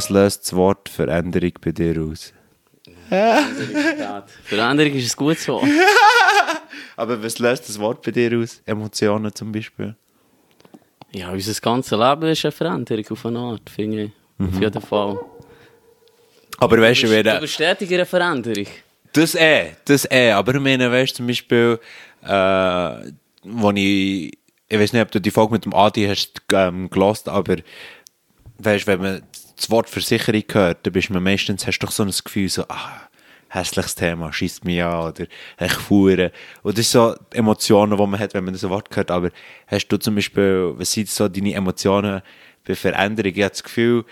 Was löst das Wort Veränderung bei dir aus? Veränderung ist ein gutes Wort. Aber was löst das Wort bei dir aus? Emotionen zum Beispiel? Ja, unser ganzes Leben ist eine Veränderung auf eine Art, finde ich. Auf jeden Fall. Aber weißt du, Du wer bist stetig in einer Veränderung. Das eh, das eh. Aber ich meine, weißt du, zum Beispiel, äh, wo ich, ich weiß nicht, ob du die Folge mit dem Adi hast ähm, gelost, aber weißt du, wenn man das Wort Versicherung hört, dann bist man meistens, hast du doch so ein Gefühl, so, ah, hässliches Thema, schießt mich an oder ich fuhre. Und das sind so Emotionen, die man hat, wenn man das Wort hört. Aber hast du zum Beispiel, was sind so deine Emotionen bei Veränderung? Ich habe das Gefühl,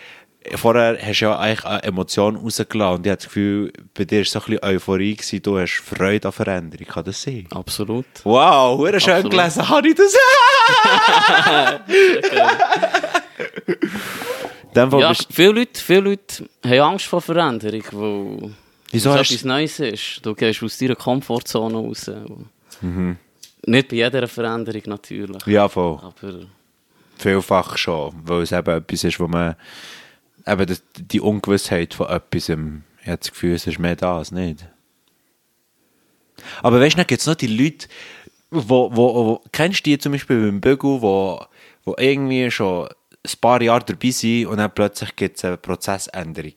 vorher hast du ja eigentlich eine Emotion rausgelassen und ich habe das Gefühl, bei dir war so ein bisschen Euphorie, gewesen, du hast Freude an Veränderung. Kann das sein? Absolut. Wow, schön Absolut. gelesen, habe ich das? Dem Fall Ja, bist viele Leute, viele Leute haben Angst vor Veränderung, weil Wieso es hast etwas Neues ist. Du gehst aus deiner Komfortzone raus. Mhm. Nicht bei jeder Veränderung natürlich. Ja, voll. Aber Vielfach schon, weil es eben etwas ist, wo man eben das, die Ungewissheit von etwas, ich habe das Gefühl, es ist mehr das, nicht? Aber weißt du, gibt es noch die Leute, wo, wo, wo, kennst du die zum Beispiel beim Bügel, wo, wo irgendwie schon ein paar Jahre dabei sind und dann plötzlich gibt es eine Prozessänderung.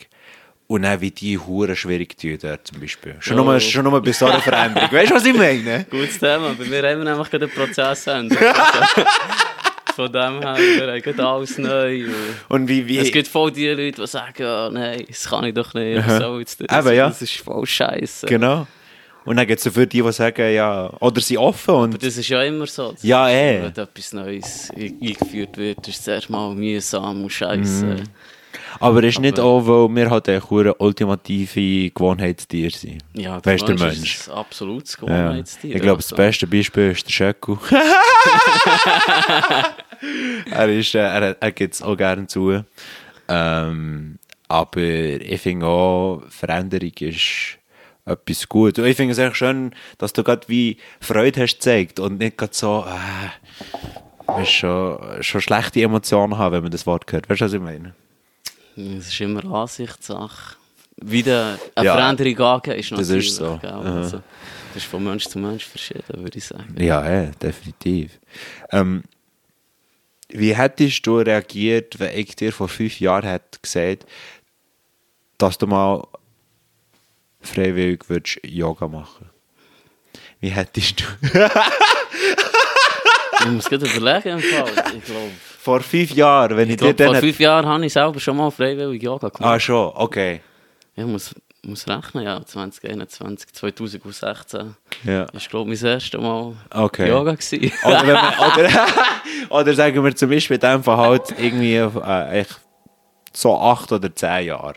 Und dann wie die Huren schwierig tun dort zum Beispiel. Schon, Ja. nur, schon nur bei so einer Veränderung. Weißt du, was ich meine? gutes Thema. Bei mir haben wir nämlich gerade einen Prozess. Von dem her, wir haben gerade alles neu. Und wie, wie, Es gibt voll die Leute, die sagen, ja, nein, das kann ich doch nicht. Soll jetzt das? Eben, ja. das ist voll scheiße. Genau. Und dann gibt es dafür die, die sagen, ja, oder sie offen und Das ist ja immer so. Ja, eh. Wenn etwas Neues ein- eingeführt wird, ist es zuerst mal mühsam und scheiße. Mhm. Aber es ist nicht auch, weil wir halt eine ultimative Gewohnheitstier sind. Ja, der Mensch Mensch. ist ein absolutes Ja. Gewohnheitstier. Ich glaube, das also. beste Beispiel ist der Schöcku. er ist, äh, er, er gibt es auch gerne zu. Ähm, aber ich finde auch, Veränderung ist etwas gut. Und ich finde es echt schön, dass du gerade wie Freude hast gezeigt und nicht gerade so, äh, schon, schon schlechte Emotionen haben, wenn man das Wort hört. Weißt du, was ich meine? Es ist immer Ansichtssache. Wie der, eine Ja. Veränderung angehen ist Das natürlich. ist so. Also, das ist von Mensch zu Mensch verschieden, würde ich sagen. Ja, ja definitiv. Ähm, wie hättest du reagiert, wenn ich dir vor fünf Jahren hätte gesagt, dass du mal freiwillig würdest Yoga machen? Wie hättest du Ich muss gerade überlegen, im Fall. Ich glaube, vor fünf Jahren, wenn ich, ich dir glaube dann vor fünf Jahren habe ich selber schon mal freiwillig Yoga gemacht. Ah schon, okay. Ich muss, muss rechnen, ja, 2021, 2016. Ja. Das war, glaube ich, mein erstes Mal Okay. Yoga. Gewesen. Oder, man, oder, oder sagen wir zum Beispiel in dem Fall halt irgendwie äh, so acht oder zehn Jahre.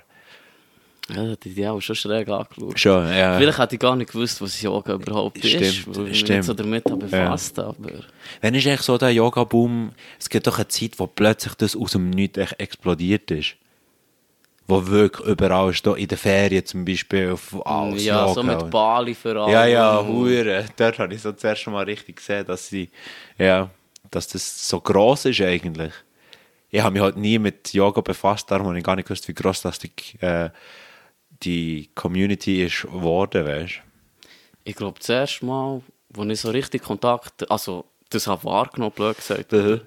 Ja, das hätte ich auch schon schräg angeschaut. Schon, ja. Vielleicht hätte ich gar nicht gewusst, was Yoga überhaupt ist, Stimmt, weil ich mich so damit habe befasst habe. Wenn ist eigentlich so der Yoga-Boom, es gibt doch eine Zeit, wo plötzlich das aus dem Nichts explodiert ist. Wo wirklich überall ist, in den Ferien zum Beispiel, auf alles ja, so Yoga. mit Bali vor allem. Ja, ja, hure. Dort habe ich so zuerst mal richtig gesehen, dass sie, ja, dass das so gross ist eigentlich. Ich habe mich halt nie mit Yoga befasst, darum habe ich gar nicht gewusst, wie gross das die, äh, die Community ist geworden, weißt Ich glaube, das erste Mal, wo ich so richtig Kontakt, also das habe wahrgenommen, blöd gesagt, Mhm.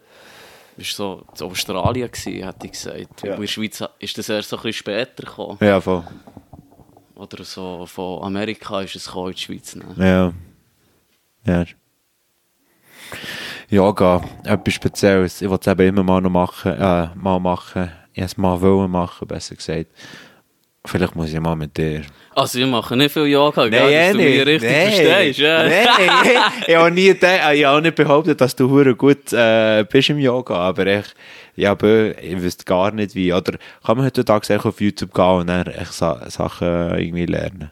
war so in Australien, gewesen, hätte ich gesagt. Ja. In der Schweiz ist das erst so ein bisschen später gekommen. Ja, voll. Oder so von Amerika ist es gekommen in die Schweiz. Ne? Ja. Ja. Yoga, etwas Spezielles. Ich wollte es eben immer mal noch machen, äh, mal machen. Ich wollte es mal wollen machen, besser gesagt. Vielleicht muss ich mal mit dir. Also wir machen nicht viel Yoga, Nein, gell, eh dass du mich nicht. richtig Nein. verstehst. Ja. Nein, ich habe nie gedacht, ich habe nicht behauptet, dass du hure gut äh, bist im Yoga, aber ich, ja, ich wüsste gar nicht wie. Oder kann man heutzutage echt auf YouTube gehen und dann echt Sa Sachen irgendwie lernen?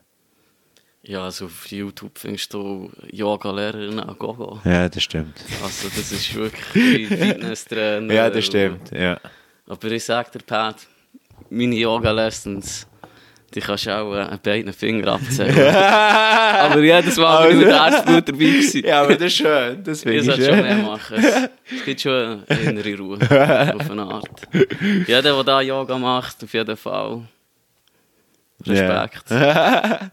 ja, also auf YouTube findest du Yoga-Lehrerin an Gogo. Ja, das stimmt. Also das ist wirklich Fitnesstrainer. Ja, das stimmt. Ja. Aber ich sag dir, Pat, meine Yoga-Lessons, die kannst du auch äh, an beiden Fingern abzählen. Aber jedes Mal bin ich mit Herzblut dabei gewesen. ja, aber das ist schön. Das Ich sollte schon mehr machen. Es gibt schon eine innere Ruhe, auf eine Art. Jeder, der da Yoga macht, auf jeden Fall. Respekt. Für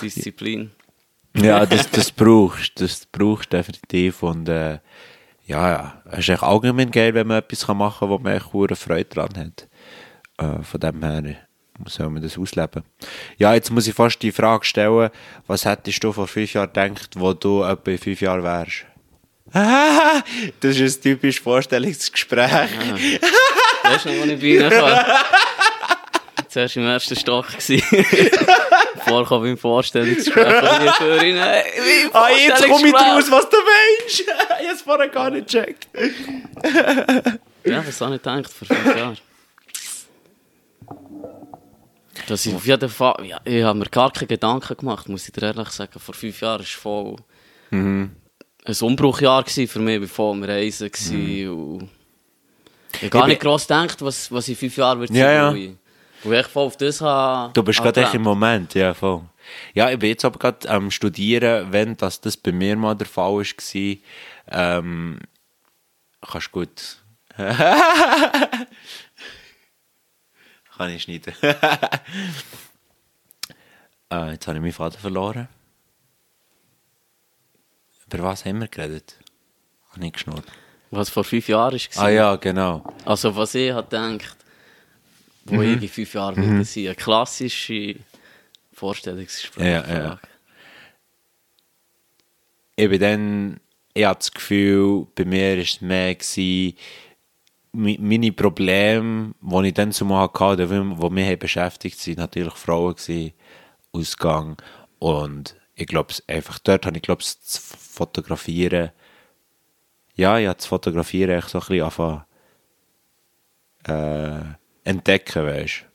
Disziplin. Ja, das, das brauchst du. Das brauchst du definitiv. Und äh, ja, ja. Es ist echt allgemein geil, wenn man etwas machen kann, wo man echt Freude dran hat. Äh, von dem her soll man das ausleben. Ja, jetzt muss ich fast die Frage stellen, was hättest du vor fünf Jahren gedacht, wo du etwa in fünf Jahren wärst? das ist ein typisches Vorstellungsgespräch. Weißt du noch, wo ich Ihnen kam? Zuerst im ersten Stock. Vorkommen beim Vorstellungsgespräch. Ich hey, Ah, jetzt komme ich Vorstellungsgespräch. draus, was du meinst. ich habe es vorher gar nicht gecheckt. Ja, was habe ich gedacht vor fünf Jahren? Dass ich auf jeden Fall, ja, ich habe mir gar keine Gedanken gemacht, muss ich dir ehrlich sagen. Vor fünf Jahren war es voll ein Umbruchjahr für mich, bevor wir reisen waren. Und ich habe gar nicht gross gedacht, was, was in fünf Jahren wird Ja, ja. Wo ich, voll auf das habe. Du bist gerade echt im. Moment, ja, voll. Ja, ich bin jetzt aber gerade am Studieren, wenn das, das bei mir mal der Fall war. Ähm, kannst gut. Kann ich schneiden. äh, jetzt habe ich meinen Vater verloren. Über was haben wir geredet? Habe ich geschnurrt. Was vor fünf Jahren war. Ah ja, genau. Also was ich habe gedacht, wo Mhm. ich in fünf Jahren wieder sein Eine klassische Vorstellungsgespräch. Ja, ja. ich bin dann, ich hatte das Gefühl, bei mir war es mehr, gewesen, meine Probleme, die ich dann zumal hatte, die mich haben beschäftigt waren, natürlich Frauen gewesen, Ausgang. Und ich glaube, einfach dort habe ich, glaube das Fotografieren, ja, ja, das Fotografieren echt so ein bisschen anfangen, äh, entdecken, weißt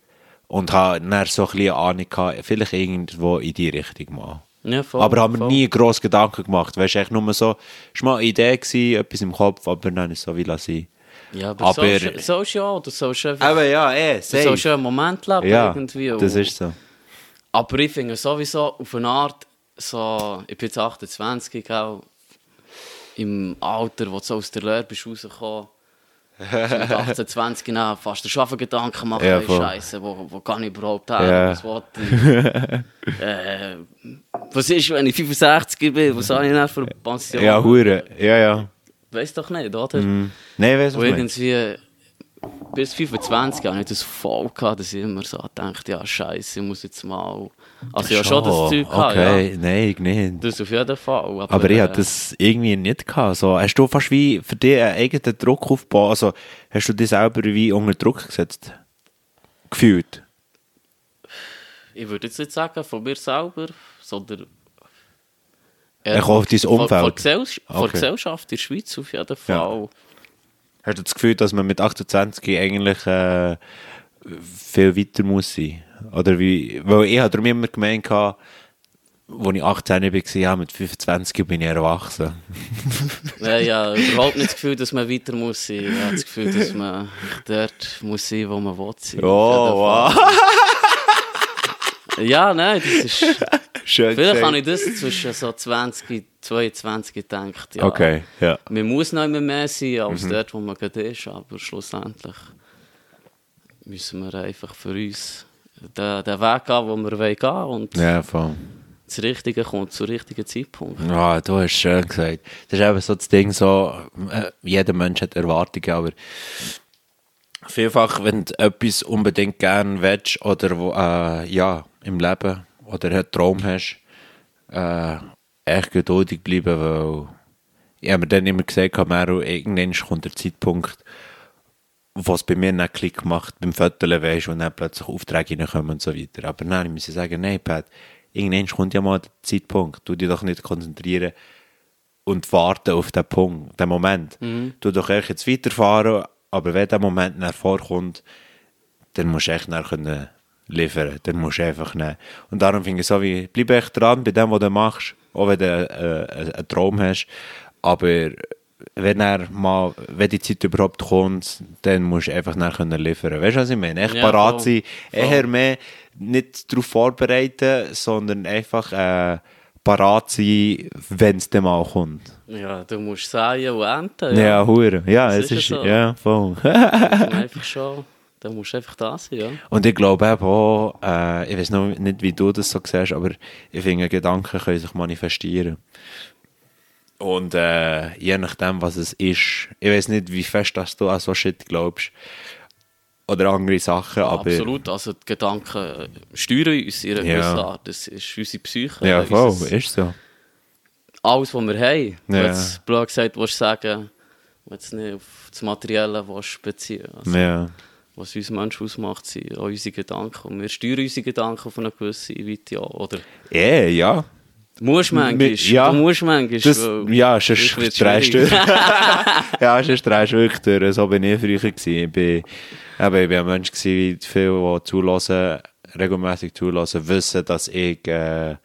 Und habe dann so ein bisschen Ahnung gehabt, vielleicht irgendwo in die Richtung mal. Ja, voll, aber habe mir voll. nie gross Gedanken gemacht. Weißt du, echt nur so, es war mal eine Idee, gewesen, etwas im Kopf, aber dann ist es so wie lassen. Ja, aber, Aber- so, so sollst einfach Aber ja, eh, ja einen Moment leben Ja, irgendwie. das ist so. Aber ich finde sowieso auf eine Art, so, ich bin jetzt 28, auch im Alter, wo du so aus der Lehre bist rausgekommen so mit 18, 20 genau, fast schon auf Gedanken machen, Ja. Scheiße, wo, wo kann ich überhaupt her, Ja. was will ich? äh, was ist, wenn ich 65 bin, was habe ich dann für eine Pension? Ja, hure. Ja, ja. Weiß doch nicht, oder? Nein, Und was du meinst? irgendwie bis 25 habe ich das voll gehabt, dass ich immer so dachte, ja scheiße, ich muss jetzt mal... Also ja schon das Zeug gehabt, Okay, ja. nein, ich nicht. Das auf jeden Fall. Aber, Aber ich äh, hatte das irgendwie nicht gehabt. So, hast du fast wie für dich einen eigenen Druck aufgebaut? Also, hast du dich selber wie unter Druck gesetzt? Gefühlt? Ich würde jetzt nicht sagen von mir selber, sondern... Ich hoffe, dein Von, Umfeld. von, Gesellschaft, von Okay. Gesellschaft in der Schweiz auf jeden Fall. Hast du das Gefühl, dass man mit 28 eigentlich äh, viel weiter muss sein? Oder wie? Weil ich habe darum immer gemeint, als ich 18 war, ja, mit 25 bin ich erwachsen. Ja, ja, überhaupt nicht das Gefühl, dass man weiter muss sein. Ich habe das Gefühl, dass man dort muss sein, wo man will sein. Oh, Auf Fall. Ja, nein, das ist... Schön Vielleicht gesagt. habe ich das zwischen so 20, 22 gedacht. Ja, Okay, ja. Man muss noch immer mehr sein als dort, wo man gerade ist, aber schlussendlich müssen wir einfach für uns den, den Weg gehen, wo wir wollen gehen und Ja, voll. das Richtige kommt zum richtigen Zeitpunkt. Ja, du hast schön gesagt. Das ist eben so das Ding, so, äh, jeder Mensch hat Erwartungen, aber vielfach, wenn du etwas unbedingt gern willst oder äh, ja, im Leben oder einen Traum hast, äh, echt geduldig bleiben, weil ich habe mir dann immer gesagt, Mero, irgendwann kommt der Zeitpunkt, was bei mir nicht Klick macht, beim Foteln weisst und dann plötzlich Aufträge reinkommen und so weiter. Aber nein, ich muss sagen, nein, Pat, irgendwann kommt ja mal der Zeitpunkt. Du dich doch nicht konzentrieren und warten auf den Punkt, den Moment. Du doch echt jetzt weiterfahren, aber wenn der Moment dann vorkommt, dann musst du echt dann können liefern. Dann musst du einfach nehmen. Und darum finde ich so wie, bleib echt dran bei dem, was du machst, auch wenn du äh, einen- einen Traum hast. Aber wenn er mal, wenn die Zeit überhaupt kommt, dann musst du einfach können liefern. Weißt du, was ich meine? Echt Ja, parat voll. sein, eher mehr nicht darauf vorbereiten, sondern einfach äh, parat sein, wenn es dann mal kommt. Ja, du musst sagen und ernten. Ja, Ja, hure. Ja, es ist ist, so. ja, voll. Einfach schon, dann musst du einfach da sein, ja. Und ich glaube eben auch, äh, ich weiß noch nicht, wie du das so siehst, aber ich finde, Gedanken können sich manifestieren. Und äh, je nachdem, was es ist, ich weiß nicht, wie fest dass du an so Shit glaubst. Oder andere Sachen, aber... Absolut, also die Gedanken äh, steuern uns in einer Ja. gewissen Art. Das ist unsere Psyche. Ja, äh, voll, unser- ist so. Alles, was wir haben. Ja. Wenn du jetzt blöd gesagt willst sagen, wenn du es nicht auf das Materielle willst beziehen also, Ja. Was uns Menschen ausmacht, sind auch unsere Gedanken. Und wir steuern unsere Gedanken auf eine gewisse Weite an. Oder Ja, ja. du musst manchmal, Ja. du musst manchmal. Das, weil- ja, sonst drehst du. Ja, sonst drehst du wirklich durch. So bin ich früher gewesen. Ich bin, eben, ich bin ein Mensch gewesen, die viel, die zulassen, regelmäßig zulassen, wissen, dass ich, äh,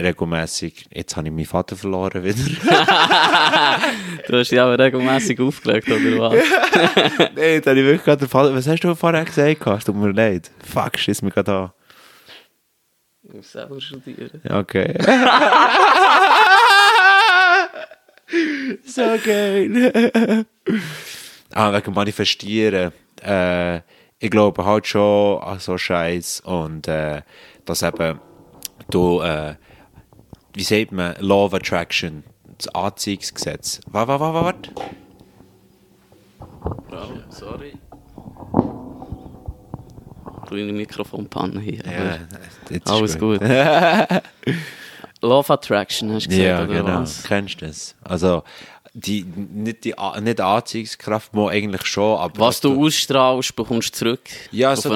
regelmäßig, jetzt habe ich meinen Vater verloren wieder. Du hast dich aber regelmässig aufgelegt, oder was? Nein, jetzt habe ich wirklich gerade den Vater, was hast du vorher gesagt? Es tut mir leid. Fuck, schiss mich gerade an. Du musst selber studieren. Okay. so geil. ah, wegen Manifestieren. Äh, ich glaube halt schon an so Scheiß und äh, dass eben du, äh, wie sagt man, Law of Attraction, das Anziehungsgesetz. Warte, warte, warte, warte. Bravo, sorry. Kleine Mikrofonpanne hier. Ja, jetzt Alles gut. Law of Attraction hast du gesagt, Ja, oder genau. was? Kennst du das? Also, die, nicht die nicht Anziehungskraft, mal eigentlich schon, aber... Was dass du ausstrahlst, bekommst du zurück. Ja, so,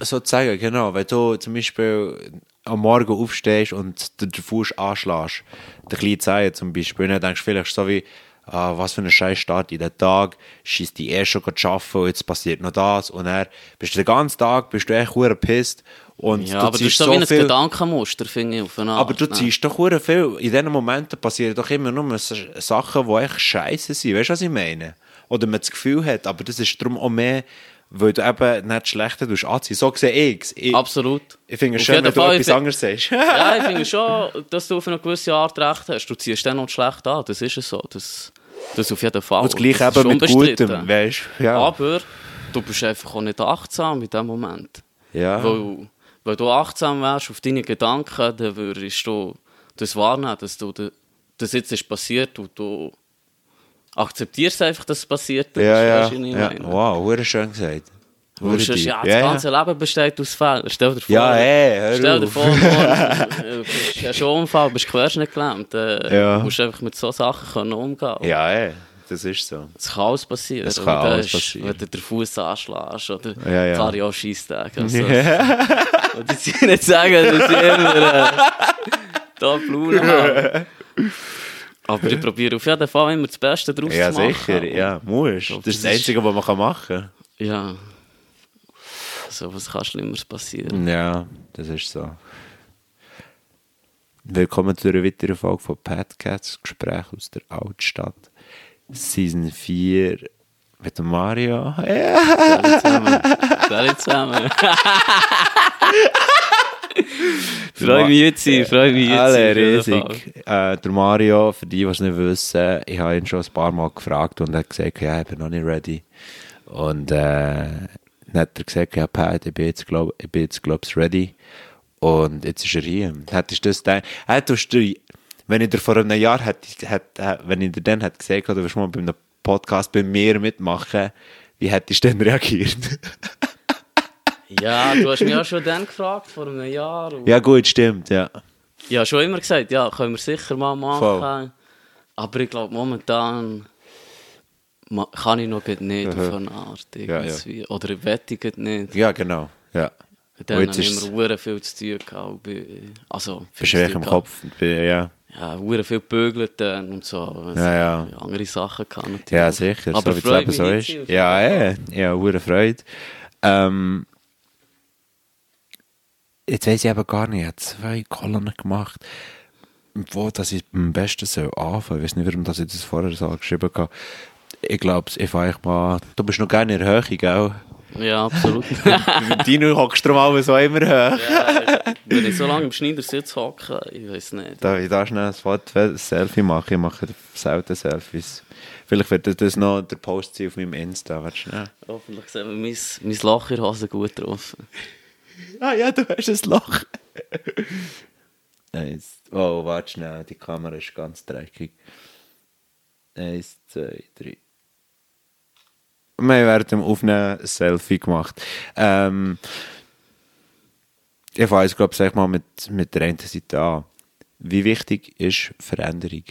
sozusagen, genau. Wenn du zum Beispiel am Morgen aufstehst und den Fuß anschlägst, der kleine Zehen zum Beispiel, dann denkst du vielleicht so wie, ah, was für ein scheiß Start in den Tag, schießt die erst schon arbeiten und jetzt passiert noch das und dann bist du den ganzen Tag, bist du echt hure pisst und Ja, du aber das ziehst ist so wie ein. Gedankenmuster, finde ich, auf eine Art. Aber du ne? ziehst doch hure viel. In diesen Momenten passieren doch immer nur Sachen, die echt scheiße sind. Weißt du, was ich meine? Oder man das Gefühl hat, aber das ist darum auch mehr, weil du eben nicht schlechter tust anziehen. So sehe ich es. Absolut. ich finde es schön, wenn du Fall, etwas ich anderes sagst. ja, ich finde schon, dass du auf eine gewisse Art recht hast. Du ziehst dann noch schlecht an, das ist es so. Das, das auf jeden Fall. Und das Gleiche Das ist eben mit. Gutem, weißt du? Ja. Aber du bist einfach auch nicht achtsam in dem Moment. ja. Weil, wenn du achtsam wärst auf deine Gedanken, dann würdest du das wahrnehmen, dass du das jetzt ist passiert und du akzeptierst einfach, dass es passiert ist. ja, ja. Ich ja. Wow, hure schön gesagt. Deep. ja, das ganze Leben besteht aus Fehlern. Stell dir vor, Ja, hey, hör stell dir auf. vor, du bist ja schon Unfall, bist querschnittgelähmt. Äh, Ja. Du musst einfach mit solchen Sachen können umgehen Ja, ey, das ist so. Es kann alles passieren. Es kann alles ist, passieren. Wenn du den Fuß anschlägst oder Ja, ja. klar, ja, Scheisstage. Also, Und ich will nicht sagen, dass ich immer äh, da Blumen habe. Aber ich probiere auf jeden Fall immer das Beste daraus Ja, zu machen. sicher. Ja, musst. Das ist das Einzige, was man machen kann. Ja. So, was kann Schlimmeres passieren? Ja, das ist so. Willkommen zu einer weiteren Folge von Padcats, Gespräch aus der Altstadt. Season 4 mit Mario. Ja. Alle zusammen. Alle zusammen. Freue mich jetzt, freue mich jetzt. Alle riesig. Äh, der Mario, für die, die es nicht wissen, ich habe ihn schon ein paar Mal gefragt und er hat gesagt, ja, ich bin noch nicht ready. Und äh, dann hat er gesagt, ja, Pat, ich bin jetzt, glaub, ich bin jetzt, glaub's, ready. Und jetzt ist er hier. Hättest du das gedacht? Hättest du, wenn ich dir vor einem Jahr hätte, hätte, wenn ich dir dann hätte gesagt, oder du mal bei einem Podcast bei mir mitmachen, wie hättest du dann reagiert? Ja, du hast mich auch schon dann gefragt, vor einem Jahr. Ja, gut, stimmt, ja. Ich habe schon immer gesagt, ja, können wir sicher mal machen. Voll. Aber ich glaube, momentan kann ich noch nicht Mhm. auf eine Art. Ja, Irgendwie. Oder ich wette grad nicht. Ja, genau, ja. Dann habe ich immer viel zu tun gehabt. Also, bist du im. Kopf, ja. Ja, hure viel gebügelt dann und so. Also, Ja, ja. Andere Sachen kann natürlich. Ja, sicher, Aber so wie das Leben so ist. Ja, eh, ja, hure Freude. Ähm, jetzt weiss ich aber gar nicht, ich habe zwei Kolonnen gemacht, wo dass ich am besten soll anfangen. Ich weiß nicht, warum dass ich das vorher so geschrieben habe. Ich glaube, ich fange mal, du bist noch gerne in der Höhe, gell? Ja, absolut. Dino hockst du mal so immer hoch. ja, wenn ich so lange im Schneidersitz hocke, ich weiß nicht. Darf ich da schnell ein Foto- ein Selfie machen? Ich mache selten Selfies. Vielleicht wird das noch der Post sein auf meinem Insta. Warte schnell. Hoffentlich sehen wir mein, mein Loch in der Hose gut drauf. Ah ja, du hast ein Loch. Eins. Oh, warte schnell, die Kamera ist ganz dreckig. Eins, zwei, drei. Wir haben während dem Aufnehmen ein Selfie gemacht. Ähm, ich fange jetzt, glaube ich, mal mit, mit der einen Seite an. Wie wichtig ist Veränderung?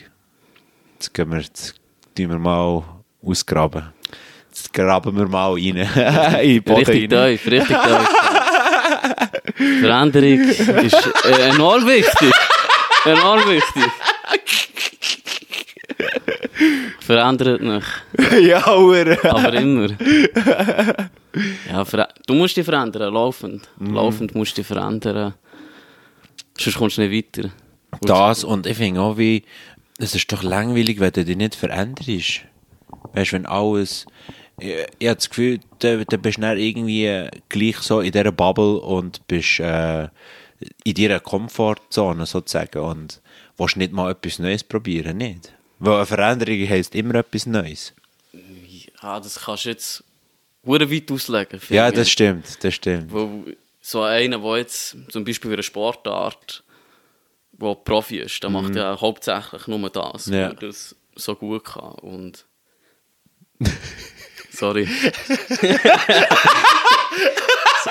Jetzt gehen wir, jetzt tun wir mal ausgraben. Jetzt graben wir mal rein. in den Boden Richtig rein. tief, richtig tief. Veränderung ist äh, enorm wichtig. Enorm wichtig. Verändert mich, ja, Hure. aber immer. Ja, du musst dich verändern, laufend. Laufend musst du dich verändern. Sonst kommst du nicht weiter. Das und ich finde auch, wie, es ist doch langweilig, wenn du dich nicht veränderst. Weißt du, wenn alles, ich, ich habe das Gefühl, du, du bist dann irgendwie gleich so in dieser Bubble und bist äh, in deiner Komfortzone sozusagen und willst nicht mal etwas Neues probieren, nicht? Weil eine Veränderung heisst immer etwas Neues. Ja, das kannst du jetzt hure weit auslegen. Ja, das stimmt, das stimmt. Wo, so einer, der jetzt zum Beispiel für eine Sportart, der Profi ist, der macht ja hauptsächlich nur das, Mhm. Ja. weil er das so gut kann. Und Sorry.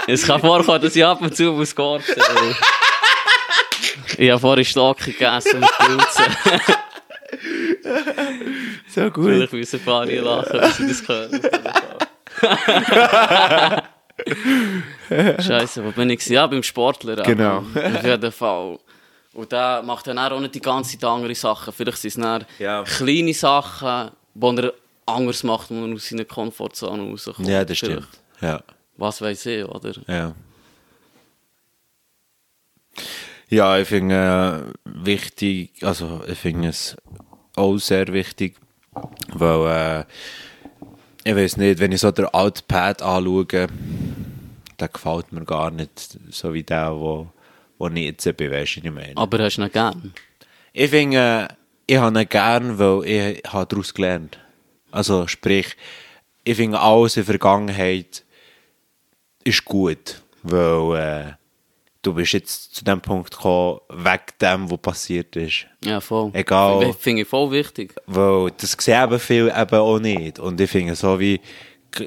es kann vorkommen, dass ich ab und zu muss gorten. weil Ich habe vorhin Stock gegessen mit Pilzen. So gut. Vielleicht müssen ein paar hier lachen, wenn sie das hören. Scheiße, wo bin ich? Ja, beim Sportler. Genau. Auf jeden Fall. Und der macht dann auch nicht die ganze Zeit andere Sachen. Vielleicht sind es dann Ja. kleine Sachen, die er anders macht, wenn er aus seiner Komfortzone rauskommt. Ja, das stimmt. Ja. Was weiß ich, oder? Ja. Ja, ich finde äh, wichtig, also ich finde es auch sehr wichtig, weil äh, ich weiß nicht, wenn ich so den alten Pad anschaue, der gefällt mir gar nicht so wie der, wo, wo ich jetzt bin, weißt du, ich meine. Aber hast du ihn gern? Ich finde, äh, ich habe ihn gern, weil ich habe daraus gelernt. Also sprich, ich finde alles in der Vergangenheit ist gut, weil äh, du bist jetzt zu dem Punkt gekommen, wegen dem, was passiert ist. Ja, voll. Egal. Finde find ich voll wichtig. Weil das sehen eben viele eben auch nicht. Und ich finde so wie,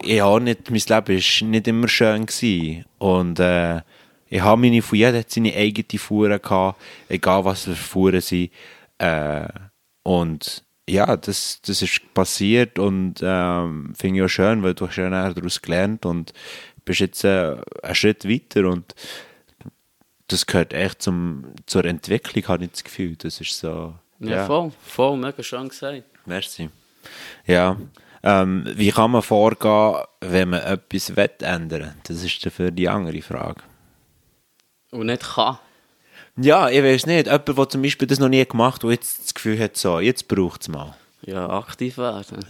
ich habe nicht, mein Leben war nicht immer schön gewesen. Und äh, ich habe meine, von jeder hat seine eigene Fuhren gehabt, egal was für Fuhren sind. Äh, und ja, das, das ist passiert und ähm, finde ich auch schön, weil du hast ja daraus gelernt und bist jetzt äh, einen Schritt weiter und das gehört echt zum, zur Entwicklung, habe ich das Gefühl. Das ist so... Ja, voll. Voll, mega schön gesagt. Merci. Ja. Ähm, wie kann man vorgehen, wenn man etwas will ändern Das ist dafür die andere Frage. Und nicht kann. Ja, ich weiß nicht. Jemand, der zum Beispiel das noch nie gemacht hat, der jetzt das Gefühl hat, so, jetzt braucht es mal. Ja, aktiv werden.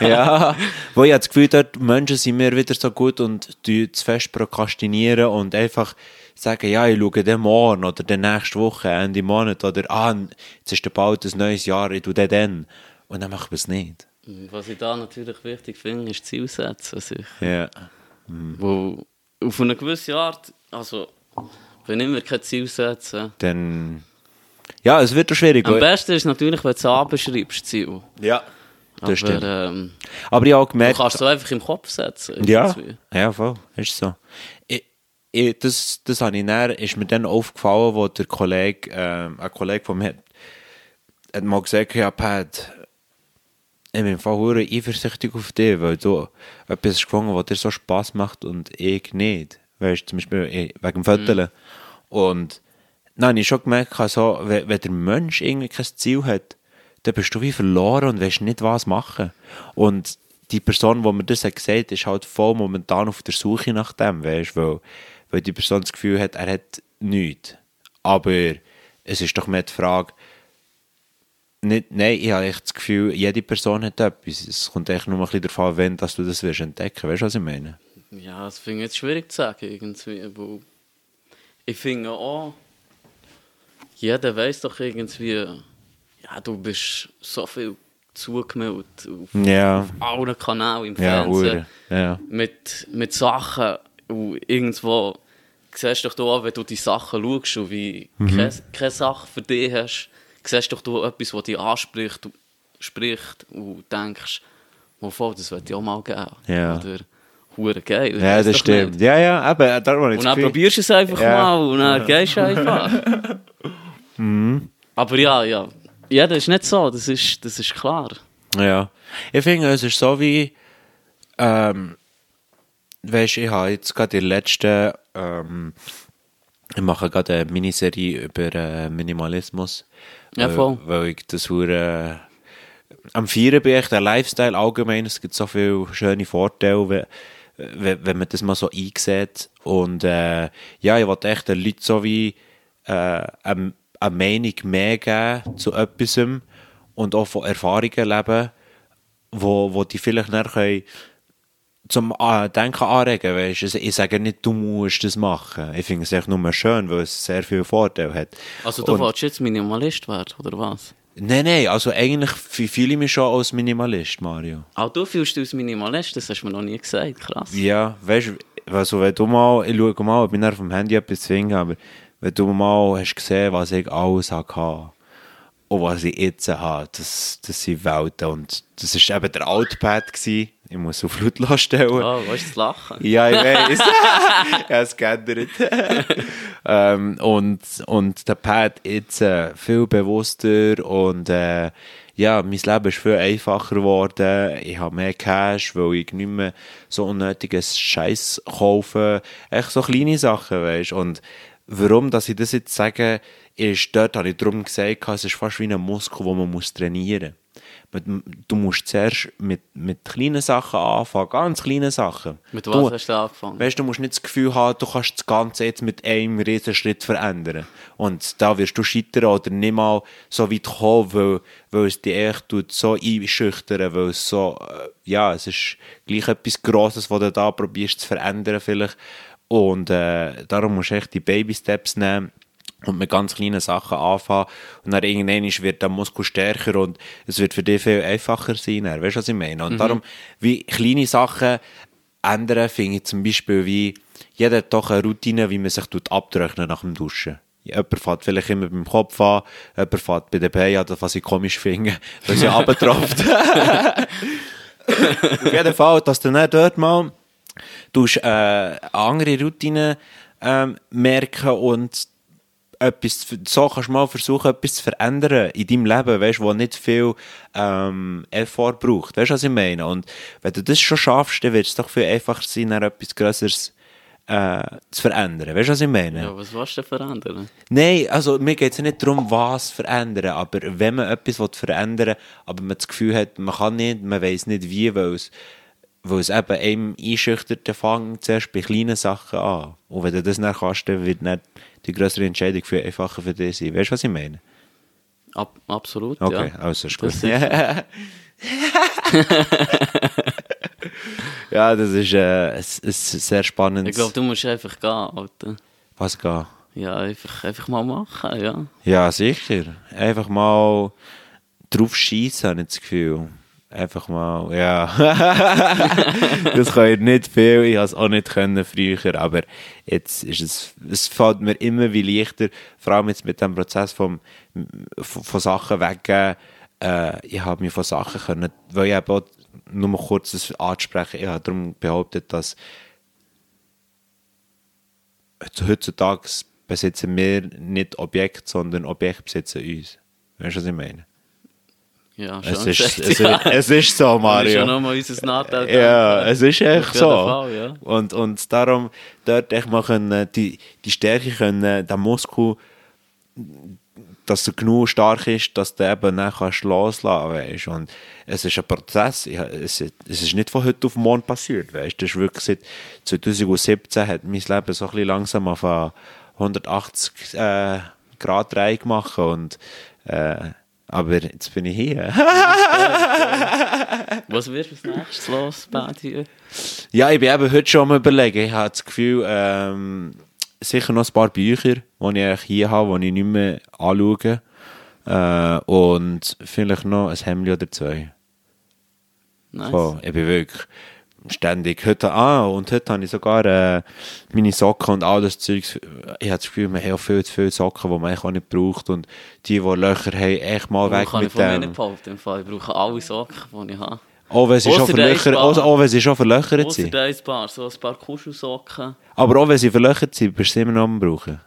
ja, wo ich habe das Gefühl dort Menschen sind mir wieder so gut und zu fest prokrastinieren und einfach sagen, ja, ich schaue den morgen oder den nächste Woche, Ende Monat oder ah, jetzt ist bald ein neues Jahr, ich tue den dann. Und dann machen wir es nicht. Was ich da natürlich wichtig finde, ist Ziel setzen. Ja. Wo auf eine gewisse Art, also wenn ich mir kein Ziel setze. Dann, ja, es wird doch schwierig. Am besten ist natürlich, wenn du es abschreibst, Ziel. Ja, das Aber stimmt. ähm, Aber ich habe auch du gemerkt, kannst es einfach im Kopf setzen. ja, irgendwie. ja, voll, ist so. Ich, ich, das, das habe ich dann, ist mir dann aufgefallen, wo der Kollege, ähm, ein Kollege von mir hat, hat mal gesagt, ja, Pat, ich bin verdammt eifersüchtig auf dich, weil du etwas hast gefunden, was dir so Spass macht und ich nicht. Weißt du, zum Beispiel ich- wegen dem Föteln. Und dann habe ich schon gemerkt, also, wenn, wenn der Mensch irgendwie kein Ziel hat, dann bist du wie verloren und weißt nicht, was machen. Und die Person, die mir das hat gesagt ist halt voll momentan auf der Suche nach dem, weißt weil, weil die Person das Gefühl hat, er hat nichts. Aber es ist doch mehr die Frage, nicht, nein, ich habe echt das Gefühl, jede Person hat etwas. Es kommt echt nur ein bisschen darauf an, wenn dass du das entdecken. Weißt du, was ich meine? Ja, das finde ich jetzt schwierig zu sagen, irgendwie, ich finde auch, jeder weiß doch irgendwie, ja, du bist so viel zugemeldet auf, Ja. auf allen Kanälen im Ja, Fernsehen. hure. Ja. mit, mit Sachen und irgendwo siehst doch du auch, wenn du die Sachen schaust und wie Mhm. keine, keine Sache für dich hast, siehst doch du etwas, was dich anspricht und, spricht und denkst, voll, das wird auch mal geben. Ja. Oder, hure geil. Ja, das stimmt. nicht. Ja, ja, habe ich Und dann probierst du es einfach Ja. mal und dann gehst du einfach. Mhm. Aber ja, ja. Ja, das ist nicht so, das ist, das ist klar. Ja. Ich finde, es ist so wie, ähm, weißt ich habe jetzt gerade die letzten, ähm, ich mache gerade eine Miniserie über äh, Minimalismus. Ja, weil- voll. Weil ich das hure am Vieren bin ich der Lifestyle allgemein, es gibt so viele schöne Vorteile, wenn, wenn, man das mal so einsieht. Und äh, ja, ich wollte echt den Leuten so wie äh, eine, eine Meinung mehr geben zu etwas und auch von Erfahrungen leben, wo, wo die vielleicht dann können zum äh, Denken anregen, weißt du. Ich sage nicht, du musst das machen. Ich finde es echt nur schön, weil es sehr viele Vorteile hat. Also du Und- wolltest jetzt Minimalist werden, oder was? Nein, nein, also eigentlich fühle ich mich schon als Minimalist, Mario. Auch du fühlst dich als Minimalist, das hast du mir noch nie gesagt, krass. Ja, weißt du, also wenn du mal, ich schaue mal, ich bin auf dem Handy etwas zwingen, aber wenn du mal hast gesehen, was ich alles hatte und was ich jetzt habe, das, das sind Welten. Und das war eben der Altpad. Gewesen. Ich muss auf lautlos stellen. Oh, wo ist das Lachen? Ja, ich weiß. ich habe es geändert. ähm, und, und der Pad jetzt äh, viel bewusster und äh, ja, mein Leben ist viel einfacher geworden. Ich habe mehr Cash, weil ich nicht mehr so unnötiges Scheiß kaufe. Echt so kleine Sachen, weißt Und warum, dass ich das jetzt sage, ist, dort habe ich darum gesagt, es ist fast wie ein Muskel, den man muss trainieren muss. Du musst zuerst mit, mit kleinen Sachen anfangen, ganz kleinen Sachen. Mit du, was hast du angefangen? Weißt du, du musst nicht das Gefühl haben, du kannst das Ganze jetzt mit einem riesen Schritt verändern. Und da wirst du scheitern oder nicht mal so weit kommen, weil, weil es dich echt tut so einschüchtern, weil es so, äh, ja, es ist gleich etwas Grosses, was du da probierst zu verändern vielleicht. Und äh, darum musst du echt die Baby-Steps nehmen und mit ganz kleinen Sachen anfangen und dann irgendwann wird der Muskel stärker und es wird für dich viel einfacher sein. dann. Weißt du, was ich meine? Und darum, wie kleine Sachen ändern, finde ich zum Beispiel wie, jeder hat doch eine Routine, wie man sich tut abtrocknen nach dem Duschen. Jemand fährt vielleicht immer beim Kopf an, jemand fährt bei den Beinen an, das, was ich komisch finde, weil sie abgetropft. Auf jeden Fall, dass du nicht dort mal tust, äh, eine andere Routine ähm, merken und etwas, so kannst du mal versuchen, etwas zu verändern in deinem Leben, weißt, wo nicht viel ähm, Effort braucht. Weißt du, was ich meine? Und wenn du das schon schaffst, dann wird es doch viel einfacher sein, dann etwas Größeres äh, zu verändern. Weißt du, was ich meine? Ja, was willst du denn verändern? Nein, also mir geht es nicht darum, was verändern, aber wenn man etwas verändern will, aber man das Gefühl hat, man kann nicht, man weiß nicht wie, weil es, weil es eben einem einschüchtert, dann fängt zuerst bei kleinen Sachen an. Und wenn du das dann kannst, dann wird nicht die größere Entscheidung viel einfacher für dich sein. Weißt du, was ich meine? Ab, absolut, Okay, ja. also ist gut. Das ja, das ist äh, ein, ein sehr spannendes... Ich glaube, du musst einfach gehen, Alter. was geht? Ja, einfach, einfach mal machen, ja. Ja, sicher. Einfach mal drauf schießen, habe ich das Gefühl. Einfach mal, ja. das kann ich nicht viel, ich habe es auch nicht können früher, aber jetzt ist es, es fällt mir immer wie leichter, vor allem jetzt mit dem Prozess vom, von, von Sachen weggeben, äh, ich habe mich von Sachen können, weil ich eben auch, nur mal kurz das ansprechen, ich habe darum behauptet, dass heutzutage besitzen wir nicht Objekt, sondern Objekt besitzen uns. Weißt du, was ich meine? Ja, Es schon ist, gesagt, es, ja. ist, es ist so, Das ist Mario. ja unser. Ja, es ist echt so. Fall, ja. und, und darum dort echt mal können, die, die Stärke können, der Muskel, dass er genug stark ist, dass du eben dann kannst loslassen weißt. Und es ist ein Prozess. Es, es ist nicht von heute auf morgen passiert. Weißt. Das ist wirklich seit 2017 hat mein Leben so ein bisschen langsam auf eine 180 äh, Grad Dreh gemacht und äh, Aber jetzt bin ich hier. Was wird als nächstes los, Bad hier? ja, ich bin eben heute schon am überlegen. Ich habe das Gefühl, ähm, sicher noch ein paar Bücher, die ich hier habe, die ich nicht mehr anschaue. Äh, und vielleicht noch ein Hemd oder zwei. Nice. Voll. Ich bin wirklich ständig. Heute, ah, und heute habe ich sogar äh, meine Socken und all das Zeug. Ich habe das Gefühl, man hat auch viel zu viele Socken, die man eigentlich auch nicht braucht. Und die, die Löcher haben, echt mal weg kann ich mit von mir dem. nicht behaupten. Im Fall. Ich brauche alle Socken, die ich habe. Auch wenn sie schon Ausser verlöchert, Eisbahn. auch, wenn sie schon verlöchert sind. ein paar, so ein paar Kuschelsocken. Aber auch wenn sie verlöchert sind, bist du immer noch am brauchen.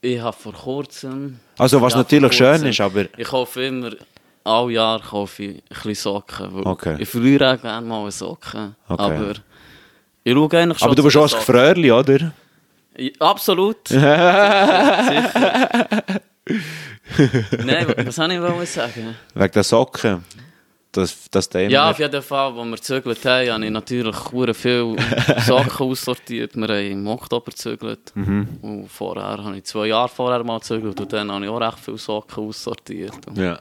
Ich habe vor kurzem... Also, was natürlich schön ist, aber... Ich kaufe immer... Alle Jahr kaufe ich ein bisschen Socken. Okay. Ich verliere auch gerne mal eine Socke. Okay. Aber... Ich schaue eigentlich schon Aber du bist auch ein Socken. Gefröhrli, oder? Ja, Absolut. Sicher. Nein, wa- was soll ich sagen? Wegen der Socken. Das, das Thema. Ja, auf jeden Fall, als wir gezögert haben, habe ich natürlich sehr viele Sachen aussortiert. Wir haben im Oktober gezögert. Mhm. Und vorher habe ich zwei Jahre vorher mal gezögert und dann habe ich auch recht viele Sachen aussortiert. Und, ja.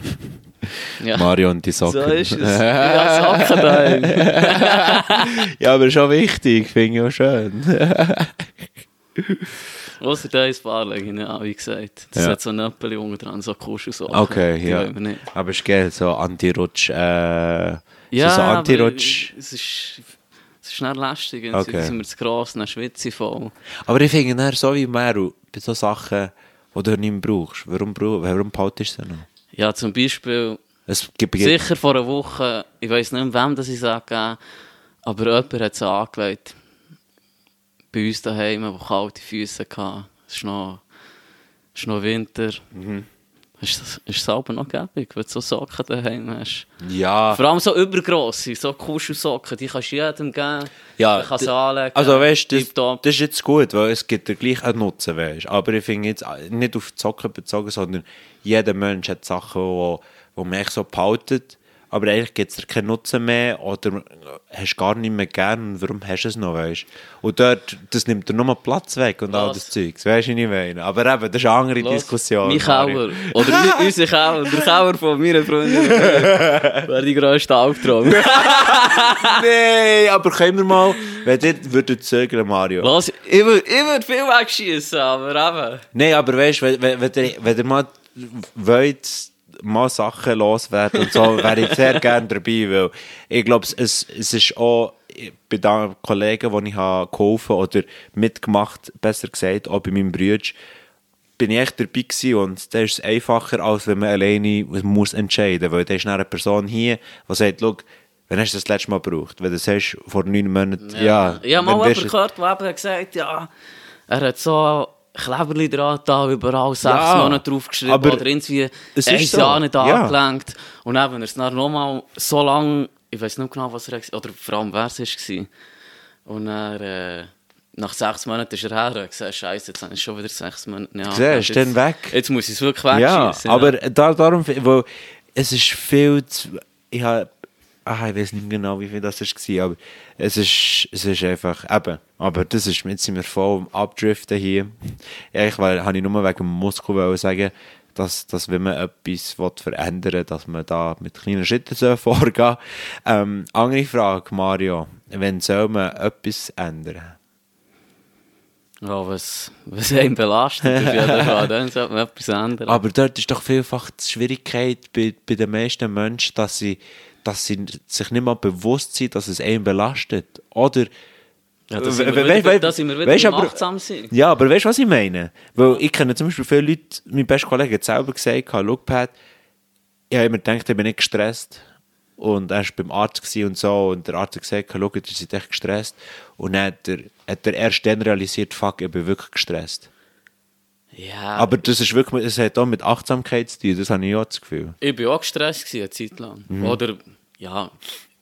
ja. Mario und die Socken. So ist es. Ja, daheim. ja, aber schon wichtig, finde ich auch schön. Paar lege ich nicht an, wie gesagt. Das Ja. hat so ein Nöppel unten dran, so Kuschelsachen. Okay, Die ja. nicht. Aber es ist geil, so Anti-Rutsch. Äh, Ja, so, so aber Anti-Rutsch. Es ist, es ist schnell lästig. Okay. sind wir zu gross, dann schwitze ich voll. Aber ich finde, so wie Meru, bei so Sachen, die du nicht mehr brauchst, warum, warum behaltest du sie noch? Ja, zum Beispiel, sicher vor einer Woche, ich weiß nicht, wem das ich sage, aber jemand hat es angelegt. Bei uns daheim, der kalte Füße hatte. Es ist noch, es ist noch Winter. Mhm. Ist, das, ist es aber noch gäbig, wenn du so Socken daheim hast. Ja, Vor allem so übergrosse, so Kuschelsocken, die kannst du jedem geben. Ja, der kann d- sie anlegen. also weißt du, das, das ist jetzt gut, weil es gibt ja gleich einen Nutzen, weißt Aber ich finde jetzt äh, nicht auf die Socken bezogen, sondern jeder Mensch hat Sachen, wo, wo man echt so behaltet, aber eigentlich gibt es dir keinen Nutzen mehr oder hast gar nicht mehr gern und warum hast du es noch, weißt Und dort, das nimmt dir nur Platz weg und all das Zeugs, weißt du, was ich meine? Aber eben, das ist eine andere Los, Diskussion. Mein. Kauer. Oder unser Kauer. Der Kauer von meiner Freundin. Wäre die grösste Albtraum. Nein, aber können wir mal, wenn ihr würdet zögern, Mario. Los, ich würde viel wegschießen, aber eben. Nein, aber weißt du, wenn, wenn, wenn, wenn ihr mal wollt, mal Sachen loswerden und so, wäre ich sehr gerne dabei, weil ich glaube, es, es ist auch bei den Kollegen, die ich habe geholfen oder mitgemacht, besser gesagt, auch bei meinem Bruder, bin ich echt dabei gewesen und das ist einfacher, als wenn man alleine muss entscheiden muss, weil da ist eine Person hier, die sagt, schau, wenn hast du das letzte Mal gebraucht? Wenn du sagst, vor neun Monaten, ja. Ich habe mal du- gehört, der eben gesagt ja, er hat so Kleberli dran da überall sechs Ja, Monate draufgeschrieben aber oder irgendwie es ist so, Jahr nicht ja. angelenkt. Und eben, er ist dann nochmal so lange, ich weiß nicht genau, was er gesagt oder vor allem wer es war. Und er, äh, nach sechs Monaten ist er her und gesagt, Scheiße, jetzt habe ich schon wieder sechs Monate nicht Siehst, angelenkt. dann Jetzt- weg. Jetzt muss ich es wirklich Ja, wegschießen. aber da, darum, weil es ist viel zu, ich habe, ah, ich weiß nicht genau, wie viel das war, aber es ist, es ist einfach, eben, aber das ist, jetzt sind wir voll am Abdriften hier. Eigentlich, weil, habe ich nur wegen dem Muskel sagen, dass, dass wenn man etwas verändern will, dass man da mit kleinen Schritten soll vorgehen ähm, Andere Frage, Mario, wenn soll man etwas ändern? Ja, was, was einen belastet, auf jeden Fall, dann sollte man etwas ändern. Aber dort ist doch vielfach die Schwierigkeit bei, bei den meisten Menschen, dass sie, dass sie sich nicht mal bewusst sind, dass es einen belastet. Oder. ja, da sind We- wir wieder, we- da sind wir wieder aber- achtsam sein. Ja, aber weißt du, was ich meine? Weil ich kenne zum Beispiel viele Leute, mein bester Kollege hat selber gesagt, schau, Pat, ich habe immer gedacht, ich bin nicht gestresst. Und er war beim Arzt und so. Und der Arzt hat gesagt, schau, ihr seid echt gestresst. Und dann hat er, hat er erst dann realisiert, fuck, ich bin wirklich gestresst. Ja, Aber das ist wirklich, es hat auch mit Achtsamkeit zu tun, das habe ich auch das Gefühl. ich war auch gestresst eine Zeit lang. Mhm. Oder, ja,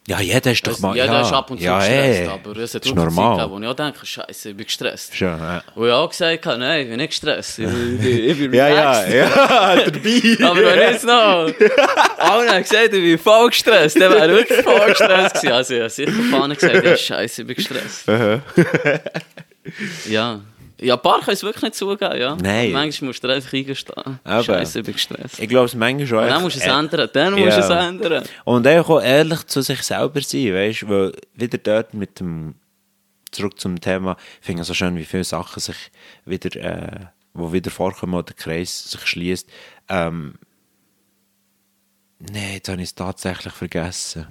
Ja, jeder ist doch mal. jeder ja, ist ab und zu ja, gestresst, ey. aber es hat ist wirklich eine Zeit normal. gegeben, wo ich auch denke, Scheiße, ich bin gestresst. Schon, ja. Wo ich auch gesagt habe, nein, ich bin nicht gestresst, ich bin, ich bin Ja, ja, ja, dabei. Aber wenn jetzt noch alle haben gesagt, ich bin voll gestresst, dann wäre ich wirklich voll gestresst gewesen. Also ich habe sicher vorne gesagt, ja, Scheiße, ich bin gestresst. ja, Ja, ein paar können es wirklich nicht zugeben, ja. Nein. Manchmal musst du einfach eingestehen. Aber- Scheiße, ich bin gestresst. Ich glaube, es manchmal schon. Und dann musst du es äh, ändern. Dann musst du es ja. ändern. Und einfach auch ehrlich zu sich selber sein, weißt du, weil wieder dort mit dem, zurück zum Thema, ich finde es so schön, wie viele Sachen sich wieder, äh, wo wieder vorkommen oder der Kreis sich schließt. Ähm, Nein, jetzt habe ich es tatsächlich vergessen.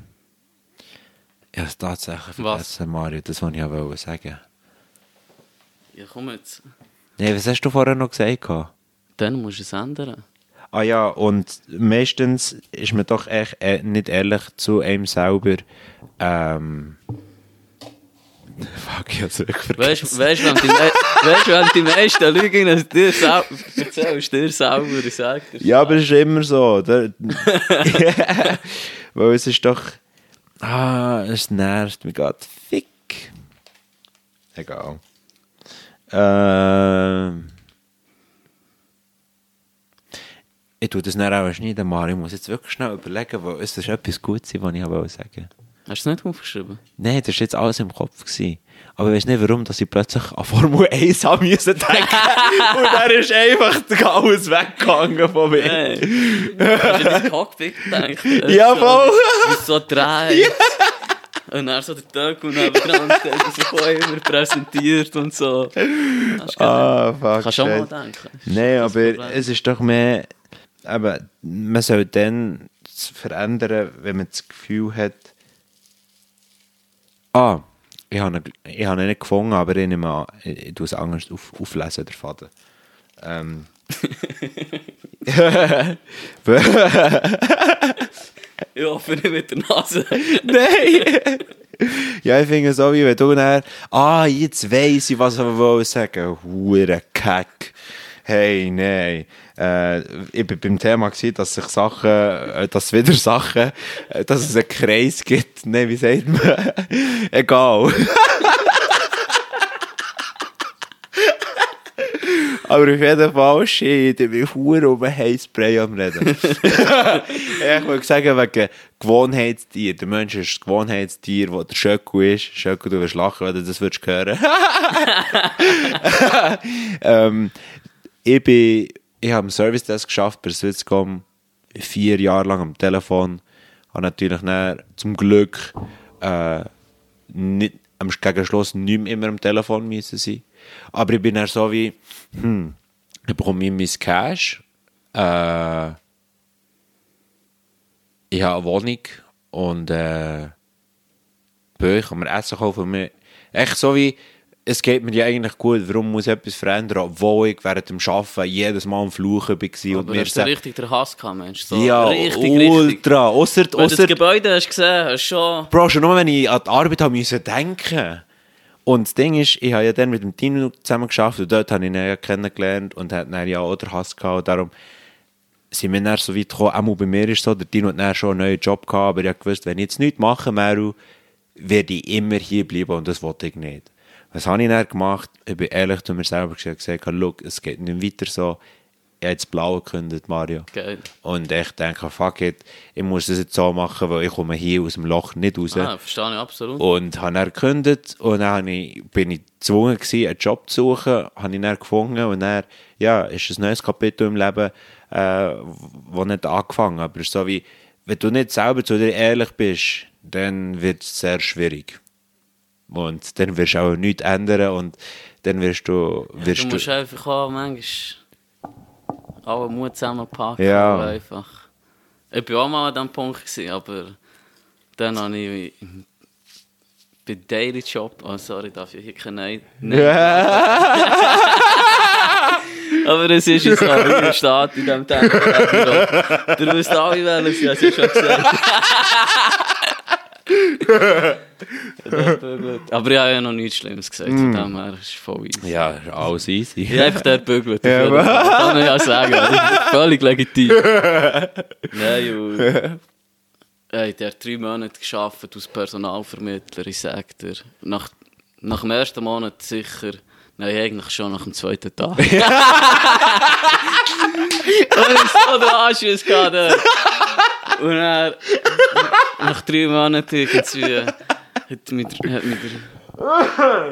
Ich habe es tatsächlich Was? vergessen, Mario, das wollte ich auch sagen. Ja, komm jetzt. Nein, was hast du vorher noch gesagt? Dann musst du es ändern. Ah ja, und meistens ist man doch echt äh, nicht ehrlich zu einem selber. Ähm. Fuck, ich hab's wirklich Weißt vergessen. du, weißt, weißt, wenn die meisten Lügen es dir selber erzählst, dir selber, ich sag dir. Ja, aber es ist immer so. Da, Weil es ist doch. Ah, es nervt mich gerade. Fick. Egal. Ähm. Ich tue das dann auch schneiden, Mario. Ich muss jetzt wirklich schnell überlegen, weil es ist etwas Gutes, was ich wollte sagen. Hast du es nicht aufgeschrieben? Nein, das war jetzt alles im Kopf. Gewesen. Aber ich weiß nicht, warum dass ich plötzlich an Formel 1 haben müssen denken. Und dann ist einfach alles weggegangen von mir. Hey. Hast du an dein Cockpit gedacht? Ja, voll. So dreht. Und dann so der Tag und dann dran dann so voll immer präsentiert und so. Ah, fuck. Kannst du auch mal denken. Nein, aber es ist doch mehr. Aber man soll dann verändern, wenn man das Gefühl hat. Ah, ich habe ihn, ich habe ihn nicht gefunden, aber ich nehme an, ich, ich tue es anders auf, auflesen, der Faden. Ähm. Ich hoffe nicht mit der Nase. Nein! ja, ich finde es so, wie wenn du dann, ah, jetzt weiss ich, was ich will sagen. Hure Kack. Hey, nein. Äh, ich bin beim Thema gewesen, dass sich Sachen, äh, dass wieder Sachen, äh, dass es einen Kreis gibt. Nein, wie sagt man? Egal. Aber auf jeden Fall, shit, ich bin hure um ein Heißspray am Reden. ich wollte sagen, wegen Gewohnheitstier. Der Mensch ist das Gewohnheitstier, wo der Schöcku ist. Schöcku, du wirst lachen, wenn du das würdest hören. ähm, ich bin, ich habe im Service Desk geschafft bei Swisscom, vier Jahre lang am Telefon. Habe natürlich dann, zum Glück äh, nicht, am gegen Schluss nicht mehr immer am Telefon müssen sein. Aber ich bin dann so wie, hm, ich bekomme mein Cash, äh, ich habe eine Wohnung und äh, ich kann mir Essen kaufen. und Mir, echt so wie, es geht mir ja eigentlich gut, warum muss ich etwas verändern, obwohl ich während dem Arbeiten jedes Mal am Fluchen war. und Aber mir hast du sa- richtig den Hass gehabt, Mensch? So ja, richtig, richtig. ultra. Ausser, Wenn du das ausser, Gebäude hast gesehen, hast schon... Bro, schon nur wenn ich an die Arbeit habe müssen denken. Und das Ding ist, ich habe ja dann mit dem Tino zusammen geschafft und dort habe ich ihn ja kennengelernt und hat dann ja auch den Hass gehabt. Und darum sind wir dann so weit gekommen, auch bei mir ist so, der Tino hat dann schon einen neuen Job gehabt, aber ich habe gewusst, wenn ich jetzt nichts mache, Meru, werde ich immer hier bleiben und das wollte ich nicht. Was habe ich dann gemacht? Ich bin ehrlich zu mir selber gesagt, es geht nicht weiter so. Ich jetzt Blau gekündigt, Mario. Geil. Und ich denke, fuck it, ich muss das jetzt so machen, weil ich komme hier aus dem Loch nicht raus. Ah, verstehe ich absolut. Und habe dann gekündigt und dann ich, bin ich gezwungen gewesen, einen Job zu suchen, habe ich dann gefunden und dann, ja, ist ein neues Kapitel im Leben, äh, wo nicht angefangen aber so wie, wenn du nicht selber zu dir ehrlich bist, dann wird es sehr schwierig. Und dann wirst du auch nichts ändern und dann wirst du, wirst Du du, musst einfach auch manchmal alle Mut zusammenpacken. Ja. Einfach. Ich war auch mal an diesem Punkt, gewesen, aber dann habe ich bei Daily Job, oh sorry, darf ich hier keinen Nein. Aber es ist so, wie steht in diesem Text. Du wisst alle, ich habe es ja schon gesagt. Aber ich habe ja noch nichts Schlimmes gesagt, von dem her ist es voll easy. ja, ist alles easy. Ich habe einfach dort bügelt. Ja, Ja, kann ich ja sagen. Das ist völlig legitim. Nein, Junge. Hey, der hat drei Monate gearbeitet als Personalvermittler, ich sag dir. Nach, nach dem ersten Monat sicher. Nein, eigentlich schon nach dem zweiten Tag. Und ich so den Anschluss gehabt dort. Und dann, nach drei Monaten irgendwie, hat der- hat der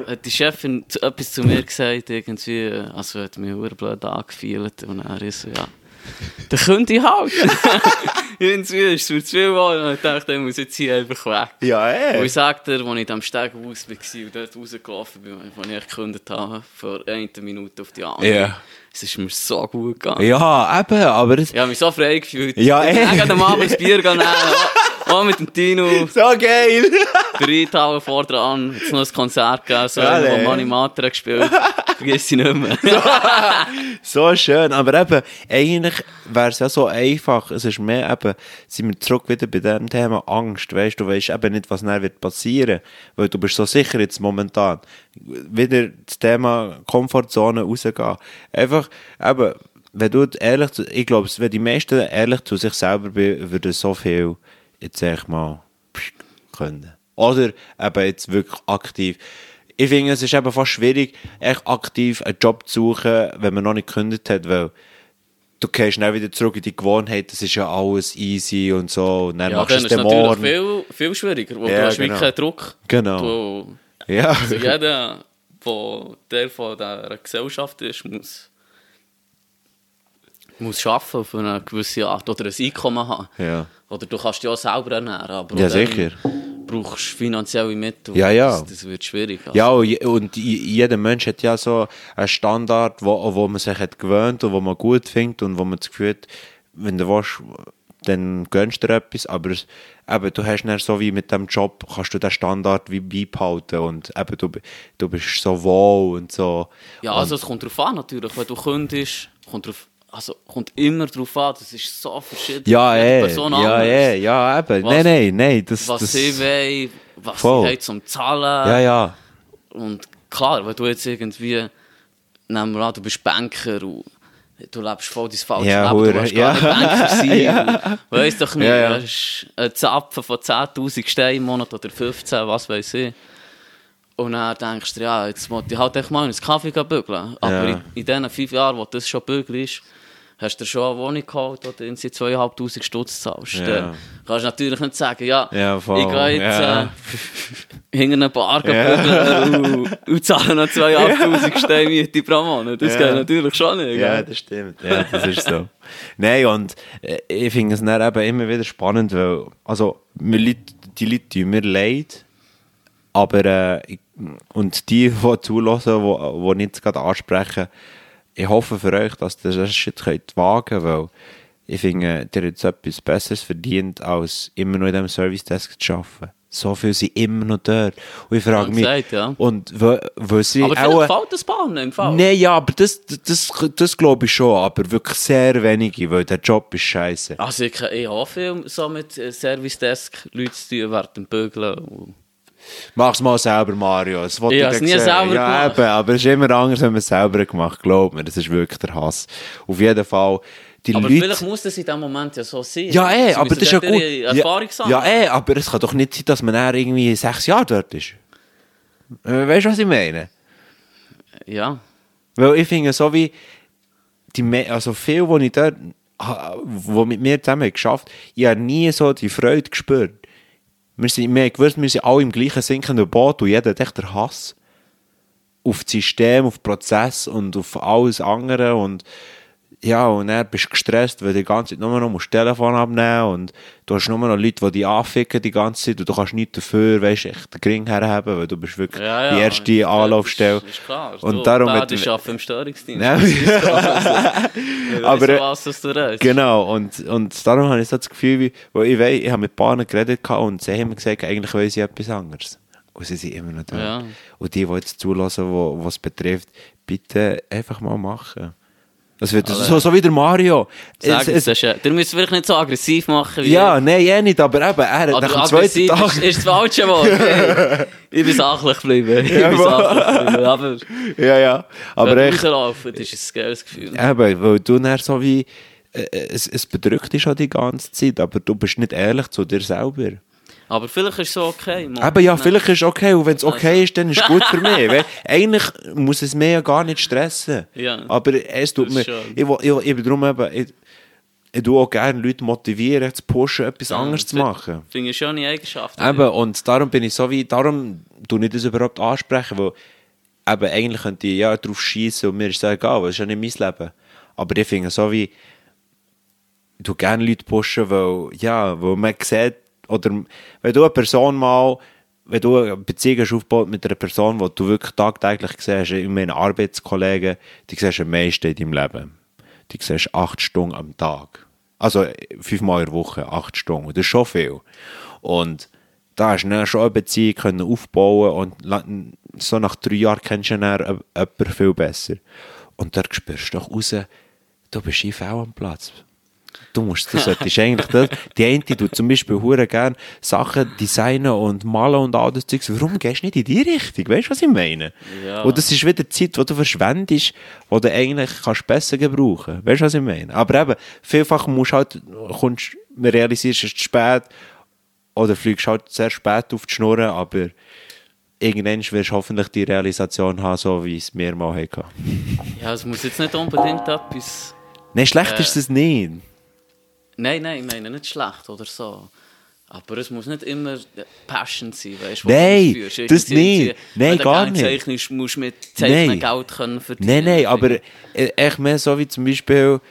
hat die Chefin etwas zu mir gesagt, irgendwie, also hat mich sehr blöd angefühlt und er ist so, ja, dann könnte ich halt. irgendwie ist es mir zu viel geworden und ich dachte, ich muss jetzt hier einfach weg. Ja, Und ey. ich sagte dir, als ich am Stegenhaus war und dort rausgelaufen bin, als ich gekündigt habe, von einer Minute auf die andere, Ja. es ist mir so gut gegangen. Ja, eben, aber es... Ich habe mich so frei gefühlt. Ja, ich ey. bin am Abend das Bier gegangen, auch mit dem Tino, So geil! der Reithalle vor dran, jetzt noch ein Konzert gegeben, so, Ja, wo Mater hat gespielt. Vergiss ich nicht mehr. So schön, aber eben, eigentlich wäre es ja so einfach. Es ist mehr eben, sind wir zurück wieder bei dem Thema Angst, weißt du, weißt eben nicht, was dann wird passieren, weil du bist so sicher jetzt momentan. Wieder das Thema Komfortzone rausgehen. Einfach, eben, wenn du ehrlich, zu- ich glaube, wenn die meisten ehrlich zu sich selber sind, würden so viel jetzt echt mal können. Oder eben jetzt wirklich aktiv. Ich finde, es ist eben fast schwierig, echt aktiv einen Job zu suchen, wenn man noch nicht gekündigt hat, weil du gehst dann wieder zurück in die Gewohnheit, das ist ja alles easy und so, und dann Ja, machst du dann es ist es natürlich viel, viel schwieriger, weil Ja, du hast genau. wirklich keinen Druck. Genau. Du, Ja. also jeder, der Teil von dieser Gesellschaft ist, muss, muss arbeiten auf eine gewisse Art oder ein Einkommen haben. Ja. Oder du kannst dich auch selber ernähren, aber Ja, sicher. brauchst du finanzielle Mittel. Ja, ja. Das, das wird schwierig. also. Ja, und je- und je- jeder Mensch hat ja so einen Standard, wo, wo man sich hat gewöhnt und wo man gut findet und wo man das Gefühl hat, wenn du willst, dann gönnst du dir etwas, aber es, eben, du hast dann so wie mit dem Job, kannst du den Standard wie beibehalten und eben, du, du bist so wohl und so. Ja, also es kommt darauf an natürlich, wenn du kündigst, kommt drauf, also kommt immer darauf an, das ist so verschieden. Ja, Jede eh, Person ja, anders. eh, ja, eben. Was- nein, nein, nein, das, Was das, sie wollen, was Voll. sie haben zum Zahlen. ja, ja, Und klar, wenn du jetzt irgendwie, nehmen wir an, du bist Banker und du lebst voll dein falsches Ja, Leben, du hure, willst gar ja. nicht Banker sein. Ja. Weiss doch nicht, Ja, ja. hast einen Zapfen von 10'000 Steinen im Monat oder 15, was weiß ich. Und dann denkst du, ja, jetzt muss ich halt echt mal einen Kaffee bügeln. Aber Ja. in, in diesen fünf Jahren, wo das schon bügelst, hast du schon eine Wohnung geholt, wo du in sie 2'500 Stutz zahlst. Ja. Dann kannst du natürlich nicht sagen, ja, Ja, ich gehe jetzt ja. äh, hinter einer Bar Ja. bügeln und, und zahle noch 2'500 Steine Miete pro Monat. Das Ja. geht natürlich schon nicht. Ja, gell? das stimmt. Ja, das ist so. Nein, und äh, ich finde es dann eben immer wieder spannend, weil, also, mir Leute, die Leute tun mir leid, aber, äh, und die, die zulassen, die, die nicht gerade ansprechen, ich hoffe für euch, dass ihr das jetzt könnt wagen weil ich finde, ihr habt jetzt etwas Besseres verdient, als immer noch in diesem Service Desk zu arbeiten. So viel sind immer noch dort. Und ich frage mich, gesagt, ja. und weil, weil sie Aber auch, gefällt das Bahn im Fall. Nein, ja, aber das, das, das glaube ich schon, aber wirklich sehr wenige, weil der Job ist scheiße. Also ich, ich habe viel so mit Service Desk Leuten zu tun dem Bügeln. Mach's mal selber, Mario. Das Ich dir hab's nie sehen. selber ja, gemacht. Eben, aber es ist immer anders, wenn man es selber gemacht glaub mir. Das ist wirklich der Hass. Auf jeden Fall, die Aber Leute... vielleicht muss das in dem Moment ja so sein. Ja, eh, Sie aber das ist ja gut. Erfahrung ja, ja, eh, aber es kann doch nicht sein, dass man dann irgendwie sechs Jahre dort ist. Äh, Weißt du, was ich meine? ja. Weil ich finde, so wie die, Me- also viel, die ich dort, wo mit mir zusammen geschafft ich habe nie so die Freude gespürt. Wir, sind, wir gewusst, wir sind alle im gleichen sinkenden Boot und jeder hat echt den Hass auf das System, auf den Prozess und auf alles andere und ja, und dann bist du gestresst, weil du die ganze Zeit nur noch musst das Telefon abnehmen und du hast nur noch Leute, die dich anficken die ganze Zeit und du kannst nichts dafür, weißt du, echt den Gring herhaben, weil du bist wirklich Ja, ja. die erste Ja, Anlaufstelle. Ist, ist klar. Und du, darum da, hat- ich arbeite im Störungsdienst. Aber, äh, was du. Genau, und, und darum habe ich so das Gefühl, wie, weil ich weiß, ich habe mit Paaren geredet und sie haben mir gesagt, eigentlich wollen sie etwas anderes. Und sie sind immer noch da. Ja. Und die, die jetzt zulassen, was betrifft, bitte einfach mal machen. Das wird so, so wie der Mario. Sag Es- es, es- äh, ihr müsst wirklich nicht so aggressiv machen wie ja, nein, eh nicht, aber eben, er hat nach dem zweiten aggressiv Tag... ist, ist das falsche Wort. Hey, ich bin sachlich geblieben. Ich bin Jawohl. sachlich geblieben. Aber ja, ja. Aber wenn echt, du rauslaufen, das ist ein geiles Gefühl. eben, weil du dann so wie... äh, Es, es bedrückt dich schon die ganze Zeit, aber du bist nicht ehrlich zu dir selber. Aber vielleicht ist es okay. Mann. Aber ja, Nein. vielleicht ist es okay. Und wenn es okay ist, dann ist es gut für mich. Weil eigentlich muss es mir ja gar nicht stressen. Ja. Aber es tut mir. Ich, will- ich, ich bin darum eben. Ich, ich tue auch gerne Leute motivieren, zu pushen, etwas Ja, anderes zu das machen. Finde ich eine schöne Eigenschaft. Eben, und darum bin ich so wie, darum tu ich das überhaupt ansprechen, weil eben eigentlich könnte ich ja drauf schießen und mir ist es egal, weil es ist ja nicht mein Leben. Aber ich finde so wie, ich tue gerne Leute pushen, weil, ja, weil man sieht, oder wenn du eine Person mal, wenn du eine Beziehung hast aufgebaut mit einer Person, die du wirklich tagtäglich siehst, in meinen Arbeitskollegen, die siehst du am meisten in deinem Leben. Die siehst acht Stunden am Tag. Also fünfmal in der Woche, acht Stunden. Das ist schon viel. Und da hast du schon eine Beziehung können aufbauen und so nach drei Jahren kennst du dann jemanden viel besser. Und da spürst du doch raus, du bist auch am Platz. Du musst, du solltest eigentlich das, die eine tut zum Beispiel hure gern Sachen designen und malen und all das Zeugs. Warum gehst du nicht in die Richtung? Weißt du, was ich meine? Ja. Und das ist wieder Zeit, die du verschwendest, die du eigentlich kannst besser gebrauchen. Weißt du, was ich meine? Aber eben, vielfach musst du halt, kommst, realisierst, es zu spät oder fliegst halt sehr spät auf die Schnur, aber irgendwann wirst du hoffentlich die Realisation haben, so wie es mir mal hatte. Ja, es muss jetzt nicht unbedingt etwas... Nein, schlecht Äh. ist es nicht. Nein, nein, ich meine nicht schlecht oder so. Aber es muss nicht immer Passion sein, weißt du? Nein, du das nicht. Nein, wenn du gar nicht. Zeichnest, musst du mit Zeichnen Nein. Geld können verdienen. Nein, nein, aber echt mehr so wie zum Beispiel,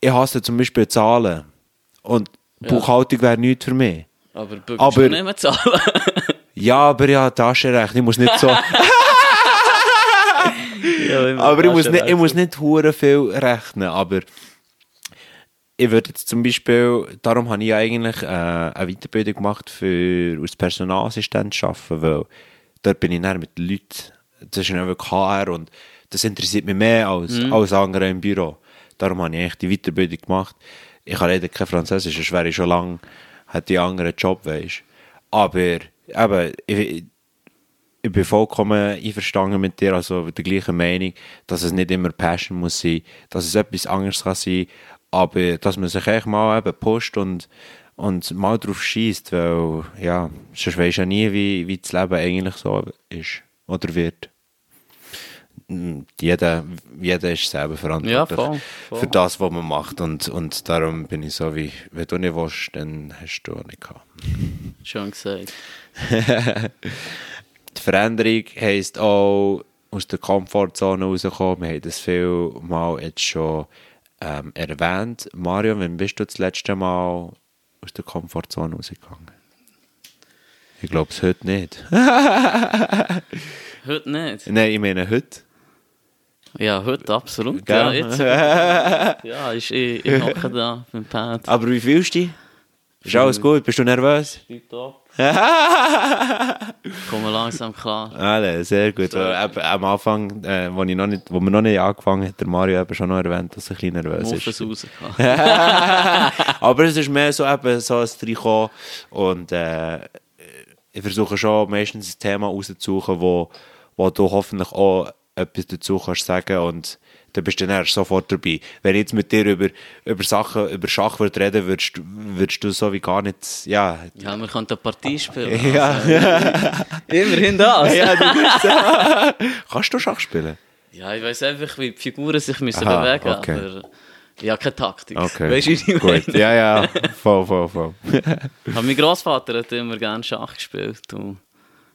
ich hasse zum Beispiel Zahlen. Und Buchhaltung wäre nichts für mich. Aber du aber- aber, nicht mehr zahlen. Ja, aber ja, Taschenrechnen, ich muss nicht so, aber ich muss nicht, ich muss nicht viel rechnen, aber ich würde jetzt zum Beispiel, darum habe ich eigentlich äh, eine Weiterbildung gemacht für als Personalassistent zu arbeiten, weil dort bin ich näher mit den Leuten, das ist ja wirklich HR und das interessiert mich mehr als alles andere im Büro. Darum habe ich eigentlich die Weiterbildung gemacht. Ich habe leider kein Französisch, sonst wäre ich schon lange, hätte ich einen anderen Job, weißt Aber, eben, ich, ich bin vollkommen einverstanden mit dir, also der gleichen Meinung, dass es nicht immer Passion muss sein, dass es etwas anderes kann sein, aber dass man sich echt mal eben pusht und, und mal drauf schießt, weil, ja, sonst du ja nie, wie, wie das Leben eigentlich so ist oder wird. Mm, Jeder, jeder ist selber verantwortlich Ja, voll, voll. für das, was man macht und, und darum bin ich so wie, wenn du nicht willst, dann hast du auch nicht gehabt. Schon gesagt. Die Veränderung heisst auch aus der Komfortzone rauskommen. Wir haben das viel Mal jetzt schon ähm, erwähnt. Mario, wann bist du das letzte Mal aus der Komfortzone rausgegangen? Ich glaube es heute nicht. Heute nicht. Nein, ich meine heute. Ja, heute absolut. Gell? Ja, jetzt. ja, ich, ich, ich hocke da mit dem Pad. Aber wie fühlst du dich? Ist alles gut? Bist du nervös? Tipptopp. Komme langsam klar. Alle, sehr gut. Weil eben am Anfang, äh, wo, ich noch nicht, wo wir noch nicht angefangen haben, hat der Mario eben schon noch erwähnt, dass er ein bisschen nervös ist. Muffes rausgekommen. Aber es ist mehr so eben so ein Trikot und äh, ich versuche schon meistens ein Thema rauszusuchen, wo, wo du hoffentlich auch etwas dazu kannst sagen und dann bist du dann sofort dabei. Wenn ich jetzt mit dir über, über Sachen, über Schach würde reden, würdest, du- würdest du so wie gar nicht, ja... Ja, wir können eine Partie spielen. Ja, Immerhin das. ja du bist, Kannst du Schach spielen? Ja, ich weiß einfach, wie die Figuren sich müssen Aha, bewegen okay. aber ich habe keine Taktik. Okay. Weißt du, wie ich Gut, ja, ja, voll, voll, voll. Aber mein Großvater hat immer gerne Schach gespielt. Und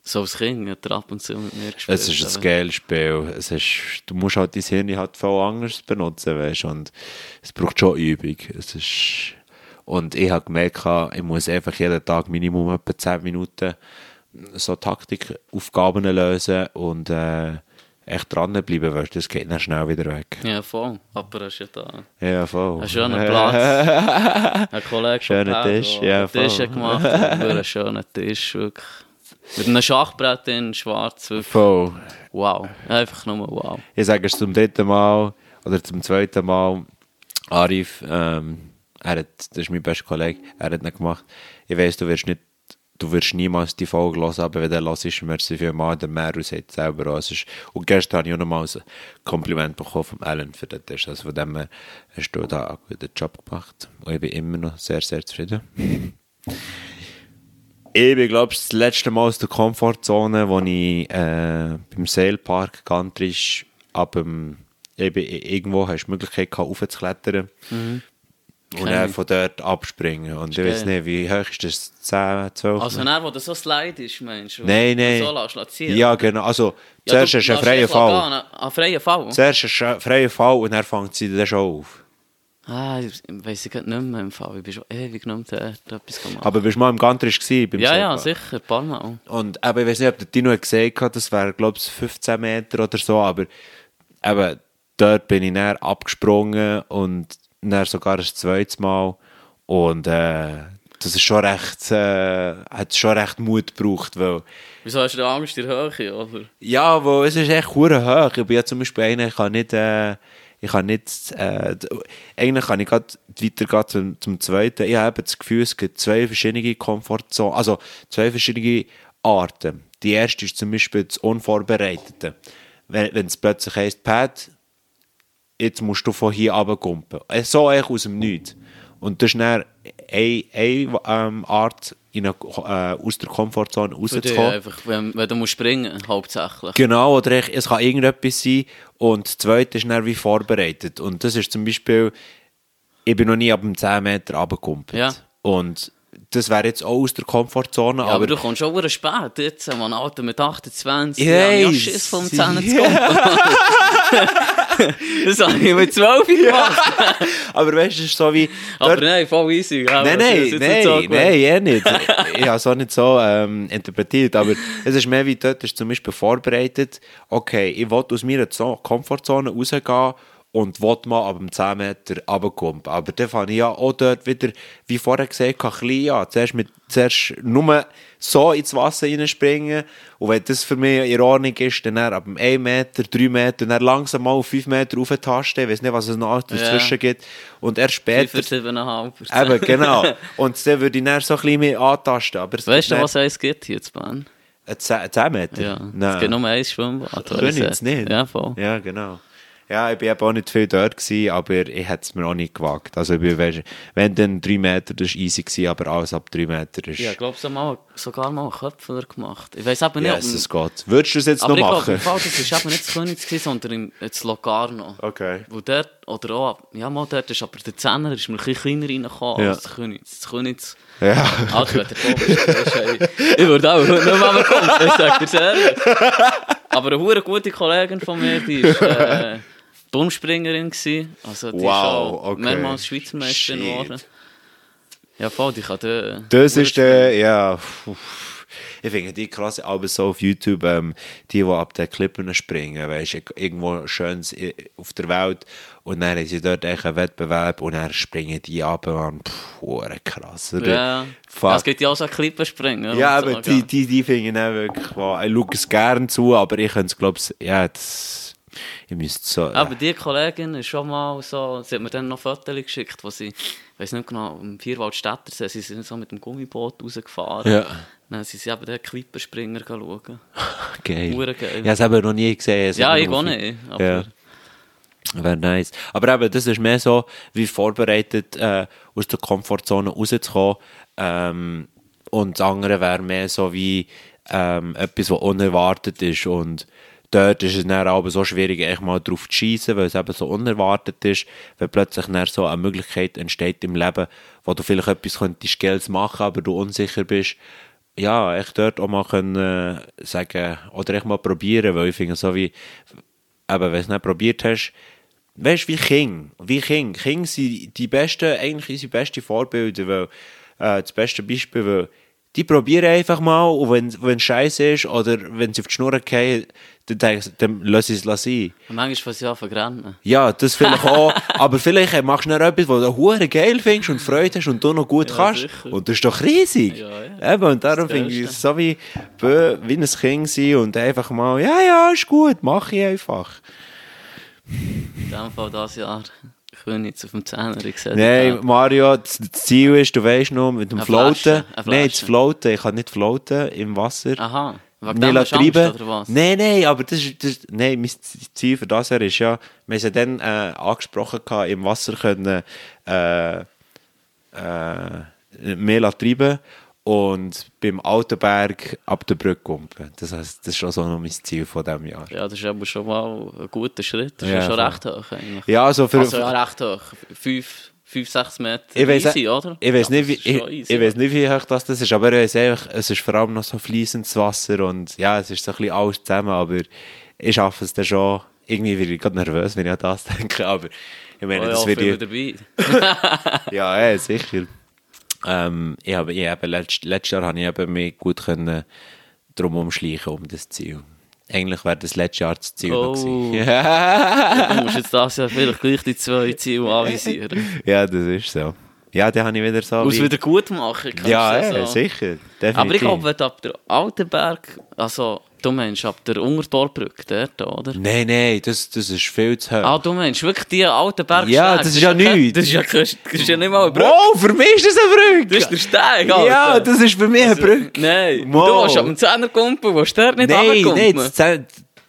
so als Kind hat er ab und zu mit mir gespielt. Es ist ein geiles Spiel. Es ist, du musst halt dein Hirn halt voll anders benutzen, weißt und es braucht schon Übung. Es ist, und ich habe gemerkt, ich muss einfach jeden Tag Minimum etwa 10 Minuten so Taktikaufgaben lösen und äh, echt dranbleiben, weil das geht dann schnell wieder weg. Ja, voll. Aber er ist ja da. Ja, voll. Ein schöner Platz. Ein Kollege Pedro Tisch, ja, einen Tisch voll. gemacht. Einen schönen Tisch, wirklich. Mit einem Schachbrett in schwarz. Wirklich. Voll. Wow. Einfach nur wow. Ich sage es zum dritten Mal oder zum zweiten Mal. Arif, ähm, er hat, das ist mein bester Kollege, er hat ihn gemacht. Ich weiss, du wirst nicht, du wirst niemals die Folge hören, aber wenn du hörst, merci vielmals, der Meru sagt selber auch. Es ist, und gestern habe ich auch noch mal ein Kompliment bekommen von Alan für den Tisch. Also von dem her hast du da einen guten Job gemacht. Und ich bin immer noch sehr, sehr zufrieden. Ich bin, glaube ich, das letzte Mal aus der Komfortzone, wo ich äh, beim Sailpark Gantrisch ab dem, eben, irgendwo hast du die Möglichkeit gehabt, raufzuklettern. Und Kenn dann von dort abspringen. Und ich weiß nicht, wie hoch ist das? 10, 12? Also, dann, wo du so slide ist, meinst du? Nein, nein. So lässt, ja, genau. Also, Ja, zuerst du ist ein freier Fall. Ein freier Fall? Zuerst ist ein freier Fall und dann fängt sie dann schon auf. Ah, ich weiss ich grad nicht mehr im Fall. Ich bin schon ewig nicht mehr dort etwas gemacht. Aber bist du mal im Gantrisch gewesen? Ja, ja, sicher, ein paar Mal. Und eben, ich weiß nicht, ob der Tino hat gesagt hat, das wäre, glaube ich, 15 Meter oder so, aber eben, dort bin ich näher abgesprungen und dann sogar ein zweites Mal. Und äh, das ist schon recht, äh, hat schon recht Mut gebraucht, weil Wieso hast du Angst in der Höhe, oder? Ja, wo es ist echt hure hoch. Ich bin ja zum Beispiel einer, ich kann nicht, äh, ich kann nicht, äh, eigentlich kann ich grad weitergehen zum, zum zweiten. Ich habe das Gefühl, es gibt zwei verschiedene Komfortzonen, also zwei verschiedene Arten. Die erste ist zum Beispiel das Unvorbereitete. Wenn, wenn es plötzlich heisst, Pat, jetzt musst du von hier runterkumpen. Äh, So echt aus dem Nichts. Und das ist dann eine, eine ähm, Art, in eine, äh, aus der Komfortzone rauszukommen. einfach, wenn, wenn du musst springen hauptsächlich. Genau, oder ich, es kann irgendetwas sein und das zweite ist dann wie vorbereitet. Und das ist zum Beispiel, ich bin noch nie ab dem 10 Meter runtergekumpelt. Ja. Und das wäre jetzt auch aus der Komfortzone, Ja, aber, aber, du kommst schon verdammt spät. Jetzt, man, Alter, mit 28, Ich ja, ich. Schiss vom 10 zu kommen. das habe ich mit 12 gemacht. aber weißt du, es ist so wie... Aber dort- nein, voll easy. Ja, Nein, nein, nein, so nein, eh nicht. Ich habe es auch nicht so ähm, interpretiert, aber es ist mehr wie dort ist zum Beispiel vorbereitet, okay, ich will aus meiner Zo- Komfortzone rausgehen und will mal ab dem 10 Meter runterkommen. Aber dann fange ich ja auch dort wieder, wie vorher gesagt, ein bisschen an. Zuerst, mit, zuerst nur so ins Wasser reinspringen und wenn das für mich in Ordnung ist, dann ab dem 1 Meter, 3 Meter, dann langsam mal auf 5 Meter rauftasten. Ich weiß nicht, was es noch dazwischen Ja. gibt. Und erst später... 5 7,5. Eben, genau. Und dann würde ich dann so ein bisschen mehr antasten. Aber es Weißt du, was eins gibt hier zu Bern? Ein 10 10 Meter? Ja, Nein. es gibt nur ein Schwimmbad. Können es nicht? Ja, voll. Ja, genau. Ja, ich bin eben auch nicht viel dort gewesen, aber ich hätte es mir auch nicht gewagt. Also, ich bin, wenn dann 3 Meter, das war easy gewesen, aber alles ab 3 Meter ist... Ja, ich glaube, so mal, sogar mal einen Köpfler gemacht. Ich weiß aber nicht, yes, es geht. Würdest du es jetzt aber noch ich glaube, machen? im Fall, das war eben nicht das Königs, gewesen, sondern im, das Locarno. Okay. Wo dort, oder auch, ja mal dort ist aber der Zehner ist mir ein bisschen kleiner reingekommen Ja. als das Königs. Das Königs, Ja. Wenn der ist, ist ey, ich würde auch heute nicht mehr kommen, ich sag dir ehrlich. Aber eine gute Kollegin von mir, die ist äh, Turmspringerin gewesen. Also die Wow, ist okay. mehrmals Schweizer Meisterin geworden. Ja voll, die kann da... Das ist der, ja. Ich finde die krasse, aber so auf YouTube, ähm, die, die ab den Klippen springen, weißt du, irgendwo schönes i- auf der Welt und dann haben sie dort einen Wettbewerb und dann springen die ab und pff, hure krass. Oder? Ja, Fuck. es gibt ja auch so Klippen springen. Ja, und so, aber die, gell. die, die finde ich auch wirklich, wow. ich schaue es gerne zu, aber ich könnte es, glaube ich, ja, das, ich müsste so, Aber die Kollegin ist schon mal so, sie hat mir dann noch Fotos geschickt, wo sie, ich weiß nicht genau, im Vierwaldstättersee, sie sind so mit dem Gummiboot rausgefahren. Ja. Dann sind sie eben den Klippenspringer schauen. geil. Hure geil. Ich habe es aber noch nie gesehen. es Ja, ich auch nicht. Aber Ja. Wäre nice. Aber eben, das ist mehr so, wie vorbereitet, äh, aus der Komfortzone rauszukommen. Ähm, und das andere wäre mehr so wie ähm, etwas, was unerwartet ist. Und dort ist es dann aber so schwierig, echt mal drauf zu schießen, weil es eben so unerwartet ist, wenn plötzlich dann so eine Möglichkeit entsteht im Leben, wo du vielleicht etwas könntest Geld machen, aber du unsicher bist. Ja, echt dort auch mal können, äh, sagen, oder echt mal probieren, weil ich finde, so wie, eben, wenn du es nicht probiert hast, weißt wie King, wie King, King sind die besten, eigentlich unsere besten Vorbilder, weil, äh, das beste Beispiel, weil, die probieren einfach mal, und wenn, wenn es scheiße ist, oder wenn sie auf die Schnur gehen, dann, denken sie, dann lass es sein. Und manchmal fangen sie an zu rennen. Ja, das vielleicht auch, aber vielleicht machst du noch etwas, was du hure geil findest und Freude hast und du noch gut Ja, kannst. sicher. Und das ist doch riesig. Ja, ja. Eben, und darum Das finde ich es so wie, wie ein Kind sein und einfach mal, ja, ja, ist gut, mach ich einfach. In dem Fall dieses Jahr Königs auf dem Zehner. Sehe Nein, Mario, das Ziel ist, du weißt noch, mit dem Eine Floaten. Nein, das. Floaten, ich kann nicht floaten im Wasser. Aha. Wegen dem hast treiben. oder was? Nein, nein, aber das ist, das, nein, mein Ziel für das her ist ja, wir haben ja dann äh, angesprochen, gehabt, im Wasser können äh, äh, mehr treiben und beim Altenberg ab der Brücke kumpen. Das heisst, das ist schon so noch mein Ziel von diesem Jahr. Ja, das ist aber schon mal ein guter Schritt. Das ist Ja, schon voll. recht hoch eigentlich. Ja, also für, also ja, recht hoch. Fünf, 5, 6 Meter Ich weiß, easy, oder? ich weiß Ja, nicht, wie, ich, ich weiß nicht, wie hoch das, ist, aber ich einfach, es ist vor allem noch so fließendes Wasser und ja, es ist so ein bisschen alles zusammen, aber ich schaffe es dann schon. Irgendwie werde ich gerade nervös, wenn ich an das denke, aber ich meine, Oh ja, das wird ich, dabei. ja, ja, sicher. Ähm, ich habe, ich eben, letzt, letztes Jahr habe ich eben mich gut können drum umschleichen um das Ziel. Eigentlich wäre das letztes Jahr das Ziel Oh. gewesen. Du musst jetzt das Jahr vielleicht gleich die zwei Ziele anvisieren. ja, das ist so. Ja, dann habe ich wieder so... Wie- wieder gut machen. kannst ja, ja, so. sicher. Definitiv. Aber ich glaube, wenn du ab der Altenberg, also du meinst ab der Untertorbrücke dort, oder? Nein, nein, das, das ist viel zu hoch. Ah, du meinst wirklich die Altenberg Ja, das ist ja nichts. Das ist ja, das ist ja nicht mal eine Brücke. Wow, für mich ist das eine Brücke! Das ist der Steig, Alter. ja, das ist für mich eine Brücke. Nein, Wow. du warst am Zehnerkumpel, wo du dort nicht Nein, nein,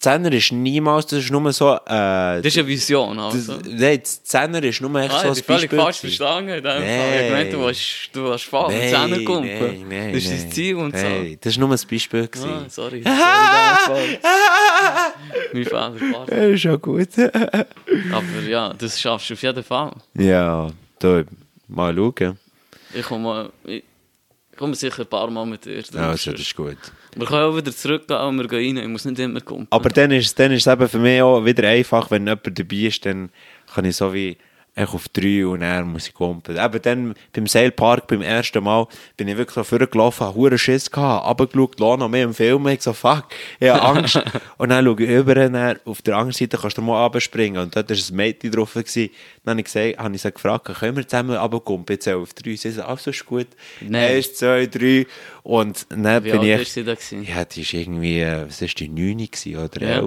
Zehner ist niemals, das ist nur so... Äh, Das ist eine Vision, das, also. nein, das Zehner ist nur echt Ah, so ich ein Beispiel. falsch gewesen. verstanden. Nein. Ich gemeint, du warst, du warst voll am Nein, Zehnerkumpel. nein, nein, Das ist dein Ziel und so. Nein, das war nur ein Beispiel. Ah, gewesen. sorry, sorry, Fall. Mein Fehler, pardon. Ja, ist schon gut. Aber ja, das schaffst du auf jeden Fall. ja, da, mal schauen. Ich komme, ich komme sicher ein paar Mal mit dir. Du Also, das ist gut. wir können auch wieder zurückgehen und wir gehen rein. Ich muss nicht immer kommen. Aber dann ist, dann ist es eben für mich auch wieder einfach, wenn jemand dabei ist, dann kann ich so wie echt auf drei und dann muss ich kumpeln. Eben dann beim Sailpark beim ersten Mal bin ich wirklich so vorgelaufen, habe hure Schiss gehabt, runtergeschaut, noch mehr im Film, ich so, fuck, ich habe Angst. und dann schaue ich über, dann, auf der anderen Seite kannst du mal runterspringen und dort war ein Mädchen drauf. Gewesen. Dann habe ich, gesagt, habe ich sie gefragt, können wir zusammen runterkumpeln, jetzt auf drei? Sie ach, so ist gut. Nein. Eins, zwei, drei. Und dann Wie bin ich alt echt- ist sie da gewesen? ja, die war irgendwie, äh, was ist die, 9 gewesen oder Ja.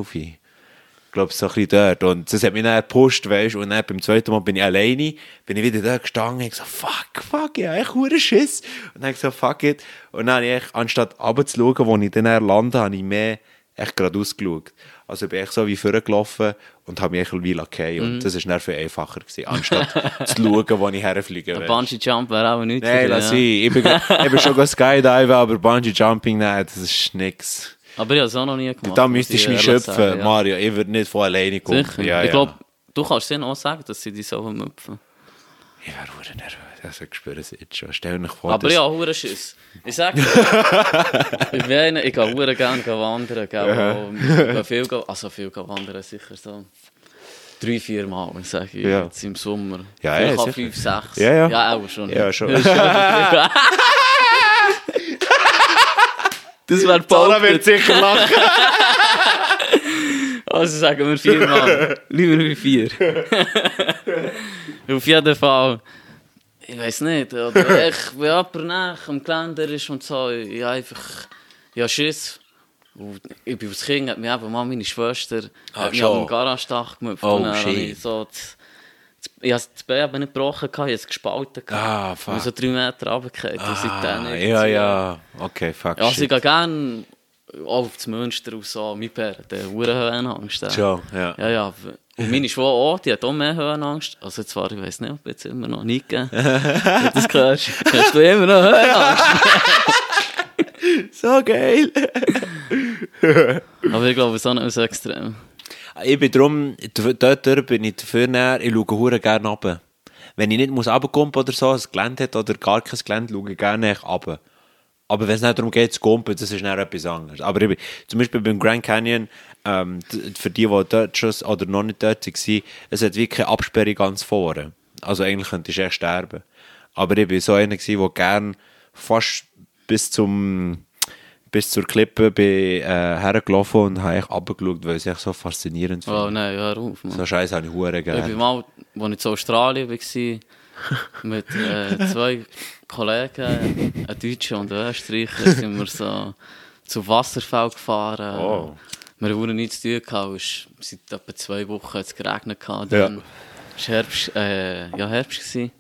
11? Ich glaube, so ein bisschen dort. Und das hat mich dann gepusht, weißt. Und dann beim zweiten Mal bin ich alleine, bin ich wieder dort gestanden. Ich so, fuck, fuck, ich habe echt hure Schiss. Und dann habe ich so, fuck it. Und dann habe ich anstatt runterzuschauen, wo ich dann lande, habe ich mehr echt geradeaus geschaut. Also ich bin echt so wie vorgelaufen und habe mich echt wie lackiert. Mhm. Und das war dann viel einfacher gewesen, anstatt zu schauen, wo ich herfliege. Ein. Bungee Jump wäre auch nichts. Nein, lass dich, sein. Ich bin, ich bin schon Skydiven, aber Bungee Jumping, nein, das ist nix. Aber ich habe es auch noch nie gemacht. Da muss müsstest ich du mich ehrlich schöpfen, sagen, ja. Mario. Ich würde nicht von alleine kommen. Sicher. Ja, ich ja. glaube, du kannst ihnen auch sagen, dass sie dich sollen müpfen. Ich wäre hure nervös. Also, ich spüre es jetzt schon. Stell dir vor, Aber ja, hure Schiss. Ich sag dir, ich, bin, ich gehe hure gerne wandern. Gell, gehe viel, also viel wandern, sicher so. Drei, vier Mal, sage ich, Ja. jetzt im Sommer. Ja, Vielleicht ja, sicher. fünf, sechs. Ja, ja. Ja, auch schon. Ja, schon. Das wäre Zara wird sicher lachen. Also sagen wir viermal. Lieber wie vier. Auf jeden Fall. Ich weiß nicht. Oder ich, wenn jemand nach am Geländer ist und so, ich einfach ja, Schiss. Und ich bin als Kind, hat mich eben mal meine Schwester Ah, hat mich schon. am Garagedach gemüpft. Oh, und shit. so ich habe das Bein nicht gebrochen, ich habe es gespalten. Ah, Ich fuck. bin so drei Meter runtergefallen. und Ah, ja, ja. Okay, fuck. Also ich shit. gehe gerne auf das Münster und so. Mein Bär der. Schon, ja. Ja, ja. Und meine Schwester auch, die hat auch mehr Höhenangst. Also zwar, ich weiß nicht, ob jetzt immer noch nie gegeben. Wenn du das hörst, hast du immer noch Höhenangst. So geil. Aber ich glaube, es ist auch nicht so extrem. Ich bin drum, dort bin ich dafür näher, ich schaue gerne runter. Wenn ich nicht muss runterkommen oder so, ein Gelände hat oder gar kein Gelände, schaue ich gerne runter. Aber wenn es nicht darum geht, zu kumpen, das ist dann etwas anderes. Aber ich zum Beispiel beim Grand Canyon, ähm, für die, die dort schon oder noch nicht dort waren, es hat wirklich keine Absperrung ganz vorne. Also eigentlich könntest du echt sterben. Aber ich war so einer, der gerne fast bis zum bis zur Klippe bin, äh, hergelaufen und habe echt runtergeschaut, weil ich es so faszinierend Oh finde. nein, hör auf, Mann. So scheiße habe ich hure Ich bin mal, als ich in Australien war, mit äh, zwei Kollegen, ein Deutscher und ein Österreicher, sind wir so zu Wasserfall gefahren. Oh. Wir hatten nichts zu tun, gehabt. es seit etwa zwei Wochen hat's geregnet. gehabt. Ja. Dann war Herbst, äh, ja, Herbst. Gewesen.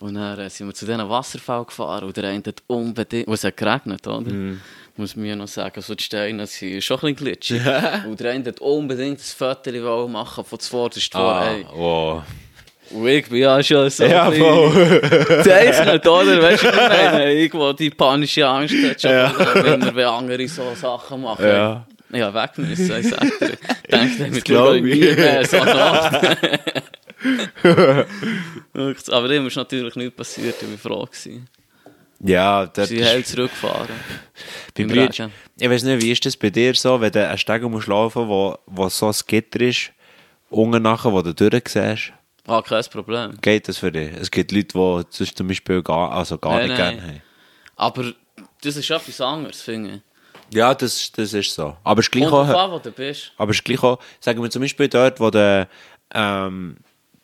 Und dann äh, sind wir zu diesem Wasserfall gefahren und der eine hat unbedingt, und es hat geregnet, oder? Mhm. Muss mir noch sagen, so die Steine sind schon ein bisschen glitschig. und der eine hat unbedingt ein Foto machen von zuvorderst vor. Ah, Ey. wow. Und ich bin ja schon so Ja, ein gezeichnet, oder? Weißt du, was ich meine? Irgendwo die panische Angst hat schon, wenn wir andere so Sachen machen. Ja. Ja, weg müssen, ich sag dir. Ich denke, damit glaub schaue ich ich. nie mehr so nach. Aber dem ist natürlich nichts passiert, ich war froh. Gewesen. Ja, das Sie heil zurückgefahren. Bei Regen. ich weiß nicht, wie ist das bei dir so, wenn du einen Steg musst laufen wo, wo so ein Gitter ist, unten nachher, wo du durchsiehst, Ah, kein Problem. geht das für dich? Es gibt Leute, die das zum Beispiel gar, also gar Nein, nicht nein. gerne haben. Aber das ist etwas anderes, finde ich. Ja, das, das ist so. Aber es ist gleich auch, an, wo du bist. aber es ist gleich auch, sagen wir zum Beispiel dort, wo du ähm,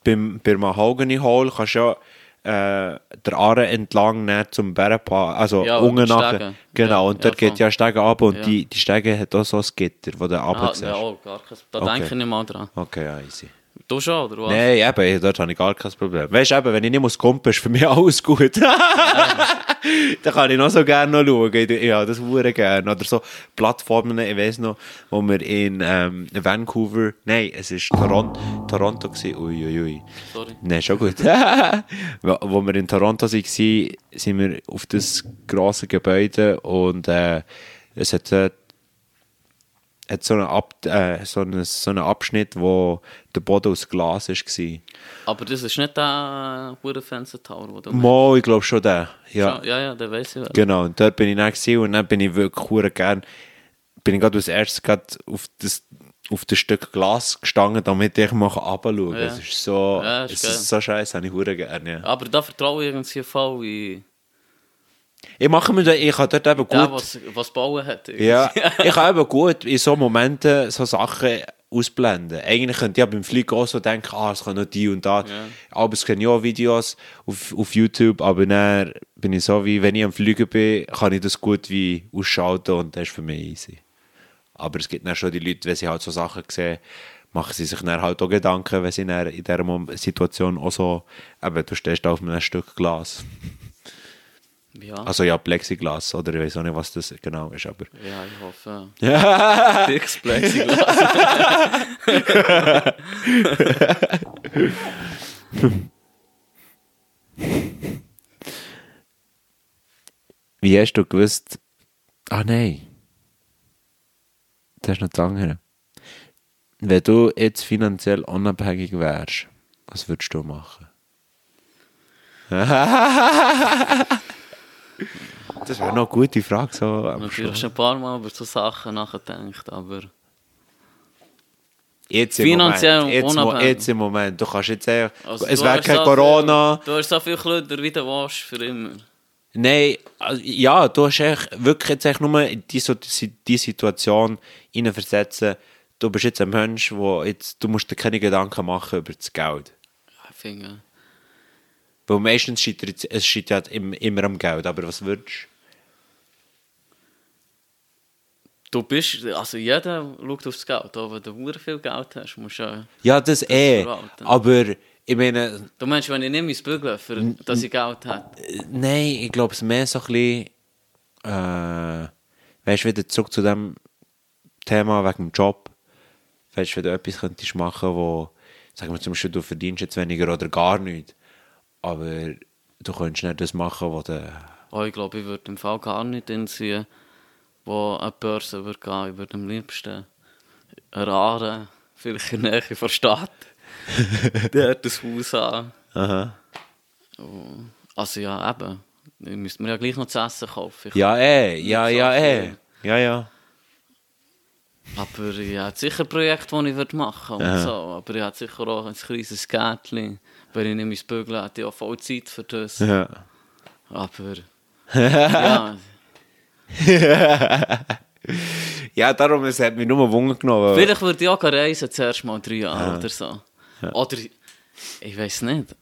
beim, beim Mahogany Hall kannst ja äh, der Aare entlang zum Bärenpaar, also Ja, unten nachher. Genau, Ja, und ja, geht ja Stege ab und Ja. die, die Stege hat auch so ein Gitter, wo du Ah, runter ja, oh, gar kein, da Okay. denke ich nicht mal dran. Okay, ja, easy. Du schon, oder was? Nein, eben, dort habe ich gar kein Problem. Weißt du, eben, wenn ich nicht muss kumpen, ist für mich alles gut. Dann kann ich noch so gerne noch schauen. Habe das hure gerne. Oder so Plattformen, ich weiß noch, wo wir in ähm, Vancouver, nein, es war Toronto, Toronto gewesen. Ui, ui, ui. Sorry. Nein, schon gut. wo, wir in Toronto waren, sind wir auf das grosse Gebäude und äh, es hat, hat so, einen Ab, äh, so, einen, so einen Abschnitt, wo der Boden aus Glas war. Aber das ist nicht der äh, Fenster Tower, wo du Mo, ich glaube schon der. Ja, Ja, ja, ja der weiß ich. genau. Und dort bin ich dann und dann bin ich wirklich gern, bin ich gerade als erstes gerade auf das auf das Stück Glas gestanden, damit ich mal runterschauen kann. Ja. Es ist so, Ja, ist es geil. ist so scheiße, habe ich hure gerne. Ja. Aber da vertraue ich irgendwie voll in Ich mache mir ich kann dort eben gut, den, was, was bauen hat. ja, ich kann eben gut in so Momenten so Sachen ausblenden. Eigentlich könnte ich ja beim Fliegen auch so denken, ah, es kann noch die und da. Ja. Aber es können ja auch Videos auf, auf YouTube, aber dann bin ich so wie, wenn ich am Fliegen bin, kann ich das gut wie ausschalten und das ist für mich easy. Aber es gibt dann schon die Leute, wenn sie halt so Sachen sehen, machen sie sich dann halt auch Gedanken, wenn sie in dieser Situation auch so, eben, du stehst auf einem Stück Glas. Ja, Also ja, Plexiglas, oder ich weiß auch nicht, was das genau ist, aber... ja ich hoffe. Ja. Dickes Plexiglas. Wie hast du gewusst? Ah nein. Das ist noch das andere. Wenn du jetzt finanziell unabhängig wärst, was würdest du machen? das wäre noch eine gute Frage. So Natürlich schon ein paar Mal über so Sachen nachgedacht, aber Jetzt im Finanziell Moment. Jetzt, unabhängig. jetzt im Moment. Du kannst jetzt einfach, also es wäre kein so Corona. Viel, du hast so viel Klöder, wie du willst, für immer. Nein, also, ja, du hast echt wirklich jetzt echt nur in die, die Situation hineinversetzen. Du bist jetzt ein Mensch, wo jetzt, du musst dir keine Gedanken machen über das Geld. Ich finde, Weil meistens scheitert es scheitert im- immer am Geld. Aber was würdest du bist, also jeder schaut aufs Geld, auch wenn du viel Geld hast, musst du ja... Ja, das eh. verwalten. Aber ich meine, Du meinst, wenn ich nicht mein Bügeln, für, dass ich Geld habe? äh, nein, ich glaube es ist mehr so ein bisschen, äh, weißt du, wieder zurück zu dem Thema wegen dem Job. Weißt du, wenn du etwas könntest machen, wo, sagen wir zum Beispiel, du verdienst jetzt weniger oder gar nichts, aber du könntest nicht das machen, was du, Oh, ich glaube, ich würde im Fall gar nicht hinziehen, wo eine Börse würde gehen. Ich würde am liebsten erraten, vielleicht in der Nähe von der Stadt. Der hat das Haus an. aha. Also ja, eben. Ich müsste mir ja gleich noch zu essen kaufen. Ich- Ja, eh, ja, ja, eh. Ja, ja. Aber ich hätte sicher Projekte, die ich würde machen und so. Aber ich hätte sicher auch ein kleines Gärtchen. Wenn ich nicht mein Bügeln hätte, ich auch voll Zeit für das. ja. Aber ja, Ja, darum, es hat mich nur Wunder genommen. vielleicht würde ich auch reisen, zuerst mal drei Jahre oder so. Oder, ich weiß nicht.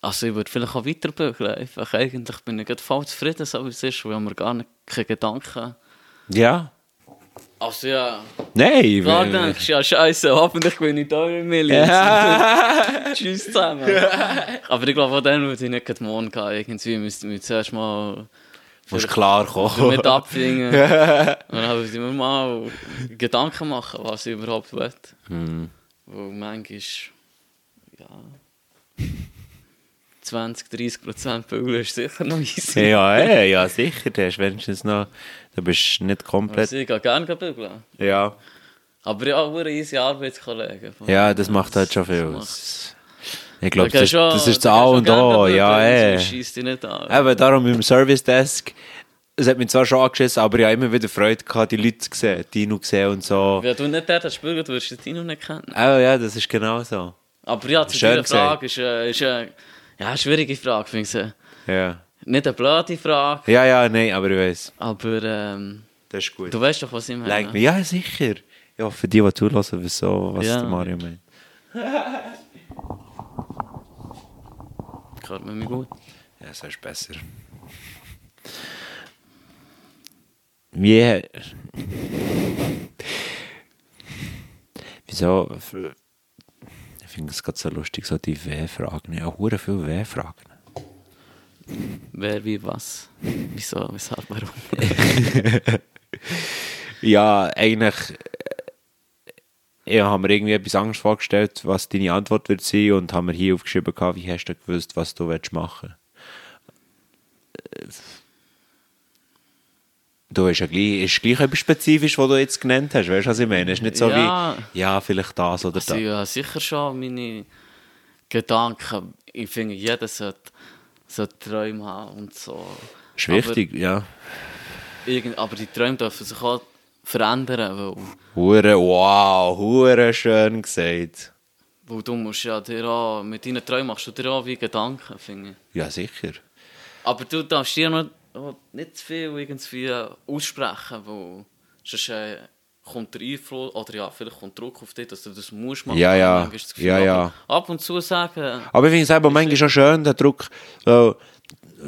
Also ich würde vielleicht auch weiter bügeln. Einfach eigentlich bin ich voll zufrieden, so wie es ist, weil mir gar nicht keine Gedanken... Ja. Also ja, Nein, klar denkst du, ja scheiße, hoffentlich bin ich da in Millions. Tschüss zusammen. Aber ich glaube, auch dann würde ich nicht morgen gehen. Irgendwie müsste ich mir zuerst mal musst klar kommen. mit abfingen. Und dann würde ich mir mal Gedanken machen, was ich überhaupt will. Hm. Weil manchmal, ja, 20, 30 Prozent Bügeln ist sicher noch easy. Ja, eh, ja, sicher. Du hast wenigstens noch, du bist nicht komplett. Also ich gehe gerne bügeln. Ja. Aber ja, auch easy Arbeitskollegen. Ja, das macht halt schon viel aus. Ich glaube, Da das, ist- das schon- ist das da A und schon O, ja, dort, eh. Eben, darum im Service Desk, es hat mich zwar schon angeschissen, aber ich habe immer wieder Freude gehabt, die Leute zu sehen, Dino gesehen und so. Wenn du nicht dort hast bügeln, würdest du den noch nicht kennen. Oh ja, das ist genau so. Aber ja, zu Schön gesagt. Frage ist, äh, ist äh, ja, eine schwierige Frage, finde ich. äh. Ja. Nicht eine blöde Frage, Ja, ja, nein, aber ich weiß. aber ähm, Das ist gut. du weißt doch, was ich meine. Like. Ja, sicher. Ja, für die, die zulassen, wieso, was Ja. der Mario meint. Hört man mich gut. Ja, so ist besser. Wie. Wieso. Ich finde es gerade so lustig, so die W-Fragen. Ja, hure viele W-Fragen. Wer, wie, was, wieso, weshalb, warum. Ja, eigentlich. äh, Ich habe mir irgendwie etwas Angst vorgestellt, was deine Antwort wird sein und haben mir hier aufgeschrieben, wie hast du gewusst, was du willst machen Äh, Du hast ja gleich, ist gleich etwas spezifisch, was du jetzt genannt hast. Weißt du, was ich meine? Es ist nicht so Ja. wie, ja, vielleicht das oder Also, das. ich habe sicher schon meine Gedanken. Ich finde, jeder sollte, sollte Träume haben und so. Ist wichtig, ja. Aber, irgend, aber die Träume dürfen sich auch verändern, weil, Hure, wow, hure schön gesagt. weil du musst ja dir auch, mit deinen Träumen machst du dir auch wie Gedanken, finde ich. Ja, sicher. Aber du darfst dir noch nicht zu viel irgendwie aussprechen, weil sonst äh, kommt der Einfluss, oder ja, vielleicht kommt Druck auf dich, dass du das musst machen. Ja, ja. Gefühl, Ja, ja. aber Ab und zu sagen, Aber ich finde es eben manchmal schon schön, der Druck, weil,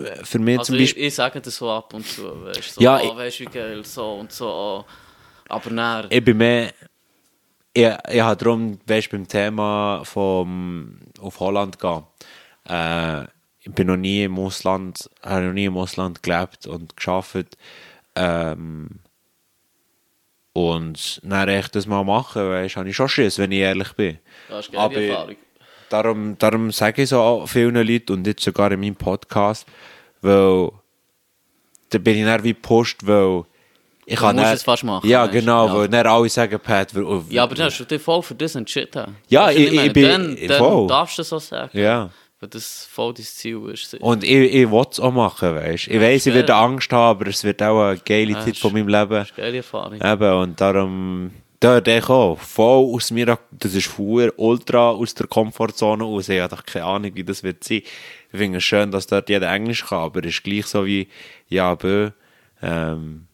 äh, für mich also zum ich, Beispiel, ich sage das so ab und zu, weißt du, so, Ja, oh, ich- weißt du, geil, so und so, oh. aber näher. ich bin mehr, ich, ich habe darum, weißt du, beim Thema vom, auf Holland gehen, äh, ich bin noch nie im Ausland, habe noch nie im Ausland gelebt und geschafft, ähm, und dann echt das mal machen, weißt du, habe ich schon Schiss, wenn ich ehrlich bin. Das ist geile Erfahrung. Darum, darum sage ich so vielen Leuten und jetzt sogar in meinem Podcast, weil da bin ich dann wie gepusht, weil ich kann musst dann- es fast machen, Ja, du? genau, Ja. weil dann alle sagen, Pat, weil, Ja, aber dann hast du dich voll für das entschieden. Ja, du, ich- meine? ich bin- Dann, dann voll. darfst du das so sagen. Ja. Weil das voll dein Ziel ist. Und ich, ich will es auch machen, weißt du. Ich weiss, ich geil. werde Angst haben, aber es wird auch eine geile Ja, Zeit von meinem Leben. Das ist eine geile Erfahrung. Eben, und darum, da denke ich auch, voll aus mir, das ist voll ultra aus der Komfortzone raus. Ich habe keine Ahnung, wie das wird sein. Ich finde es schön, dass dort jeder Englisch kann, aber es ist gleich so wie, ja, bö, ähm,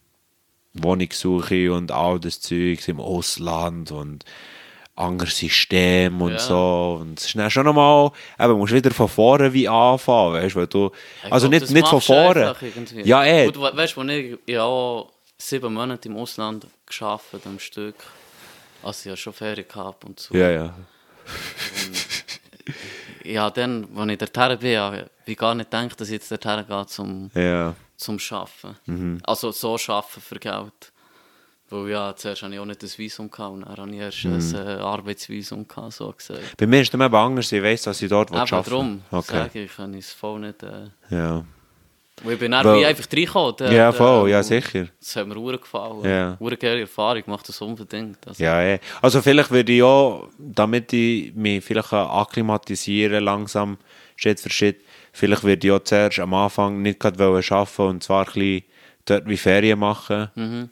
Wohnungssuche und all das Zeug im Ausland und anderes System und Ja. so. Und es ist dann schon nochmal, eben, musst wieder von vorne wie anfangen, weißt weil du, Ich also glaub, nicht, nicht von vorne. Ja, eh. Gut, we weißt du, ich, ich habe sieben Monate im Ausland gearbeitet am Stück. Also ich habe schon Ferien gehabt und so. Ja, ja. Ja, dann, als ich dorthin bin, habe ich gar nicht gedacht, dass ich jetzt dorthin gehe zum, Ja. zum Arbeiten. Mhm. Also so arbeiten für Geld. Weil ja, zuerst hatte ich auch nicht das Visum gehabt und dann habe ich erst Mhm. ein äh, Arbeitsvisum gehabt, so gesagt. Bei mir ist es eben anders, ich weiss, dass ich dort Aber arbeiten darum Okay. sage ich, kann ich es voll nicht... Äh, Ja. weil ich bin dann wie einfach reingekommen. der- Ja, voll, ja, sicher. Das hat mir sehr gefallen. Ja. Eine geile Erfahrung, macht das unbedingt. Also, Ja, eh. Also vielleicht würde ich auch, damit ich mich vielleicht akklimatisieren langsam, Schritt für Schritt, vielleicht würde ich auch zuerst am Anfang nicht gerade wollen arbeiten und zwar ein bisschen dort wie Ferien machen. Mhm.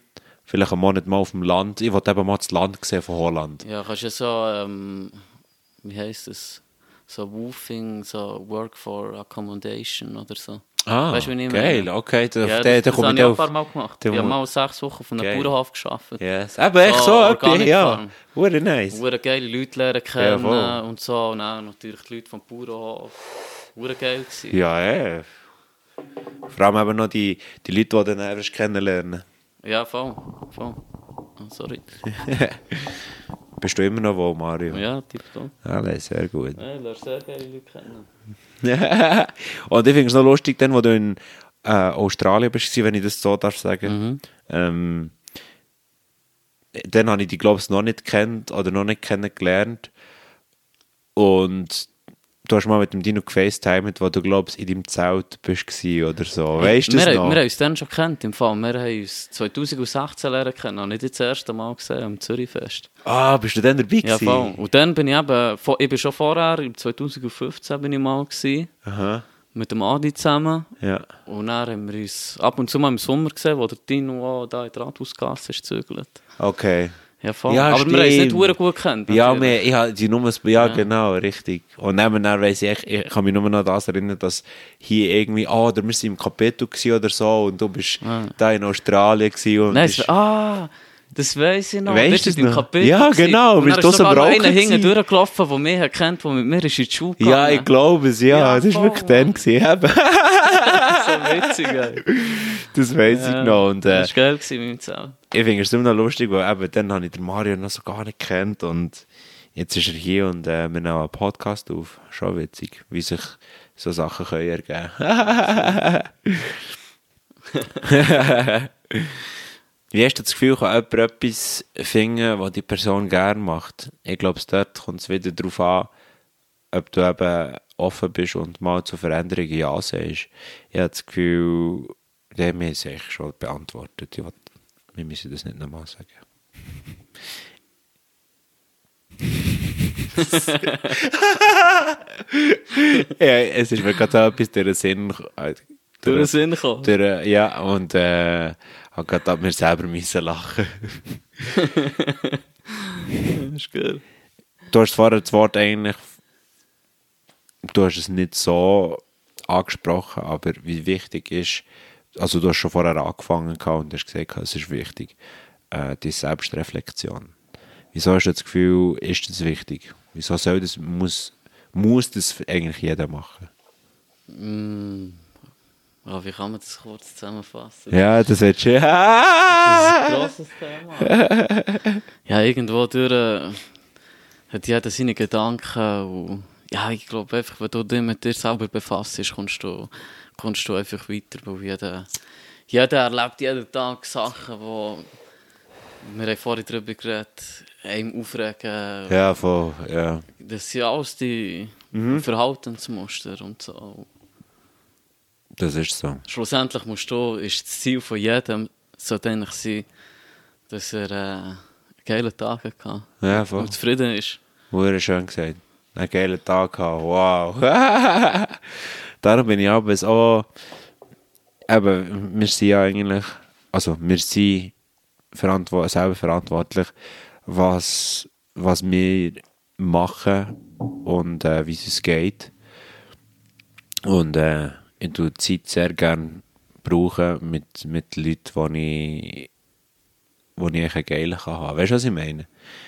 Vielleicht einen Monat mal auf dem Land. Ich wollte eben mal das Land sehen von Holland. Ja, kannst du so, ähm, wie heisst das? So Woofing, so Work for Accommodation oder so. Ah, Weißt du, wie ich geil, meine? okay. Da, Ja, da, das, da das habe ich auch ein paar Mal gemacht. Ich habe mal sechs Wochen auf einem Geil. Bauernhof gearbeitet. Yes. Eben, echt So, so, etwas, ja. Hure nice. Hure geile Leute lernen kennen voll. und so. Und dann natürlich die Leute vom Bauernhof. Hure geil gewesen. Ja, eh. Vor allem eben noch die, die Leute, die dann erst kennenlernen. Ja, voll. voll. Oh, sorry. Bist du immer noch wo, Mario? Ja, tipptopp. Alles, sehr gut. Ja, ich lerne sehr geile Leute kennen. und ich finde es noch lustig, dann, wo du in äh, Australien bist, wenn ich das so darf sagen. Ähm, dann habe ich die, glaube ich, noch nicht kennt oder noch nicht kennengelernt. Und du hast mal mit dem Dino gefacetimed, wo du glaubst, in deinem Zelt bist oder so. Weißt du wir, das haben- noch? wir haben uns dann schon kennt, im Fall. Wir haben uns 2016 lernen kennen, und nicht das erste Mal gesehen am Zürichfest. ah, bist du dann dabei Ja, gewesen? voll. Und dann bin ich eben, ich bin schon vorher, im 2015 bin ich mal gewesen, Aha, mit dem Adi zusammen. ja. Und dann haben wir uns ab und zu mal im Sommer gesehen, wo der Dino da in der Rathausgasse ist gezügelt. Okay. Ja, voll. Ja, Aber wir haben es nicht stimmt. gut gekannt. Ja, mehr, ich habe die Nummer, ja, Ja. genau, richtig. Und dann, dann weiss ich, echt, ich kann mich nur noch das erinnern, dass hier irgendwie, ah, oder wir sind im Kapitel oder so und du bist Ah. da in Australien gewesen und Nein, bist- ah, das weiss ich noch. Weisst Dort du im? Kapitel Ja, gewesen. genau, Und bist du so broken einer hinten gewesen? durchgelaufen, der mich kennt, der mit mir ist in die Schule gegangen ja, ich glaube es, ja, Ja, das war wirklich dann gewesen, eben. so witzig, ey. Das weiss ich noch und äh, Das war geil gewesen mit dem Zelt. ich finde es immer noch lustig, weil eben dann habe ich den Mario noch so gar nicht kennt und jetzt ist er hier und äh, wir nehmen einen Podcast auf. Schon witzig, wie sich so Sachen können ergeben. Wie hast du das Gefühl, kann jemand etwas finden, was die Person gerne macht? Ich glaube, dort kommt es wieder darauf an, ob du eben offen bist und mal zu Veränderungen Ja sagst. Ich habe das Gefühl, der haben es eigentlich schon beantwortet. Ich will, wir müssen das nicht nochmal sagen. ja, es ist mir gerade so etwas durch den Sinn äh, Durch den Sinn gekommen. durch, ja, und äh, habe gerade an mir selber müssen lachen. Das ist geil. Du hast vorher das Wort eigentlich, du hast es nicht so angesprochen, aber wie wichtig ist, also du hast schon vorher angefangen und hast gesagt, es ist wichtig, äh, die Selbstreflexion. Wieso hast du das Gefühl, ist das wichtig? Wieso soll das, muss, muss das eigentlich jeder machen? Mm. Ja, wie kann man das kurz zusammenfassen? Ja, das wird schön. Das ist ein grosses Thema. ja, irgendwo durch äh, hat jeder seine Gedanken. Und, ja, ich glaube einfach, wenn du dich mit dir selber befasst, kommst du, kommst du einfach weiter. Weil jeder, jeder erlebt jeden Tag Sachen, wo wir haben vorhin darüber geredet, einem aufregen. Ja, voll, ja. Das sind alles die Verhaltensmuster und so. Das ist so. Schlussendlich musst du, ist das Ziel von jedem, sollte eigentlich sein, dass er äh, einen geilen Tag hat Ja, voll. und zufrieden ist. Wurde schön gesagt. Einen geilen Tag gehabt. Wow. Darum bin ich aber so. Eben, wir sind ja eigentlich. Also, wir sind verantwo selber verantwortlich, was, was wir machen und äh, wie es uns geht. Und äh, ich tue die Zeit sehr gerne brauchen mit, mit Leuten, die ich wo ich einen kann haben. Weißt du, was ich meine?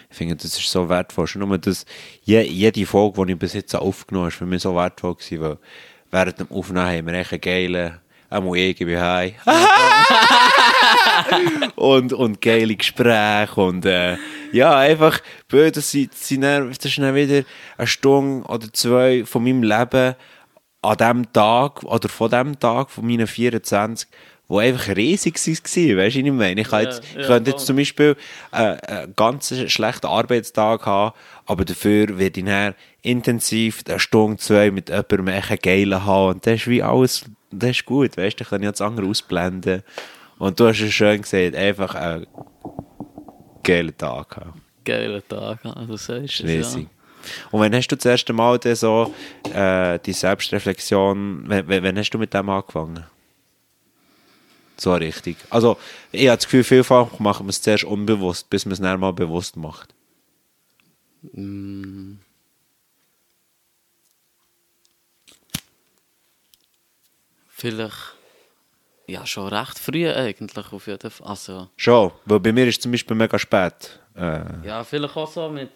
Ich finde, das ist so wertvoll. Schon nur das, je, jede Folge, die ich bis jetzt aufgenommen habe, für mich so wertvoll gewesen, weil während dem Aufnehmen haben wir echt einen geilen, einmal ich, bin heim. und, und geile Gespräche und äh, ja, einfach, das, sind, das, das ist dann wieder eine Stunde oder zwei von meinem Leben an dem Tag oder von dem Tag, von meinen 24, wo einfach riesig war, weißt du, ich meine? Ich, kann jetzt, ich könnte jetzt zum Beispiel äh, einen ganz schlechten Arbeitstag haben, aber dafür werde ich dann intensiv eine Stunde, zwei mit jemandem echt geilen haben und das ist wie alles, das ist gut, weißt du, ich kann das andere ausblenden und du hast es schön gesagt, einfach einen geilen Tag haben. Geiler Tag, ja, du sagst es, ja. Und wenn hast du das erste Mal dann so äh, die Selbstreflexion, wenn hast du mit dem angefangen? So richtig. Also, ich habe das Gefühl, vielfach macht man es zuerst unbewusst, bis man es dann mal bewusst macht. Mm. Vielleicht, ja, schon recht früh eigentlich auf jeden Fall. Also, Schon, weil bei mir ist es zum Beispiel mega spät. Äh, ja, vielleicht auch so mit,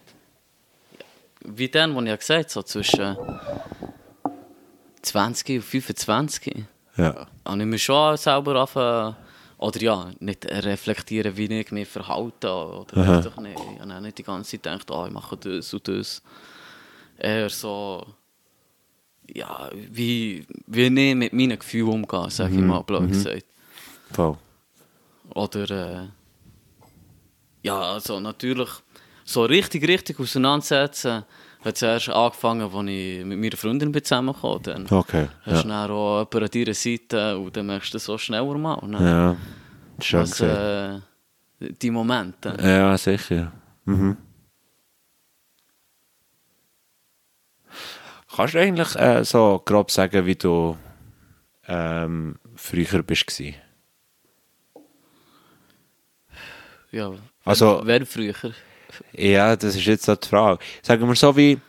wie dann, wo ich gesagt habe, so zwischen 20 und 25. ja. habe ich mich schon selber anfangen, oder ja, nicht reflektieren, wie ich mich verhalte, oder doch nicht. Ich habe nicht die ganze Zeit gedacht, ah, ich mache das und das. Eher so, ja, wie, wie ich mit meinen Gefühlen umgehe, sage ich mal, blöd gesagt. Voll. Oder, äh, ja, also natürlich, so richtig, richtig auseinandersetzen, hat zuerst angefangen, als ich mit meiner Freundin bin zusammengekommen bin. Dann Okay. hast du Ja. dann auch jemanden an deiner Seite und dann merkst du das so schneller mal. Ja. Schön Was, gesehen. äh, die Momente. Ja, sicher. Mhm. Kannst du eigentlich äh, so grob sagen, wie du ähm, früher bist? Ja, Also- wer früher? Ja, das ist jetzt so die Frage. Sagen wir so wie,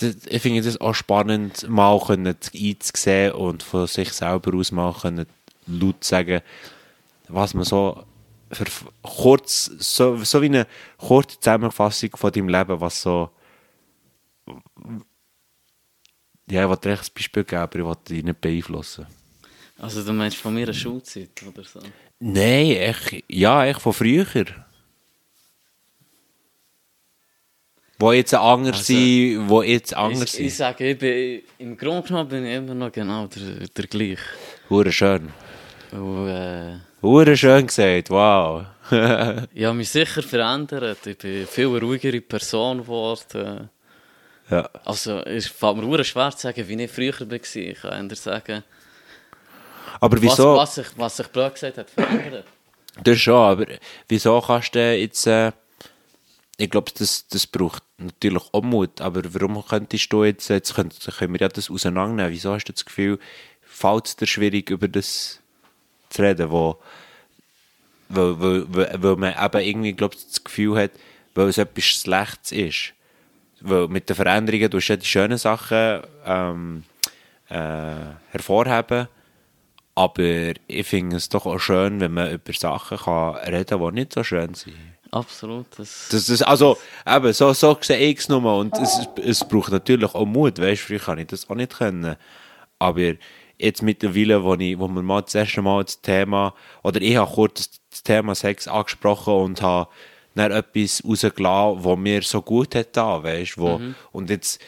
ich finde das auch spannend, mal einzusehen und von sich selber aus mal laut sagen, was man so für kurz, so, so wie eine kurze Zusammenfassung von deinem Leben, was so ja, ich wollte dir echt ein Beispiel geben, aber ich wollte dich nicht beeinflussen. Also du meinst von meiner Schulzeit oder so? Nein, echt, ja, echt von früher. Wo jetzt anders Also, sind, wo jetzt anders Ich, ich sind. sage, ich bin, im Grunde genommen bin ich immer noch genau der, der gleiche. Hure schön. Und, äh, Hure schön gesagt, wow. ich habe mich sicher verändert. Ich bin eine viel ruhigere Person geworden. ja. Also es fällt mir hure schwer zu sagen, wie ich früher war. Ich kann eher sagen, Aber wieso? was, was, sich, was sich blöd gesagt hat, verändert. Das schon, aber wieso kannst du jetzt, äh, ich glaube, das, das braucht natürlich auch Mut, aber warum könntest du jetzt, jetzt können, können wir ja das auseinandernehmen, wieso hast du das Gefühl, fällt es dir schwierig, über das zu reden, wo, weil, weil, weil, man eben irgendwie, glaube das Gefühl hat, weil es etwas Schlechtes ist. Weil mit den Veränderungen, du hast ja die schönen Sachen ähm, äh, hervorheben, aber ich finde es doch auch schön, wenn man über Sachen kann reden kann, die nicht so schön sind. Absolut. Das, Das, das, also, eben, so, so sehe ich es nochmal. Und es, es braucht natürlich auch Mut. Weißt du, früher kann ich das auch nicht können. Aber jetzt mittlerweile, wo, ich, wo wir mal das erste Mal das Thema, oder ich habe kurz das, Thema Sex angesprochen und habe dann etwas rausgelassen, was mir so gut hat da, weißt du, wo, und jetzt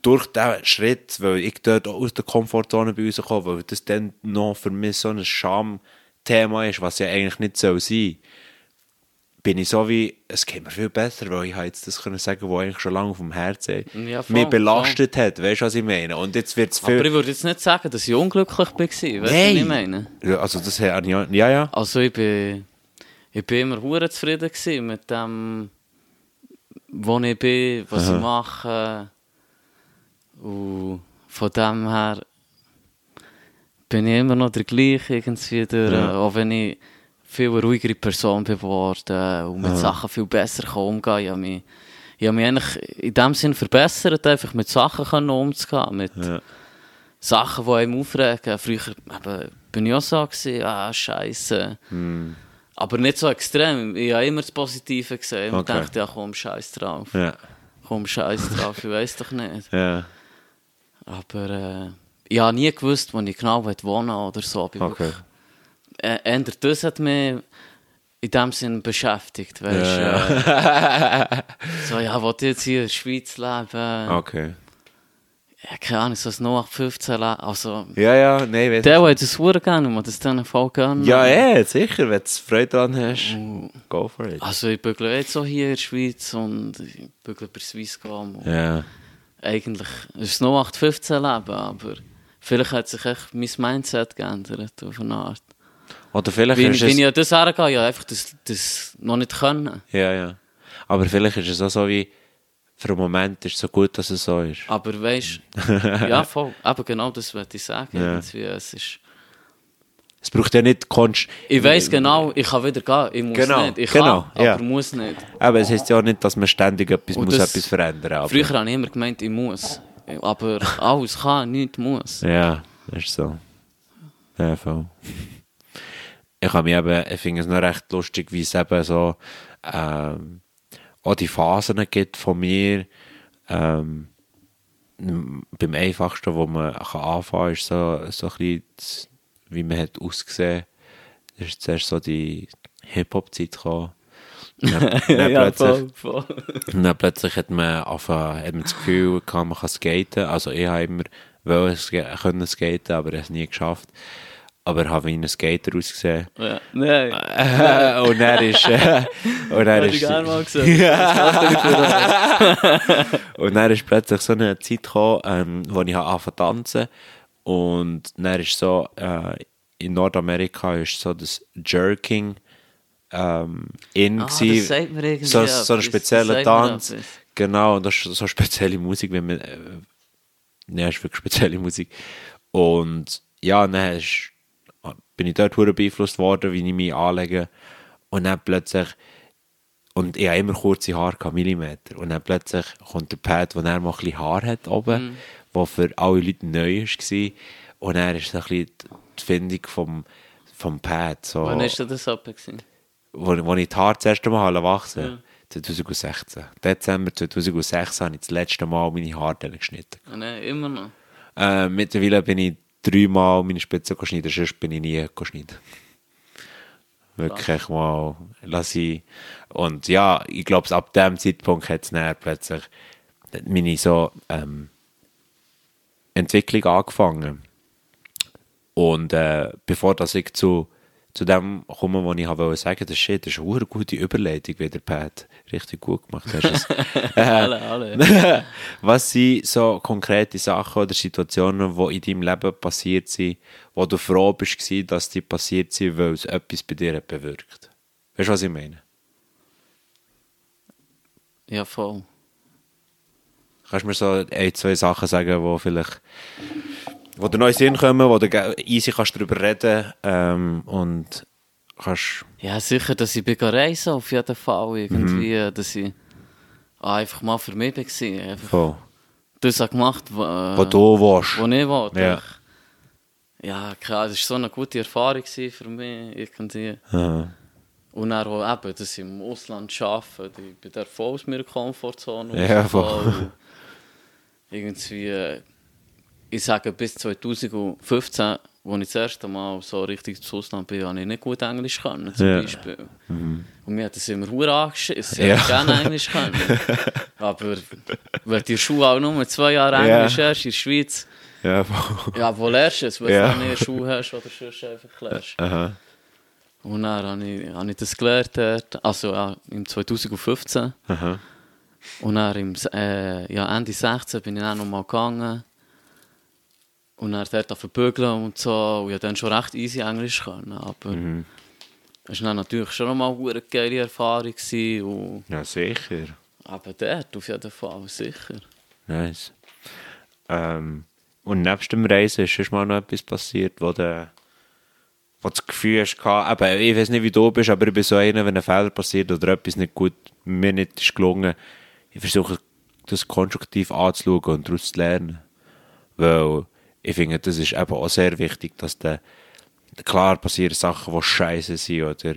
durch diesen Schritt, weil ich dort aus der Komfortzone bei uns komme, weil das dann noch für mich so ein Schamthema ist, was ja eigentlich nicht so sein bin ich so wie, es geht mir viel besser, weil ich habe jetzt das können sagen, was eigentlich schon lange auf dem Herzen Ja, voll, mich belastet hat, weißt du, was ich meine? Und jetzt wird es aber ich viel... würde jetzt nicht sagen, dass ich unglücklich war. Weißt du, was ich meine? Also das hat ja, ja, ja. Also ich bin, ich bin immer hure zufrieden mit dem, wo ich bin, was ich mache. Und von dem her bin ich immer noch der gleiche irgendwie durch, Ja. auch wenn ich viel ruhigere Person geworden und mit Sachen viel besser kann umgehen Ich habe mich, ich habe mich eigentlich in dem Sinn verbessert, einfach mit Sachen können umzugehen, mit Ja. Sachen, die einem aufregen. Früher eben, bin ich auch so, gewesen, ah, Scheiße. Hm. Aber nicht so extrem. Ich habe immer das Positive gesehen. Und Okay. dachte, ja, komm, Scheiß drauf. Ja, Komm, Scheiß drauf, ich weiß doch nicht. ja. Aber äh, ich habe nie gewusst, wo ich genau wohnen oder so. Ich bin Okay. Äh, eher das hat mich in dem Sinn beschäftigt. Weißt, Ja, Äh, so, ja, ich jetzt hier in der Schweiz leben? Okay. Ja, keine Ahnung, so ein 0815 leben. Also, Ja, ja, nein, weißt der, der das sehr gerne und das dann voll gerne. Ja, eh, sicher, wenn du Freude dran hast, go for it. Also ich bügle jetzt so hier in der Schweiz und ich bügle bei Swisscom. Und Ja. Eigentlich ist es noch 815 Leben, aber vielleicht hat sich echt mein Mindset geändert auf eine Art. Oder vielleicht Wie, ist wie es... ich das hergehe, ja, einfach das, das noch nicht können. Ja, ja. Aber vielleicht ist es auch so wie, für einen Moment ist es so gut, dass es so ist. Aber weißt du, ja voll, aber genau das wollte ich sagen. Ja. Es ist, Es braucht ja nicht Konst... ich weiß genau, ich kann wieder gehen, ich muss Genau, nicht. Ich genau, kann, ja. aber muss nicht. Aber es heißt ja auch nicht, dass man ständig etwas, Und muss das- etwas verändern aber- Früher habe ich immer gemeint, ich muss. Aber alles kann, nichts muss. Ja, das ist so. Ja, voll. Ich habe mich eben, ich finde es noch recht lustig, wie es eben so ähm, auch die Phasen gibt von mir. Ähm, beim einfachsten, wo man kann anfangen kann, ist so, so ein bisschen, das, wie man hat ausgesehen. Das ist zuerst so die Hip-Hop-Zeit gekommen. Dann, dann plötzlich, voll. und dann plötzlich hat man, angefangen, hat man das Gefühl, gehabt, man kann skaten. Also ich habe immer wollen können skaten, aber ich habe es nie geschafft. Aber habe wie ein Skater ausgesehen. Ja. Nein. Äh, und er ist... Äh, und er ist ich gerne mal gesehen. Und dann ist plötzlich so eine Zeit gekommen, ähm, wo ich angefangen zu tanzen. Und dann ist so, äh, in Nordamerika ist so das Jerking ähm, in Ah, das gewesen. sagt mir irgendwie so, so ein spezieller Tanz. Genau, und das ist so spezielle Musik, wenn man, äh, ja, ist wirklich spezielle Musik. Und ja, dann ist, bin ich dort beeinflusst worden, wie ich mich anlege. Und dann plötzlich, und ich habe immer kurze Haare, Millimeter. Und dann plötzlich kommt der Pad, wo er mal ein bisschen Haar hat oben, Mhm. wo für alle Leute neu war. Und er ist so ein bisschen die Findung vom, vom Pad. So, Wann ist das etwa gewesen? wo, wo ich die Haare das erste Mal wachsen 2016. Dezember 2016 habe ich das letzte Mal meine Haare geschnitten. Ah, Nein, immer noch. Äh, mittlerweile bin ich dreimal meine Spitze geschnitten, sonst bin ich nie geschnitten. Wirklich mal lass ich. Und ja, ich glaube, ab dem Zeitpunkt hat es plötzlich meine so ähm, Entwicklung angefangen. Und äh, bevor dass ich zu, zu dem komme, was ich wollte sagen, das, shit, das ist eine gute Überleitung wieder, Pat. Richtig gut gemacht hast es. Alle, alle. Was sind so konkrete Sachen oder Situationen, die in deinem Leben passiert sind, wo du froh bist, dass die passiert sind, weil es etwas bei dir hat bewirkt? Weißt du, was ich meine? Ja, voll. Kannst du mir so ein, zwei Sachen sagen, wo vielleicht wo dir neu Sinn kommen, wo du easy kannst darüber reden ähm, und kannst... Ja, sicher, dass ich bin reisen auf jeden Fall. Irgendwie, Mhm. dass ich einfach mal für mich war. Einfach Voll. das gemacht, wo, äh, Wo du willst. wo ich wollte. Ja. Ja, klar, das war so eine gute Erfahrung für mich. Irgendwie. Aha. Und dann auch eben, dass ich im Ausland arbeite. Ich bin da voll aus meiner Komfortzone. Ja, voll. Irgendwie, äh, ich sage bis 2015, als ich das erste Mal so richtig ins Ausland bin, habe ich nicht gut Englisch können, zum Ja. Mhm. Beispiel. Und mir hat das immer hure angeschissen. Ja. Ich hätte gerne Englisch können. Aber wenn der Schule auch nur zwei Jahre Ja. Englisch hast, in der Schweiz, Ja, voll. ja, wo lernst du es? Wenn Ja. du nicht Schule hast oder sonst einfach lernst. Aha. Und dann habe ich, habe ich das gelernt dort, also ja, im 2015. Aha. Und dann im, äh, ja, Ende 16 bin ich dann nochmal gegangen. Und dann dort verbügeln und so. Und ich dann schon recht easy Englisch können. Aber Mhm. es war dann natürlich schon nochmal eine geile Erfahrung. Und, Ja, sicher. aber dort auf jeden Fall, sicher. Nice. Ähm, und nebst dem Reisen ist schon mal noch etwas passiert, wo du, wo das Gefühl hast, eben, ich weiß nicht, wie du bist, aber ich bin so einer, wenn ein Fehler passiert oder etwas nicht gut, mir nicht ist gelungen, ich versuche das konstruktiv anzuschauen und daraus zu lernen. Weil ich finde, das ist eben auch sehr wichtig, dass der, klar passieren Sachen, die scheiße sind oder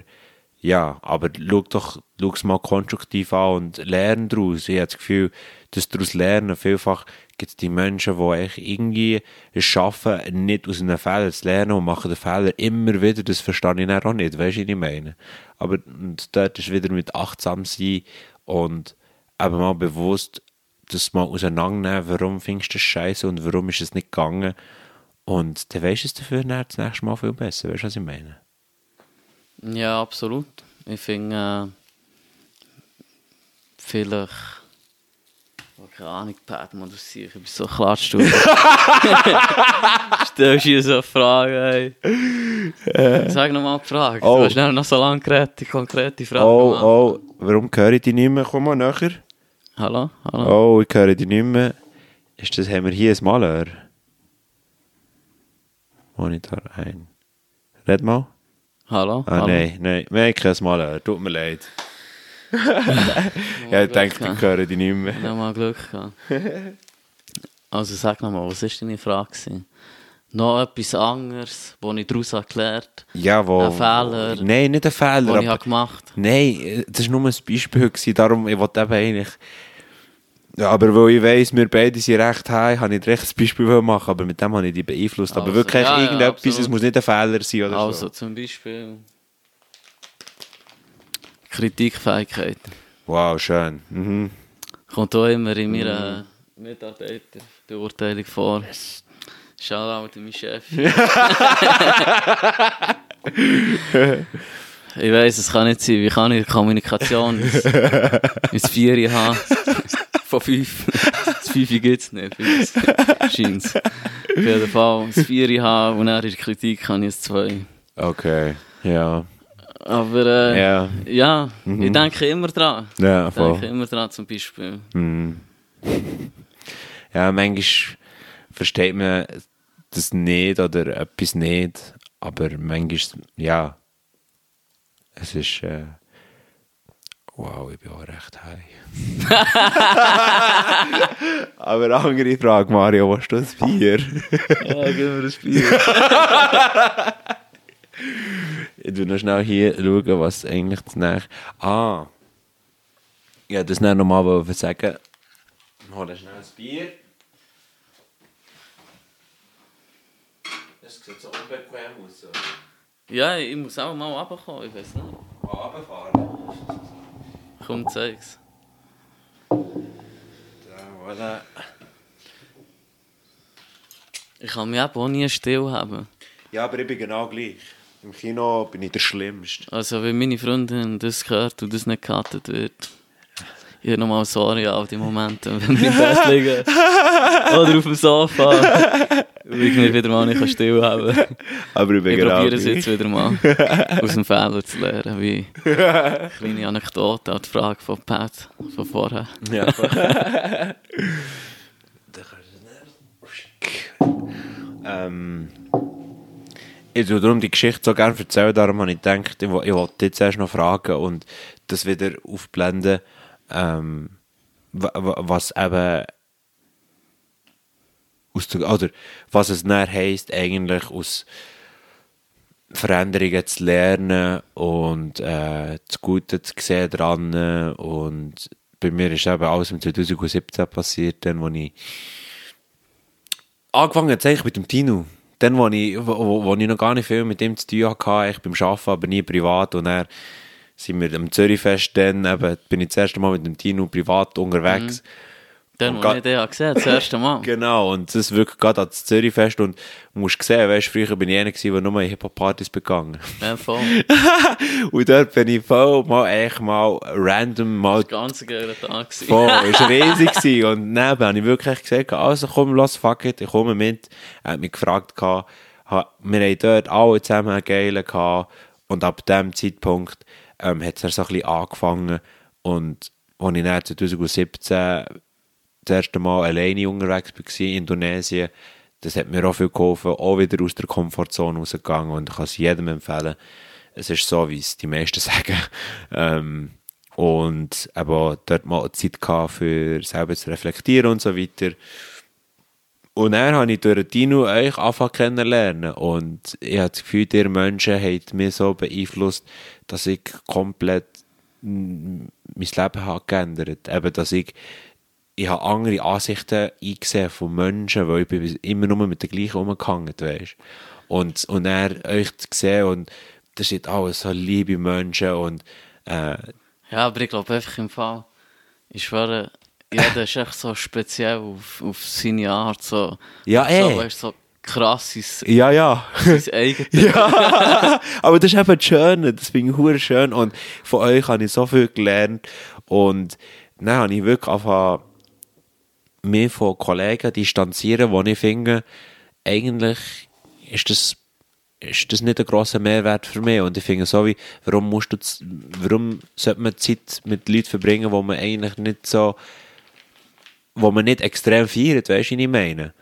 ja, aber schau doch, schau es mal konstruktiv an und lerne daraus. Ich habe das Gefühl, dass daraus lernen, vielfach gibt es die Menschen, die eigentlich irgendwie es schaffen, nicht aus einem Fehler zu lernen und machen den Fehler immer wieder. Das verstehe ich dann auch nicht, weißt du, was ich meine? Aber und dort ist wieder mit achtsam sein und eben mal bewusst das mal auseinandernehmen, warum findest du das scheiße und warum ist es nicht gegangen. Und dann weisst du es dafür dann das nächste Mal viel besser, weißt du, was ich meine? Ja, absolut. Ich finde, äh, vielleicht. Oh, keine Ahnung, Pat, man, du siehst, ich bin so klatscht. du. Stellst du so eine Frage, ey. Sag nochmal die Frage. Oh. Du hast noch so lange geredet, die konkrete Frage. Oh, oh, warum höre ich dich nicht mehr? Komm mal näher. Hallo? Hallo? Oh, ich höre dich nicht mehr. Ist das, haben wir hier ein Malheur? Monitor ein. Red mal. Hallo? Ah, Hallo? nein, nein, wir haben kein Malheur. Tut mir leid. ja, ich denke, ich höre dich nicht mehr. Nochmal Glück gehabt. Also sag nochmal, was war deine Frage? gewesen? Noch etwas anderes, das ich daraus habe gelernt Ja, wo... Ein Fehler. Nein, nicht ein Fehler. was ich aber- habe gemacht Nein, das war nur ein Beispiel. Gewesen, darum, ich wollte eben eigentlich... Ja, aber weil ich weiss, wir beide sind recht heim, habe ich dir echt ein Beispiel machen aber mit dem habe ich dich beeinflusst. aber Also, wirklich ja, ja, irgendetwas, es absolut. muss nicht ein Fehler sein oder Also so. zum Beispiel Kritikfähigkeit. Wow, schön. Mhm. Kommt auch immer in meiner Mitarbeiterbeurteilung vor. Ist Shoutout an meinen Chef. ich weiss, es kann nicht sein. Wie kann ich Kommunikation ins, Vieri haben? Von fünf. Das Fünfe gibt es nicht. Scheint Auf jeden Fall das Vieri haben und dann in der Kritik kann ich es zwei. Okay, ja. Aber äh, Ja, ja, ich denke immer dran. ja, Ich voll. denke immer dran zum Beispiel. Mhm. Ja, manchmal versteht man das nicht oder etwas nicht, aber manchmal, ja, es ist, äh, wow, ich bin auch recht high. aber eine andere Frage, Mario, was du das Bier? Ja, gib mir das Bier. Ich will noch schnell hier schauen, was eigentlich das nächste... Ah, ja, das nicht nochmal wollte sagen. Hol schnell ein Bier. Das sieht so unbequem aus. So. Ja, ich muss auch mal runterkommen, ich weiß nicht. Runterfahren. Komm, zeig's. Da, voilà. Ich kann mich auch nie still haben. Ja, aber ich bin genau gleich. Im Kino bin ich der Schlimmste. Also, wenn meine Freundin das hört und das nicht gecuttet wird, ich nochmal sorry all die Momente, wenn wir im Bett liegen oder auf dem Sofa, weil ich mich wieder mal nicht still haben kann. Aber ich bin Ich genau probiere es jetzt wieder mal aus dem Fehler zu lernen, wie kleine Anekdote an die Frage von Pat von vorher. Ja. ähm, ich tue darum die Geschichte so gerne erzählen, darum habe ich gedacht, ich, ich wollte jetzt erst noch fragen und das wieder aufblenden, ähm, wa- wa- was eben aus der, oder was es dann heisst, eigentlich aus Veränderungen zu lernen und äh, das Gute zu sehen dran. Und bei mir ist eben alles im 2017 passiert, dann, wo ich angefangen habe, mit dem Tino. Dann, wo ich, wo, wo- ich noch gar nicht viel mit ihm zu tun hatte, ich beim Arbeiten, aber nie privat. Und dann sind wir am Zürichfest, dann eben, bin ich das erste Mal mit dem Tino privat unterwegs. Und den ga- ich den habe gesehen das erste Mal. Genau, und das ist wirklich gerade ans Zürichfest. Und du musst sehen, weißt, früher bin ich einer, gewesen, der nur Hip-Hop-Partys begangen Ja, voll. Und dort bin ich voll mal, echt mal random mal Ganz geiler Tag. gewesen. voll, war riesig gewesen. und dann habe ich wirklich gesagt, also komm, lass, fuck it, ich komme mit. Er hat mich gefragt, wir haben dort alle zusammen geilen gehabt und ab dem Zeitpunkt ähm, hat es so ein bisschen angefangen und als ich dann 2017 das erste Mal alleine unterwegs war in Indonesien, das hat mir auch viel geholfen, auch wieder aus der Komfortzone rausgegangen und ich kann es jedem empfehlen. Es ist so, wie es die meisten sagen. Ähm, und aber dort mal Zeit gehabt, für selber zu reflektieren und so weiter. Und dann habe ich durch Dino euch angefangen kennenlernen. Und ich habe das Gefühl, ihr Menschen habt mich so beeinflusst, dass ich komplett mein Leben habe geändert. Eben, dass ich, ich habe andere Ansichten eingesehen von Menschen, weil ich immer nur mit den gleichen umgehangen, weißt Und, und dann euch zu sehen und das sind alles so liebe Menschen und äh, Ja, aber ich glaube einfach im Fall, ich schwöre, jeder ist echt so speziell auf, auf seine Art, so, Ja, eh. so, weißt, so krasses, ja, ja. eigenes. ja, aber das ist eben das Schöne, das finde ich hure schön und von euch habe ich so viel gelernt und dann habe ich wirklich angefangen, mich von Kollegen distanzieren, wo ich finde, eigentlich ist das, ist das nicht ein grosser Mehrwert für mich und ich finde so wie, warum musst du, warum sollte man Zeit mit Leuten verbringen, wo man eigentlich nicht so, wo man nicht extrem feiert, weißt du, was ich meine?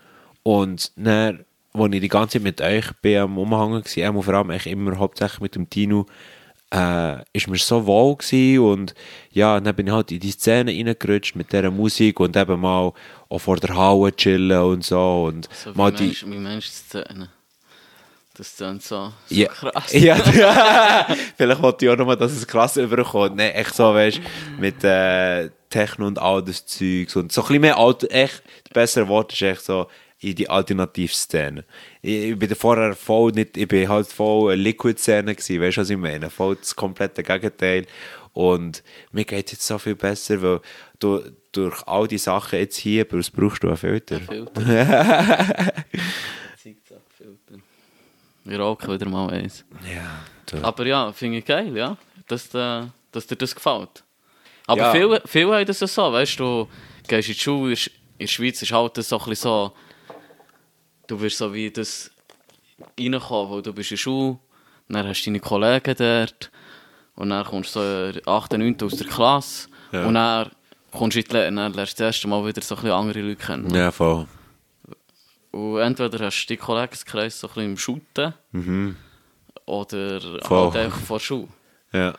Und dann, als ich die ganze Zeit mit euch bin am Umhängen war, vor allem eigentlich immer hauptsächlich mit dem Tino, äh, ist mir so wohl gewesen und ja, dann bin ich halt in die Szene reingerutscht mit dieser Musik und eben mal auch vor der Halle chillen und so und So mal die... Mensch, wie tun. Das klingt so, so Ja, krass. ja, vielleicht wollte ich auch nochmal, dass es krass überkommt. Nein, echt so, weißt du, mit äh, Techno und all das Zeugs und so ein bisschen mehr, Alt echt, das bessere Wort ist echt so, in die Alternativszene. Ich, ich bin vorher voll nicht, ich bin halt voll Liquid-Szene gewesen, weißt du, was ich meine? Voll das komplette Gegenteil. Und mir geht es jetzt so viel besser, weil du, durch all die Sachen jetzt hier, was brauchst du einen Filter? Filter. Ich rauche wieder mal eins. Ja, du. Aber ja, finde ich geil, ja. Dass, äh, dass dir das gefällt. Aber Ja. viele, viele haben das ja so, weißt du, du gehst in die Schule, in der Schweiz ist halt das so ein bisschen so, du wirst so wie das reinkommen, weil du bist in der Schule, dann hast du deine Kollegen dort und dann kommst du so in der 8., 9. aus der Klasse Ja. und dann kommst du in die Lehre dann lernst du das erste Mal wieder so ein bisschen andere Leute kennen. Ja, voll. Und entweder hast du deinen Kollegenkreis so ein bisschen im oder Mhm. Voll. halt einfach vor der Schule. Ja.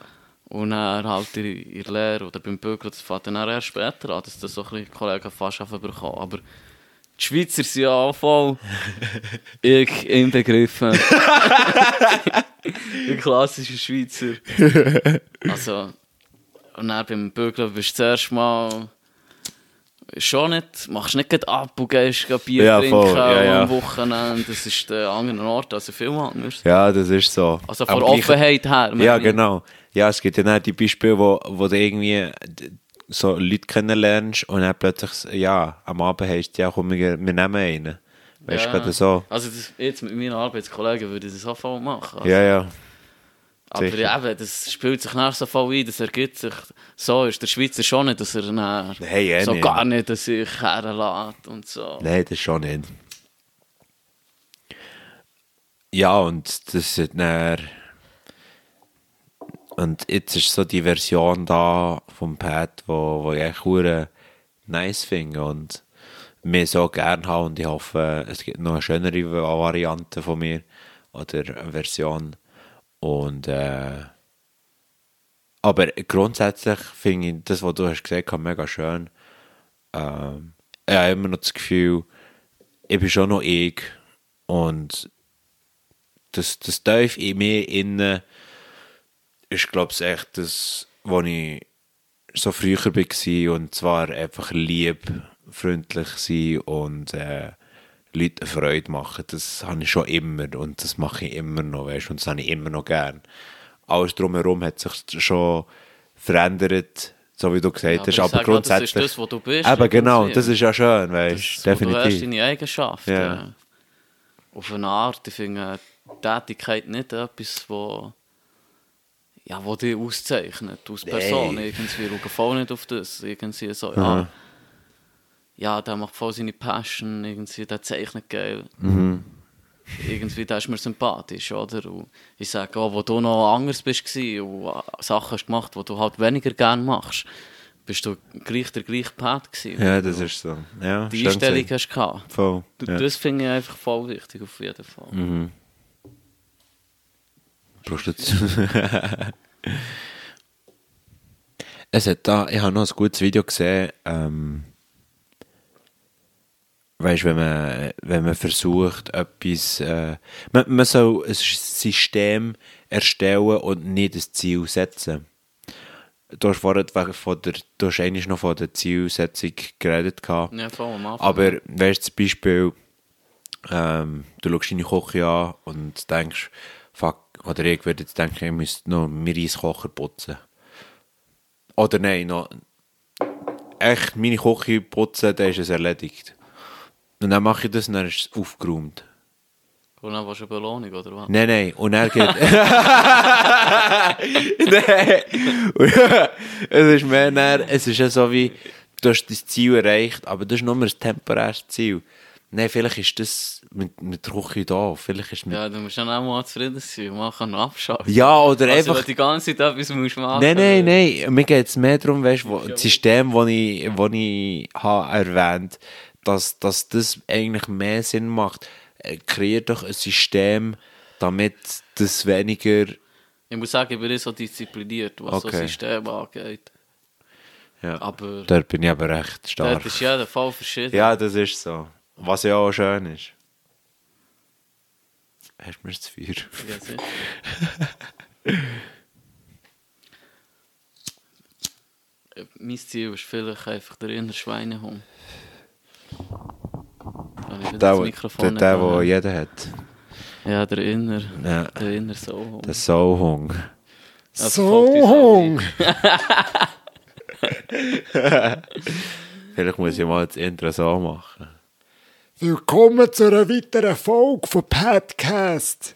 Und dann halt in, in der Lehre oder beim Bügeln, das fängt dann erst später an, dass das so ein bisschen Kollegen fast bekommen. Aber die Schweizer sind ja auch voll ich inbegriffen. Die klassischen Schweizer. Also, und dann beim Bügeln bist du zuerst mal schon nicht, machst nicht gerade ab und gehst geh Bier Ja, trinken voll. Ja, ja. am Wochenende. Das ist der andere Ort, also viel anders. ja, das ist so. Also Aber von gleich- Offenheit her. Ja, genau. Ja, es gibt ja dann die Beispiele, wo, wo du irgendwie so Leute kennenlernst und dann plötzlich, ja, am Abend heisst ja, komm, wir, wir nehmen einen. Weißt du, Ja. gerade so. Also das, jetzt mit meinen Arbeitskollegen würde ich das auch voll machen. Also, Ja, ja. Aber sicher. ja, eben, das spielt sich nachher so voll ein, das ergibt sich. So ist der Schweizer schon nicht, dass er nachher Hey, eh so nicht. gar nicht dass sich herlässt und so. Nein, das schon nicht. Ja, und das ist dann... Und jetzt ist so die Version da vom Pad, wo, wo ich echt hure nice finde und mir so gerne habe und ich hoffe, es gibt noch eine schönere Variante von mir oder eine Version und äh, aber grundsätzlich finde ich das, was du hast gesagt hast, mega schön. Ähm, ich habe immer noch das Gefühl, ich bin schon noch ich und das, das tief in mir innen ist, glaube ich, echt das, was ich so früher war und zwar einfach lieb, freundlich sein und äh, Leuten Freude machen. Das habe ich schon immer und das mache ich immer noch, weißt, und das habe ich immer noch gern. Alles drumherum hat sich schon verändert, so wie du gesagt Ja, hast, aber auch, grundsätzlich... Das ist das, was du bist. Eben, genau, das ist ja schön, weißt Das, wo Du hast definitiv. deine Eigenschaften. Ja. Auf eine Art. Ich finde Tätigkeit nicht etwas, wo, ja, wo dich auszeichnet als Person. Nee. Irgendwie schauen voll nicht auf das. Irgendwie so, ja, ja, der macht voll seine Passion, irgendwie, der zeichnet geil. Irgendwie, der ist mir sympathisch, oder? Und ich sage auch, wo du noch anders bist und äh, Sachen hast gemacht, die du halt weniger gerne machst, bist du gleich der gleiche Part gewesen. Ja, das ist so. Ja, Die Einstellung gesagt. hast du gehabt. Voll. Du, ja. Das finde ich einfach voll wichtig, auf jeden Fall. Prostitution. es hat da, ich habe noch ein gutes Video gesehen, ähm, weißt, wenn man, wenn man versucht, etwas, äh, man, man soll ein System erstellen und nicht ein Ziel setzen. Du hast vorhin von der, du hast eigentlich noch von der Zielsetzung geredet gehabt. Ja, voll am Anfang. Aber weißt du, zum Beispiel, ähm, du schaust deine Küche an und denkst, fuck, oder ich würde jetzt denken, ich müsste noch meinen Reiskocher putzen. Oder nein, noch echt meine Küche putzen, dann ist es erledigt. Und dann mache ich das und dann ist es aufgeräumt. Und dann warst du eine Belohnung, oder was? Nein, nein, und er geht. nein! Es ist mehr, dann, es ist ja so wie, du hast dein Ziel erreicht, aber das ist nur ein temporäres Ziel. Nein, vielleicht ist das mit, mit Küche da, vielleicht ist mit... Ja, du musst dann auch mal zufrieden sein. Man kann noch abschaffen. Ja, oder Also, wenn einfach... du die ganze Zeit etwas musst machen Nein, nein, nein, mir geht es mehr darum, weißt, wo, das System, das ich, wo ich habe erwähnt dass, dass das eigentlich mehr Sinn macht. Äh, Kreiert doch ein System, damit das weniger... Ich muss sagen, ich bin nicht so diszipliniert, was so Okay. System angeht. Ja. Aber Dort bin ich aber recht stark. das ist jeder Fall verschieden. Ja, das ist so. Was ja auch schön ist. Hast du mir das Feuer? Ja, sicher. Äh, mein Ziel ist vielleicht einfach der innere Schweinehund. Der, der, der, annehmen? jeder hat. Ja, der inner, Ja. der inner Soul. Der folgt uns Vielleicht muss ich mal das Intro so machen. Willkommen zu einer weiteren Folge von Podcast.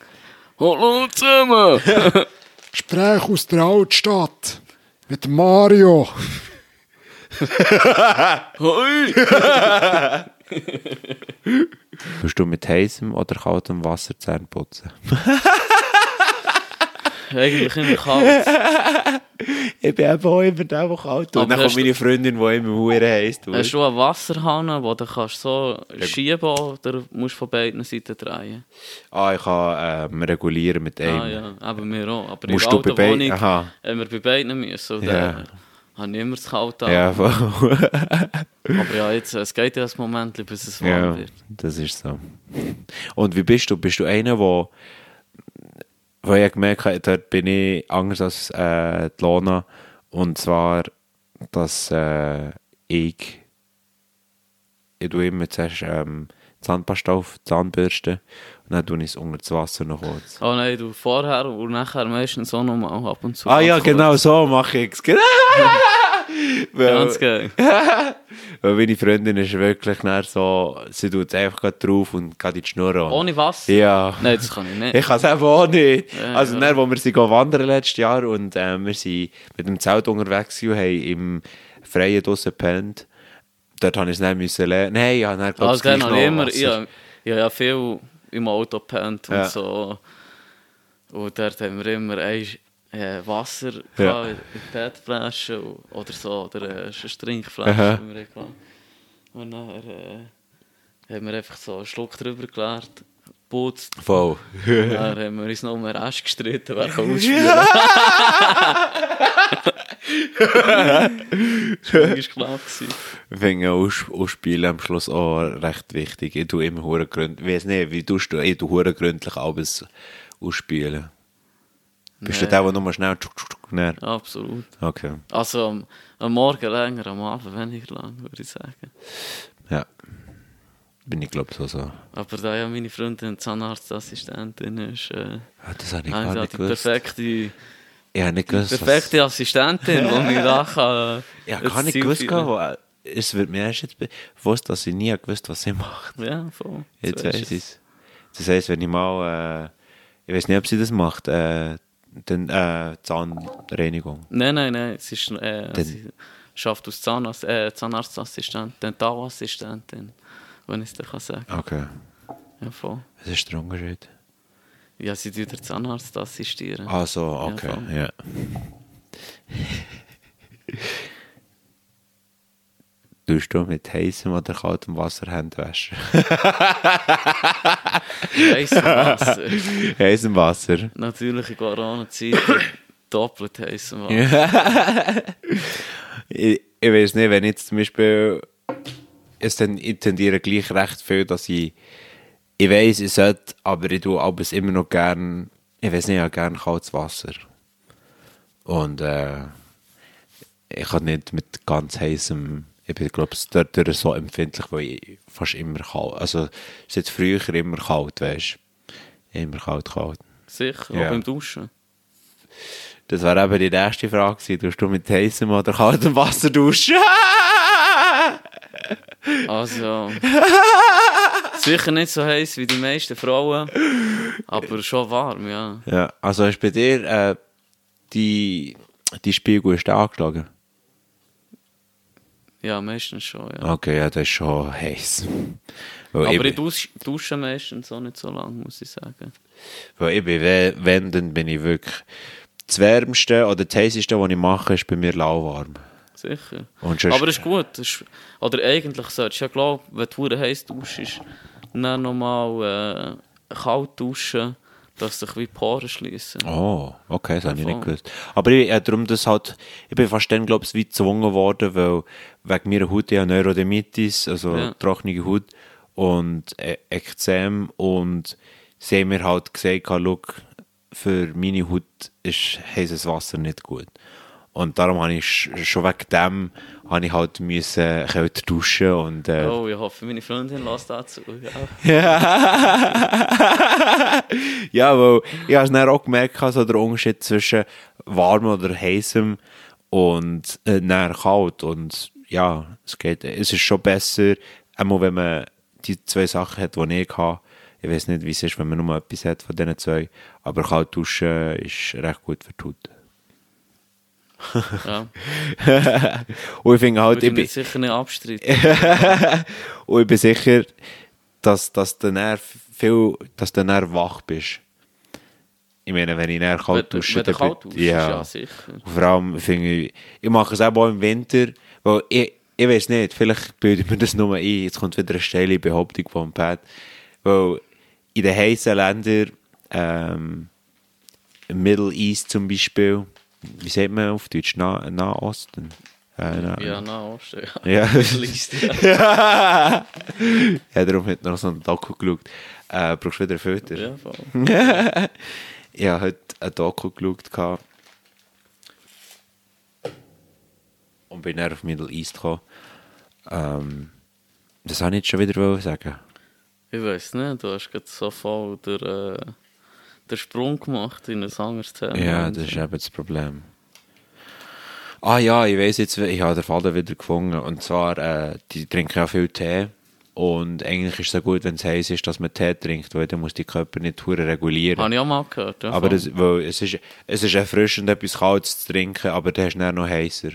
Hallo zusammen! Gespräch aus der Altstadt. Mit Mario. Willst du mit heißem oder kaltem Wasser Zähne putzen? Eigentlich immer kalt. Ich bin eben auch immer der, der kalt tut. Und Aber dann kommt meine Freundin, die immer hure heiß tut. Hast du einen Wasserhahn, wo du kannst so schieben oder musst du von beiden Seiten drehen? Ah, ich kann ähm, regulieren mit einem. Ah ja, eben wir auch. Aber Musst in der Wohnung haben wir bei beiden müssen. Ja. Habe ich immer das Kalt an. Ja, voll. Aber ja, jetzt, es geht ja ein Moment, bis es warm ja, wird. das ist so. Und wie bist du? Bist du einer, wo, wo ich gemerkt habe, dort bin ich anders als äh, die Lona. Und zwar, dass äh, ich, ich tue immer zuerst ähm, Zahnpasta auf, Zahnbürste dann tue ich es unter das Wasser noch kurz. Oh nein, du vorher und nachher meistens auch noch mal ab und zu. Ah ja, genau so mache ich es. Genau. Ganz geil. Weil meine Freundin ist wirklich so, sie tut es einfach drauf und geht in die Schnur an. Ohne Wasser? Ja. Nein, das kann ich nicht. Ich kann es eben auch nicht. Ja, also, ja. dann, wo wir wandern letztes Jahr und äh, wir sind mit dem Zelt unterwegs und haben im Freien draussen gepennt. Dort habe ich es nicht müssen lernen. Nein, ja, dann glaube Also dann ich immer, ich, ja. ich ja viel im Auto gepennt und Ja. so. Und dort haben wir immer ein, äh, Wasser Ja. in PET-Flaschen oder so, oder äh, eine Trinkflasche. Und dann äh, haben wir einfach so einen Schluck drüber geleert, geputzt. Voll. Und dann haben wir uns noch um den Rest gestritten, wer kann ausspielen. das war klar. Ich finde am Schluss auch recht wichtig. Ich tue immer hure gründlich. Ich weiß nicht, wie tust du? Ich tue hure gründlich alles ausspielen. Bist du Nee. der, der nur schnell tschuk, tschuk, tschuk, Absolut. Okay. Also am, am Morgen länger, am Abend weniger lang, würde ich sagen. Ja. Bin ich glaube so so. Aber da ja meine Freundin Zahnarztassistentin ist, äh, Ja, das habe ich gar nicht die gewusst. perfekte, Ich habe nicht gewusst, was- perfekte Assistentin, die mich da kann. Ich habe ins gar nicht Ziel gewusst, wo, es wird mir erst jetzt bewusst, dass ich nie gewusst was sie macht. Ja, voll. Jetzt weisst weiß ich es. Das heisst, wenn ich mal, äh, ich weiß nicht, ob sie das macht, äh, dann äh, Zahnreinigung. Nein, nein, nein. Es ist, äh, sie schafft als Zahnarzt, äh, Zahnarztassistentin, Dentalassistentin, wenn ich es dir kann sagen Okay. Ja, voll. Was ist der Unterschied? Ja, sie tut der Zahnarzt assistieren. Ah, so, okay, ja. Tust du mit heißem oder kaltem Wasser Hände waschen? Heißes Wasser. heißem Wasser. Natürlich in Corona-Zeit doppelt heißes Wasser. ich, ich weiß nicht, wenn jetzt zum Beispiel es ich tendiere gleich recht viel, dass ich ich weiß, ich sollte, aber ich tue aber es immer noch gern, ich weiß nicht, ich habe gern kaltes Wasser. Und äh, ich kann nicht mit ganz heißem, ich bin glaube ich dort so empfindlich, weil ich fast immer kalt, also es ist jetzt früher immer kalt, weißt du. Immer kalt, kalt. Sicher, Ja. auch beim Duschen. Das wäre eben die nächste Frage gewesen. Tust du mit heißem oder kaltem Wasser duschen? Also, sicher nicht so heiß wie die meisten Frauen, aber schon warm, ja. ja, also ist bei dir äh, die, die Spiegel ist angeschlagen? Ja, meistens schon, ja. Okay, ja, das ist schon heiß. Weil Aber ich, dusche, dusche meistens auch nicht so lange, muss ich sagen. weil ich bin, we- wenn, dann bin ich wirklich das Wärmste oder das Heißeste, was ich mache, ist bei mir lauwarm. Sicher. Aber es ist gut. Das ist, oder eigentlich solltest du ja glauben, wenn du hure heiß duschst, dann nochmal äh, kalt duschen, dass sich wie Poren schließen. Oh, okay, das habe ich nicht gewusst. Aber ich, äh, darum das halt, ich bin fast dann, glaube ich, wie gezwungen worden, weil wegen meiner Haut, ich habe Neurodermitis, also Ja. trockene Haut und äh, Ekzem und sie haben mir halt gesagt, schau, für meine Haut ist heißes Wasser nicht gut. Und darum habe ich sch- schon wegen dem habe ich halt müssen kälter duschen und äh, Oh, ich hoffe, meine Freundin lässt dazu. Ja. ja, weil ich habe es dann auch gemerkt, also der Unterschied zwischen warm oder heißem und äh, dann kalt. Und ja, es geht, es ist schon besser, einmal wenn man die zwei Sachen hat, die ich hatte. Ich Ich weiß nicht, wie es ist, wenn man nur etwas hat von diesen zwei. Aber kalt duschen ist recht gut für die Haut. Ja, Und ich finde halt, würde ich bin, sicher nicht abstreiten. und ich bin sicher, dass, dass du dann viel, dass du dann wach bist. Ich meine, wenn ich Wenn kalt du- dusche, dann kalt duschst, ja, sicher. Und vor allem finde ich, ich mache es auch im Winter, weil ich, ich weiß nicht, vielleicht bilde ich mir das nur ein, jetzt kommt wieder eine steile Behauptung vom Pat, weil in den heißen Ländern, ähm, im Middle East zum Beispiel, wie sagt man auf Deutsch, nah, Nahosten? Äh, na, Ja, na, Osten, ja. Ja. Ja. ja, darum hat noch so ein Doku geschaut. Äh, brauchst du wieder einen Filter? ja, voll. ich habe heute ein Doku geschaut. Und bin dann auf Middle East gekommen. Ähm, das wollte ich jetzt schon wieder sagen. Ich weiß nicht, du hast gerade so voll den, äh, den Sprung gemacht in ein anderes Thema. Ja, das ist eben das Problem. Ah ja, ich weiß jetzt, ich habe den Faden wieder gefunden. Und zwar, äh, die trinken ja viel Tee. Und eigentlich ist es ja gut, wenn es heiß ist, dass man Tee trinkt, weil dann muss die Körper nicht hure regulieren. Habe ich auch mal gehört. Ja, Aber das, weil es, ist, es ist erfrischend, etwas Kaltes zu trinken, aber dann hast du dann noch heißer.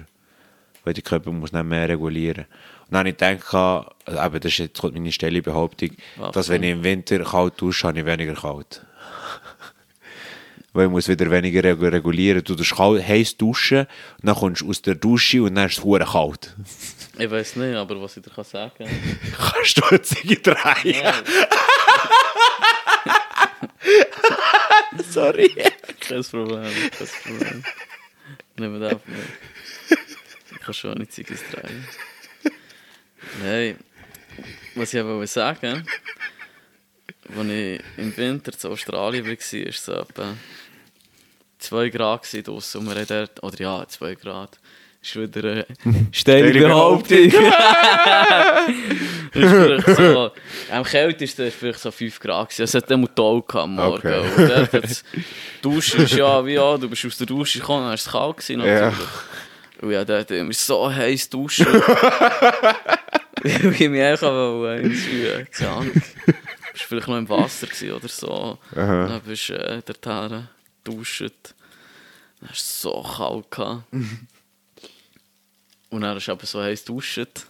Weil der Körper muss dann mehr regulieren. Und dann habe ich gedacht, also eben, das ist jetzt meine stelle Behauptung, Was dass wenn ich im Winter kalt dusche, habe ich weniger kalt. Weil ich muss wieder weniger regu- regulieren. Du kalt, heiß duschen, und dann kommst du aus der Dusche und dann ist es hure kalt. Ich weiß nicht, aber was ich dir kann sagen kann. Kannst du eine Ziege drehen? Sorry. kein Problem, kein Problem. Nehmen wir das nicht. Ich kann schon nicht Ziggis drehen. Nein, was ich aber wollte sagen, als ich im Winter zu Australien war, war es so etwa 2 Grad draussen und wir haben dort, oder ja, 2 Grad. Ist wieder eine steile Behauptung. So, am kältesten war vielleicht so 5 Grad. Es hat immer Tau am Morgen. Okay. Und dort hat's- Duschen ist ja wie ja, du bist aus der Dusche gekommen, dann war es kalt gewesen, natürlich. Und ja, dort immer so heiß duschen. Wie ich mich echt wollte, bist vielleicht noch im Wasser oder so. Aha. Dann bist du äh, dorthin geduscht. Dann hast du es so kalt gehabt. Und dann hast du aber so heiß geduscht.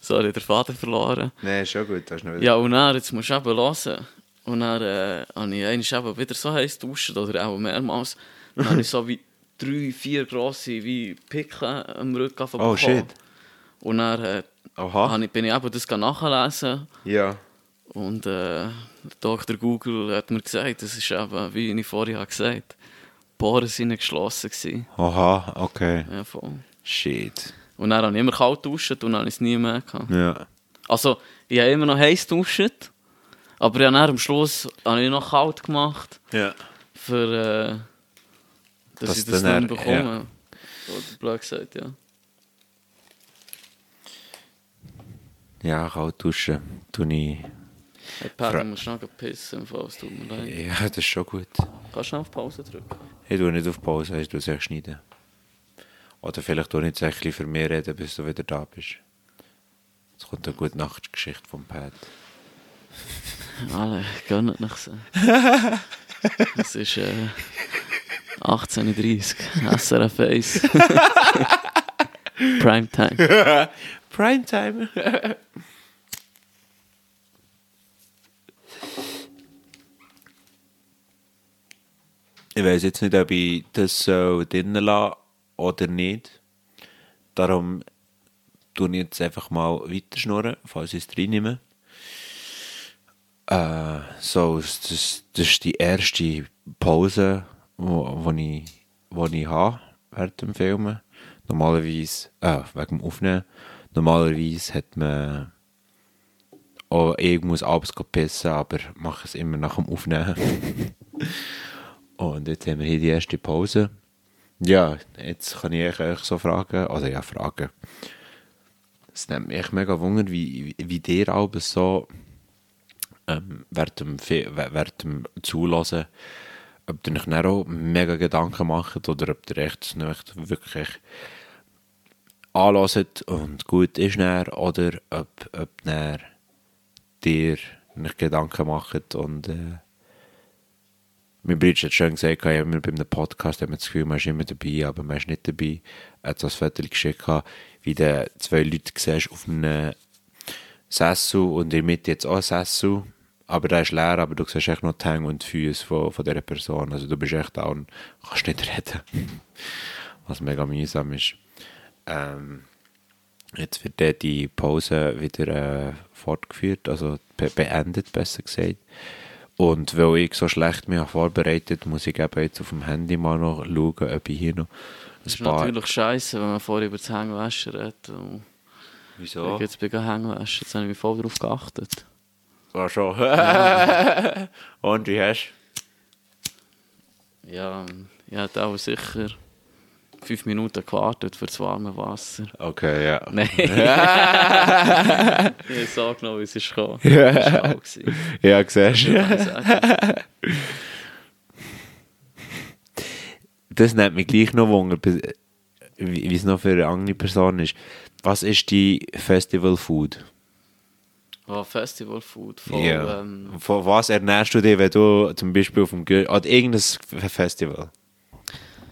So habe ich den Faden verloren. Nein, ist schon gut. Das ist noch wieder. Ja, und dann, jetzt musst du eben hören. Und dann äh, habe ich eben wieder so heiß duschen oder auch mehrmals. Dann habe ich so wie drei, vier grosse wie Picken am Rücken Oh, bekommen. shit. Und dann äh, Aha. ich, bin ich eben das nachlesen. Ja. Und äh, Dr. Google hat mir gesagt, das ist eben, wie ich vorher habe gesagt habe, die Bohren sind geschlossen. Gewesen. Aha, okay. Ja, voll. Shit. Und dann habe ich immer kalt geduscht und dann habe ich es nie mehr gehabt. Ja. Also, ich habe immer noch heiß geduscht, aber ja, dann am Schluss habe ich noch kalt gemacht, Ja. für, äh, dass Dass ich das dann nicht bekomme. Oder blöd gesagt, ja. Ja, kalt duschen. Tue ich. Hey, Pat, Fra- du musst noch pissen, im Fall, es tut mir leid. Ja, das ist schon gut. Kannst du noch auf Pause drücken? Ich tue nicht auf Pause, ich tue es schneiden. Oder vielleicht tue ich jetzt ein bisschen für mich reden, bis du wieder da bist. Jetzt kommt eine gute Nachtgeschichte vom Pat. Alle, gönnt nicht so. Es ist äh, 18.30 Uhr, SRF 1. Primetime. Primetime. Ich weiß jetzt nicht, ob ich das so drinnen lasse oder nicht. Darum tue ich jetzt einfach mal weiter schnurren, falls ich es reinnehme. Äh, so, das, das, ist die erste Pause, wo, wo, ich, wo ich habe während dem Filmen. Normalerweise, äh, wegen dem Aufnehmen, normalerweise hat man auch, ich muss abends pissen, aber mache es immer nach dem Aufnehmen. Und jetzt haben wir hier die erste Pause. Ja, jetzt kann ich euch so fragen, also ja, fragen. Es nimmt mich mega Wunder, wie, wie, dir alles so ähm, während, dem, Zulassen, ob ihr euch dann auch mega Gedanken macht oder ob ihr echt, noch echt wirklich anlasst und gut ist dann, oder ob, ob dann dir und euch Gedanken macht und äh, mein Bruder hat schön gesagt, ja, immer bei einem Podcast hat man das Gefühl, man ist immer dabei, aber man ist nicht dabei. Er hat ein Foto geschickt, wie du zwei Leute siehst auf einem Sessel und in der Mitte jetzt auch Sessel, aber der ist leer, aber du siehst echt noch die Hänge und die Füße von, von dieser Person. Also du bist echt da und kannst nicht reden. Was mega mühsam ist. Ähm, jetzt wird dann die Pause wieder äh, fortgeführt, also be beendet, besser gesagt. Und weil ich so schlecht mich vorbereitet muss ich eben jetzt auf dem Handy mal noch schauen, ob ich hier noch Das ist natürlich scheiße, wenn man vorher über das Hängewaschen redet. Wieso? Ich jetzt ich Hängewaschen, jetzt habe ich mich voll darauf geachtet. War schon. Und wie hast Ja, ich hätte auch sicher fünf Minuten gewartet für das warme Wasser. Okay, ja. Nein. ich habe angenommen, wie es ist gekommen. Das war. Ja, siehst du. Das nimmt mich gleich noch Wunder, wie es noch für eine andere Person ist. Was ist die Festival Food? Oh, Festival Food. Voll, Ja. ähm, Von was ernährst du dich, wenn du zum Beispiel auf dem Gü oder irgendein Festival?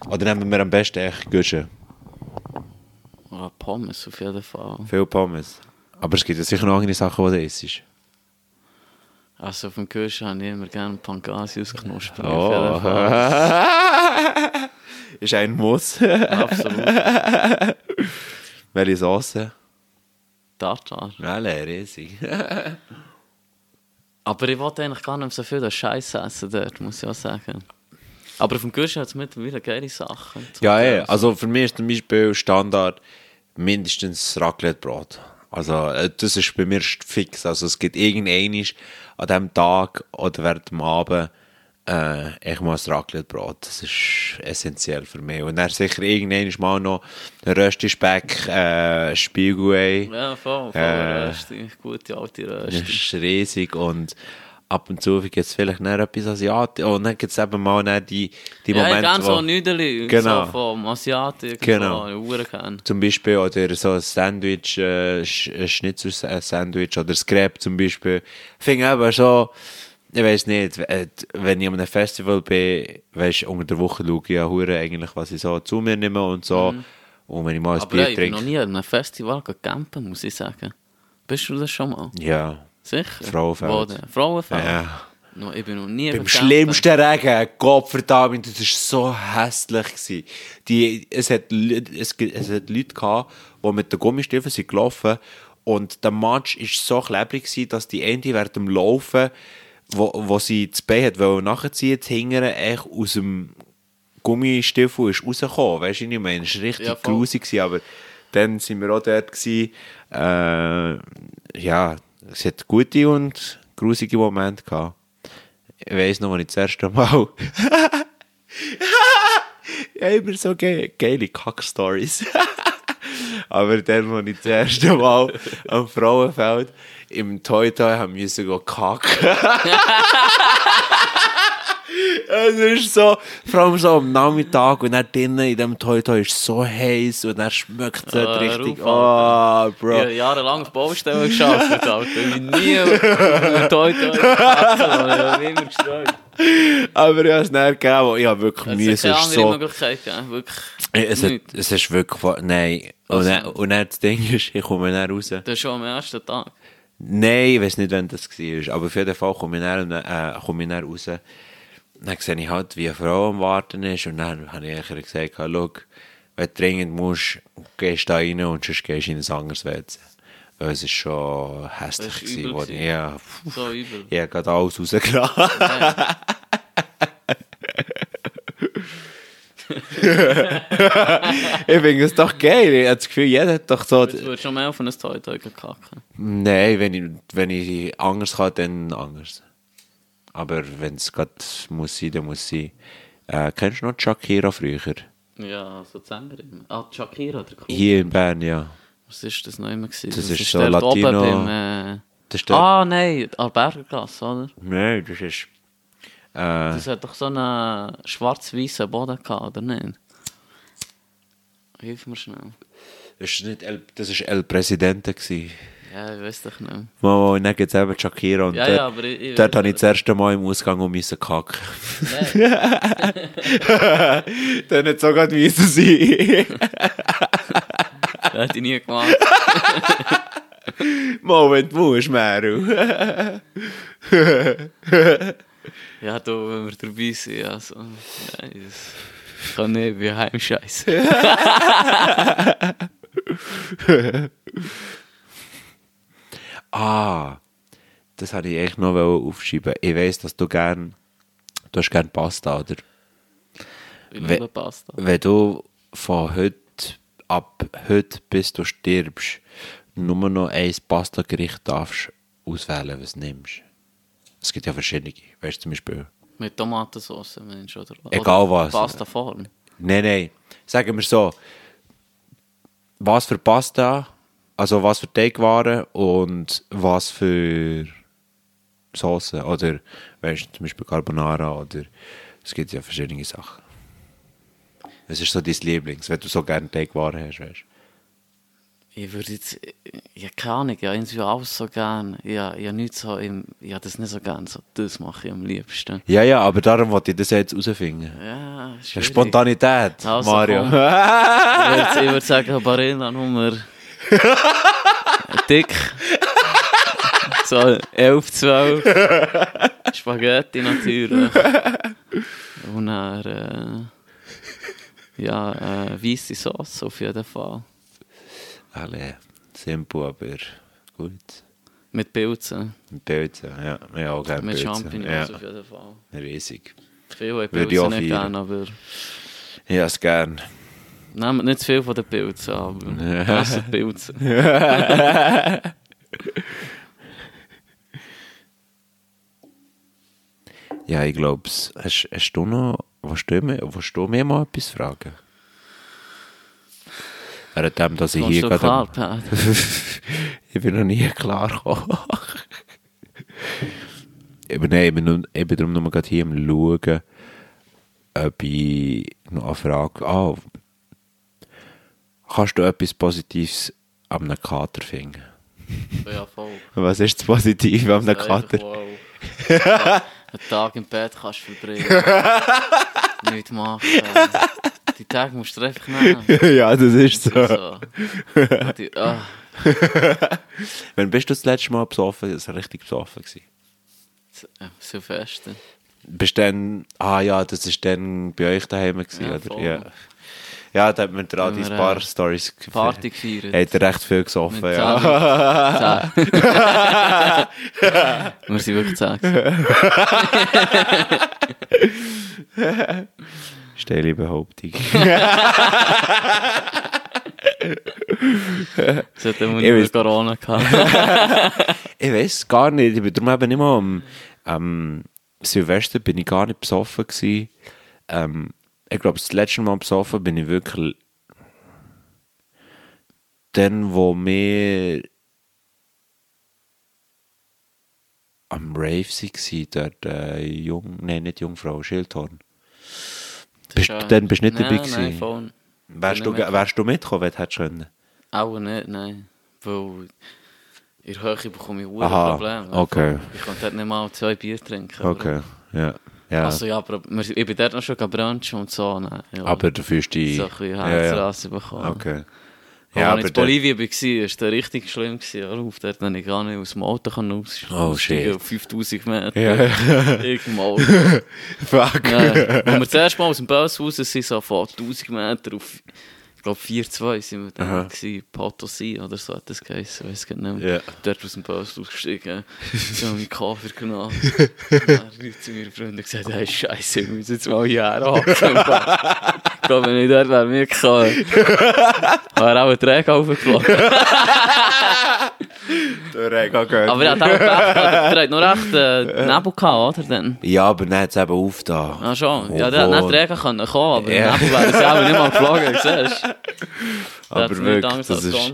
Oder nehmen wir am besten echt Güsche? oh, Pommes auf jeden Fall. Viel Pommes. Aber es gibt ja sicher noch andere Sachen, die du isst. Also auf dem Kirsch habe ich immer gerne Pangasius knusprig. Oh. Auf jeden Fall. ist ein Muss. Absolut. Welche Sauce? Tartar. Alle, riesig. Aber ich wollte eigentlich gar nicht so viel Scheiß essen dort, muss ich auch sagen. Aber auf dem Kirsch hat es mittlerweile geile Sachen. Ja, ja, also für mich ist zum Beispiel Standard mindestens Raclette-Brot. Also äh, das ist bei mir fix. Also es gibt irgendeinen an diesem Tag oder während dem Abend äh, ich muss Raclette-Brot. Das ist essentiell für mich. Und dann sicher irgendwann mal noch Röstispeck, äh, Spiegelei. Ja, voll, voll. Äh, Rösti. Gute alte Das Rösti. ist riesig und ab und zu gibt es vielleicht noch etwas Asiatisch. Und dann gibt es eben mal dann die, die Ja, ich Momente, so wo- Nüdeli, Genau. so vom Asiatik, Genau. so, zum Beispiel oder so ein Sandwich, äh, ein Schnitzel-Sandwich oder das Crepe zum Beispiel. Ich finde aber so, ich weiß nicht, äh, wenn ich an einem Festival bin, weißt unter der Woche schaue ich ja eigentlich, was ich so zu mir nehme und so. Und wenn ich mal ein Aber Bier ja, ich bin noch trinke. nie an einem Festival campen, muss ich sagen. Bist du das schon mal? Ja, Sicher? Frauenfeld. Frauenfeld? ja. No, ich bin noch nie Beim schlimmsten Regen, Gottverdammt, das war so hässlich. Gewesen. Die, es, hat, es, es hat Leute gehabt, die mit den Gummistiefeln sind gelaufen und der Matsch war so klebrig, gewesen, dass die eine während dem Laufen, wo, wo sie das Bein hat wollen nachziehen, das Hingere echt aus dem Gummistiefel ist rausgekommen. Weißt du, ich meine? Es war richtig Ja, grusig, aber dann sind wir auch dort. Gewesen. Äh, ja, es hat gute und grusige Momente gehabt. Ich weiss noch, als ich das erste Mal. ja, immer so ge geile Kack-Stories. Aber dann, als ich das erste Mal am Frauenfeld im Toy Toy haben müssen kacken. Es ist so, vor allem so am Nachmittag und dann drinnen in dem Toy Toy ist so heiß und dann schmeckt es Ah, richtig. Ruf, Oh. Bro. Ich habe jahrelang auf Baustellen gearbeitet, Alter. Ich nie toi toi gepackt, Alter. Ich habe immer gestreut. Aber ich habe es nicht gegeben, ich habe wirklich Mühe. Es ist andere so, Möglichkeit gegeben, wirklich. es, hat, es ist wirklich, nein. Und, Also- dann, und dann das Ding ist, ich komme dann raus. Das ist schon am ersten Tag. Nein, ich weiß nicht, wann das war. Aber auf jeden Fall komme ich dann, äh, komme ich dann raus. Dann sehe ich halt, wie eine Frau am Warten ist. Und dann habe ich ihr gesagt, schau, wenn du dringend musst, gehst du da rein und sonst gehst du in ein anderes WC. Weil es ist schon hässlich. Ist gewesen, übel gewesen. Ja, So übel. ich habe gerade alles rausgelassen. ich finde es doch geil. Ich habe das Gefühl, jeder hat doch so... Jetzt würdest du schon mehr auf ein toi kacken. Nein, wenn ich, wenn ich anders kann, dann anders. Aber wenn es gerade muss sein, dann muss sein. Äh, kennst du noch Shakira früher? Ja, so Sängerin. Ah, die Shakira, der Kuh. Hier in Bern, ja. Was ist das noch immer gewesen? Das ist so dort Latino- beim, äh... Das ist der, Ah, nein, Albergergasse, oder? Nein, das ist... Äh, Das hat doch so einen schwarz-weißen Boden gehabt, oder nicht? Hilf mir schnell. das ist nicht El, das ist El Presidente gsi. Ja, ich weiß doch nicht. mehr. Mal, dann gibt es eben Shakira und Ja, dort, ja, aber ich, ich dort habe ich das erste Mal im Ausgang um müssen kacken. Nein, Dann es auch gerade müssen sein. das hätte ich nie gemacht. Mal, wenn du musst, Meru. Ja, da, wenn wir dabei sind, also. Nein, das kann nicht, wie Heimscheiß. Ah, das habe ich echt noch aufschreiben. Ich weiss, dass du gern, du hast gern Pasta, oder? Ich liebe Pasta. Wenn du von heute, ab heute bis du stirbst, nur noch ein Pasta-Gericht darfst auswählen, was du nimmst. Es gibt ja verschiedene. Weißt du zum Beispiel. Mit Tomatensauce, Mensch, oder? Egal was. Pastaform. Nein, nein. Sagen wir so. Was für Pasta, also was für Teigwaren und was für Soße. Oder, weißt du, zum Beispiel Carbonara oder. Es gibt ja verschiedene Sachen. Was ist so dein Lieblings, wenn du so gerne Teigwaren hast, weißt du? Ich würde jetzt, ja, keine Ahnung, ja, irgendwie alles so gern. Ja, ja, nicht so, im, ja, das nicht so gern, so, das mache ich am liebsten. Ja, ja, aber darum wollte ich das jetzt herausfinden. Ja, schwierig. Spontanität, Also, Mario. Ich würde, ich würde sagen, Barilla Nummer dick. So 11, 12. Spaghetti natürlich. Und dann, äh, ja, äh, weisse Sauce auf jeden Fall. Alle simpel, aber gut. Mit Pilzen. Mit Pilzen, ja. Ja, auch gerne Mit Pilzen. Champignons Ja, auf jeden Fall. riesig. Viele haben Würde ich auch Pilze nicht gerne, aber... Ja, es gern. Nehmt nicht zu viel von den Pilzen, aber besser die Pilze. Ja, ich glaube, hast, hast du noch, willst du, mir, willst du mir mal etwas fragen? Während dem, dass ich hier gerade... klar, Pat? ich bin noch nie klar gekommen. Nein, ich bin, ich bin darum nur gerade hier am Schauen, ob ich noch eine Frage... Ah, kannst du etwas Positives an einem Kater finden? Ja, voll. Was ist das Positive an einem Kater? wow. Einen Tag im Bett kannst du verbringen. Nichts machen. Die Tage musst du einfach nehmen. ja, das ist so. So. Die, ah, Wann bist du das letzte Mal besoffen? Das war richtig besoffen. Äh, Silvester. Bist du dann... Ah ja, das war dann bei euch daheim, gewesen, Ja, oder? voll. Ja. Ja, da hat man auch Haben die wir, paar äh, Stories Party gefeiert. Hat er recht viel gesoffen, Mit ja. Wir sind wirklich gewesen. Steile Behauptung. Ich nur weiss- Corona gehabt. ich weiß gar nicht. Ich bin darum eben nicht mal am, am Silvester bin ich gar nicht besoffen gewesen. Ähm, ich glaube, das letzte Mal besoffen bin ich wirklich dann, wo wir am Rave waren, dort äh, Jung, nein, nicht Jungfrau, Schildhorn. Bist, Ja. dann bist du nicht dabei Nein, nein, gewesen? voll. Wärst du, wärst du mitgekommen, wenn du hättest können? Auch nicht, nein. Weil in der Höhe bekomme ich Probleme. okay. Ich konnte dort nicht mal zwei Bier trinken. Okay, ja. Ja. Also ja, ich bin dort noch schon gebrunchen und so. Nein, ja. aber du fühlst dich... so ein bisschen ja, ja. Herzrasse bekommen. Okay. Ja, Ja, aber ich in Bolivien war, war es richtig schlimm. Ja, auf dort konnte ich gar nicht aus dem Auto aus. Oh, shit. Auf 5000 Meter. Ja. Irgendwo. Fuck. ja. Als wir das erste Mal aus dem Bus raus sind, so von 1000 Meter auf, glaube 4-2 sind wir da gewesen, Potosí oder so hat das geheißen, weiß gar nicht mehr. Ja. Dort aus dem Bus ausgestiegen, so meinen Koffer genommen. Dann zu meinen Freunden gesagt, hey Scheiße, wir müssen jetzt mal hier anhocken. Ich glaube, wenn ich dort wäre mitgekommen, wäre auch ein Träger aufgeflogen. Der Rega gehört. Aber er hat auch gehabt, der hat noch recht äh, Nebel gehabt, oder? Dann? Ja, aber dann hat es eben aufgetan. Ah, schon. Oh, Ja, der hat nicht Träger können kommen, aber Ja. ja. Nebel wäre sie auch nicht mal geflogen, siehst du? Aber wirklich, anders das ist, ja,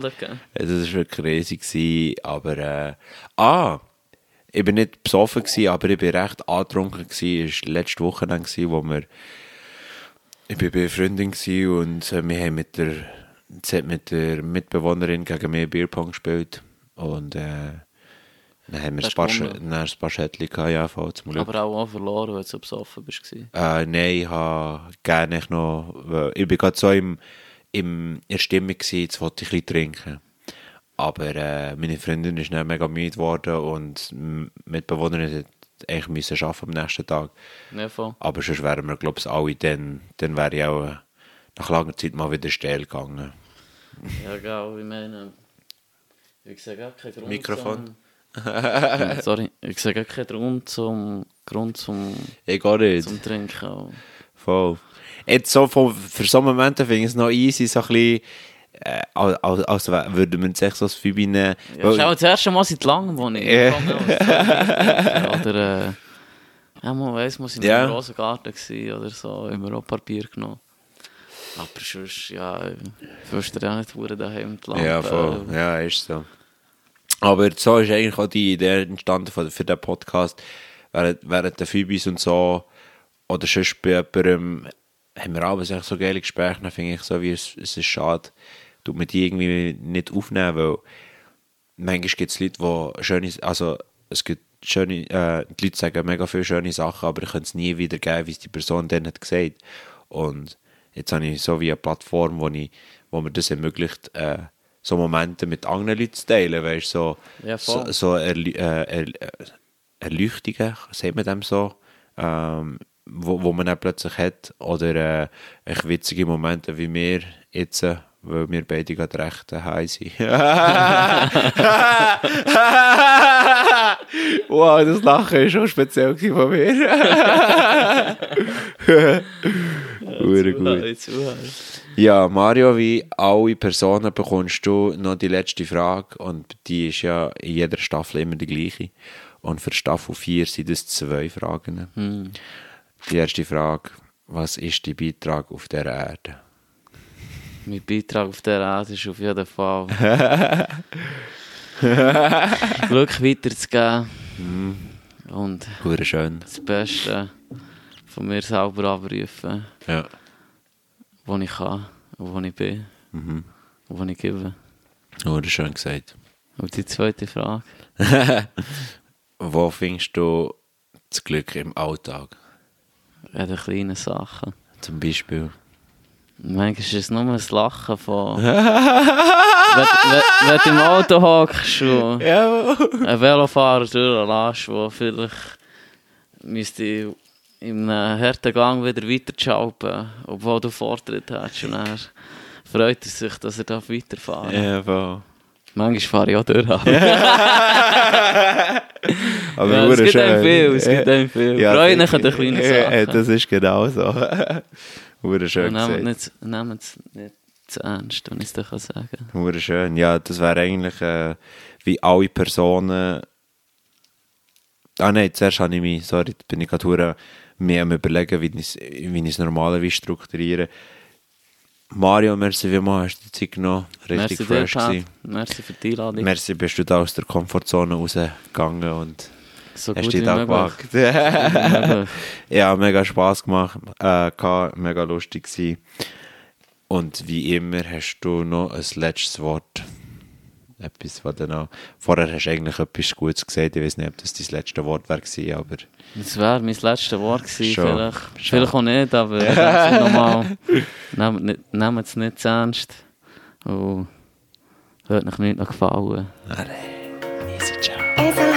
das war wirklich riesig. Gewesen, aber, äh, ah, ich bin nicht besoffen, gewesen, aber ich bin recht angetrunken. gewesen. Es war letzte Woche, dann, gewesen, wo wir, ich bin bei einer Freundin gewesen und äh, wir haben mit der, mit der Mitbewohnerin gegen mich Bierpong gespielt. Und äh, dann haben wir gehabt, ja, voll zum Glück. Aber auch, auch verloren, weil du so besoffen bist. gewesen. Äh, nein, ich habe gerne noch, weil ich bin gerade so im, im, in der Stimmung gewesen, jetzt wollte ich ein bisschen trinken. Aber äh, meine Freundin ist dann mega müde geworden und m- Mitbewohnerin hat eigentlich müssen arbeiten am nächsten Tag. Ja, voll. Aber sonst wären wir, glaube ich, alle dann, dann wäre ich auch äh, nach langer Zeit mal wieder steil gegangen. Ja, genau, ich meine, ich sehe gar keinen Grund Mikrofon. Zum, sorry, ich sehe gar keinen Grund zum, Grund zum, Ich nicht. zum Trinken. Voll. Jetzt so von, für so Momente finde ich es noch easy, so ein bisschen, äh, als, als, als würde man sich so das Phoebe nehmen. Ja, das ist auch das erste Mal seit langem, wo ich habe. Oder, äh, ja, man weiss, muss ich Ja. im Rosengarten gewesen oder so, immer auch Papier genommen. Aber sonst, ja, wirst du ja nicht verdammt daheim die Lampe. Ja, voll. Ja, ist so. Aber so ist eigentlich auch die Idee entstanden für, für den Podcast. Während, während der Phoebes und so, oder sonst bei jemandem, haben wir abends so geile Gespräche, dann finde ich so, wie es, es ist schade, tut man die irgendwie nicht aufnehmen, weil manchmal gibt es Leute, die schöne, also es gibt schöne, äh, die Leute sagen mega viele schöne Sachen, aber ich könnte es nie wiedergeben, wie es die Person dann hat gesagt. Und jetzt habe ich so wie eine Plattform, wo, ich, wo mir das ermöglicht, äh, so Momente mit anderen Leuten zu teilen, weißt so, Ja, so, so äh, er Erleuchtungen, sagt man dem so, ähm, wo, wo man dann plötzlich hat, oder äh, echt witzige Momente wie wir jetzt, äh, weil wir beide gerade recht äh, high sind. wow, das Lachen ist schon speziell von mir. Hure gut. Zuhörer. Ja, Mario, wie alle Personen bekommst du noch die letzte Frage und die ist ja in jeder Staffel immer die gleiche. Und für Staffel 4 sind es zwei Fragen. Die erste Frage, was ist dein Beitrag auf der Erde? Mein Beitrag auf der Erde ist auf jeden Fall Glück weiterzugeben und Hure schön. das Beste von mir selber abrufen, Ja. was ich kann was ich bin und was ich gebe. Hure schön gesagt. Und die zweite Frage? Wo findest du das Glück im Alltag? Ja, die kleinen Sachen. Zum Beispiel. Manchmal ist es nur ein Lachen von... wenn, wenn, wenn du im Auto hockst und Ja. einen Velofahrer durchlässt, der vielleicht müsste in einem harten Gang wieder weiterschalten, obwohl du Vortritt hast. Und dann freut er sich, dass er da weiterfahren darf. Ja, voll. Manchmal fahre ich auch durch. Aber Ja, es gibt schön. einem viel, es gibt einem viel. Freuen das- an den kleinen Ja, Sachen. Das ist genau so. Hure schön Nehmt gesagt. nicht, nehmt es nicht zu ernst, wenn ich es dir sagen kann. Hure schön. Ja, das wäre eigentlich äh, wie alle Personen. Ah nein, zuerst habe ich mich, sorry, da bin ich gerade mehr am überlegen, wie ich es wie ich es normalerweise strukturiere. Mario, merci vielmals, hast du die Zeit genommen. Richtig Merci dir, fresh gewesen. Merci für die Einladung. Merci, bist du da aus der Komfortzone rausgegangen und so hast dich da gewagt. Ja, mega Spass gemacht, äh, mega lustig gewesen. Und wie immer hast du noch ein letztes Wort. Etwas, was du noch... Vorher hast du eigentlich etwas Gutes gesagt, ich weiß nicht, ob das dein letztes Wort war, aber... Das wäre mein letztes Wort gewesen, Schon. vielleicht. Schon. Vielleicht auch nicht, aber nochmal. Nehmt es nicht zu ernst. Und hört euch nicht noch gefallen. Easy, ciao.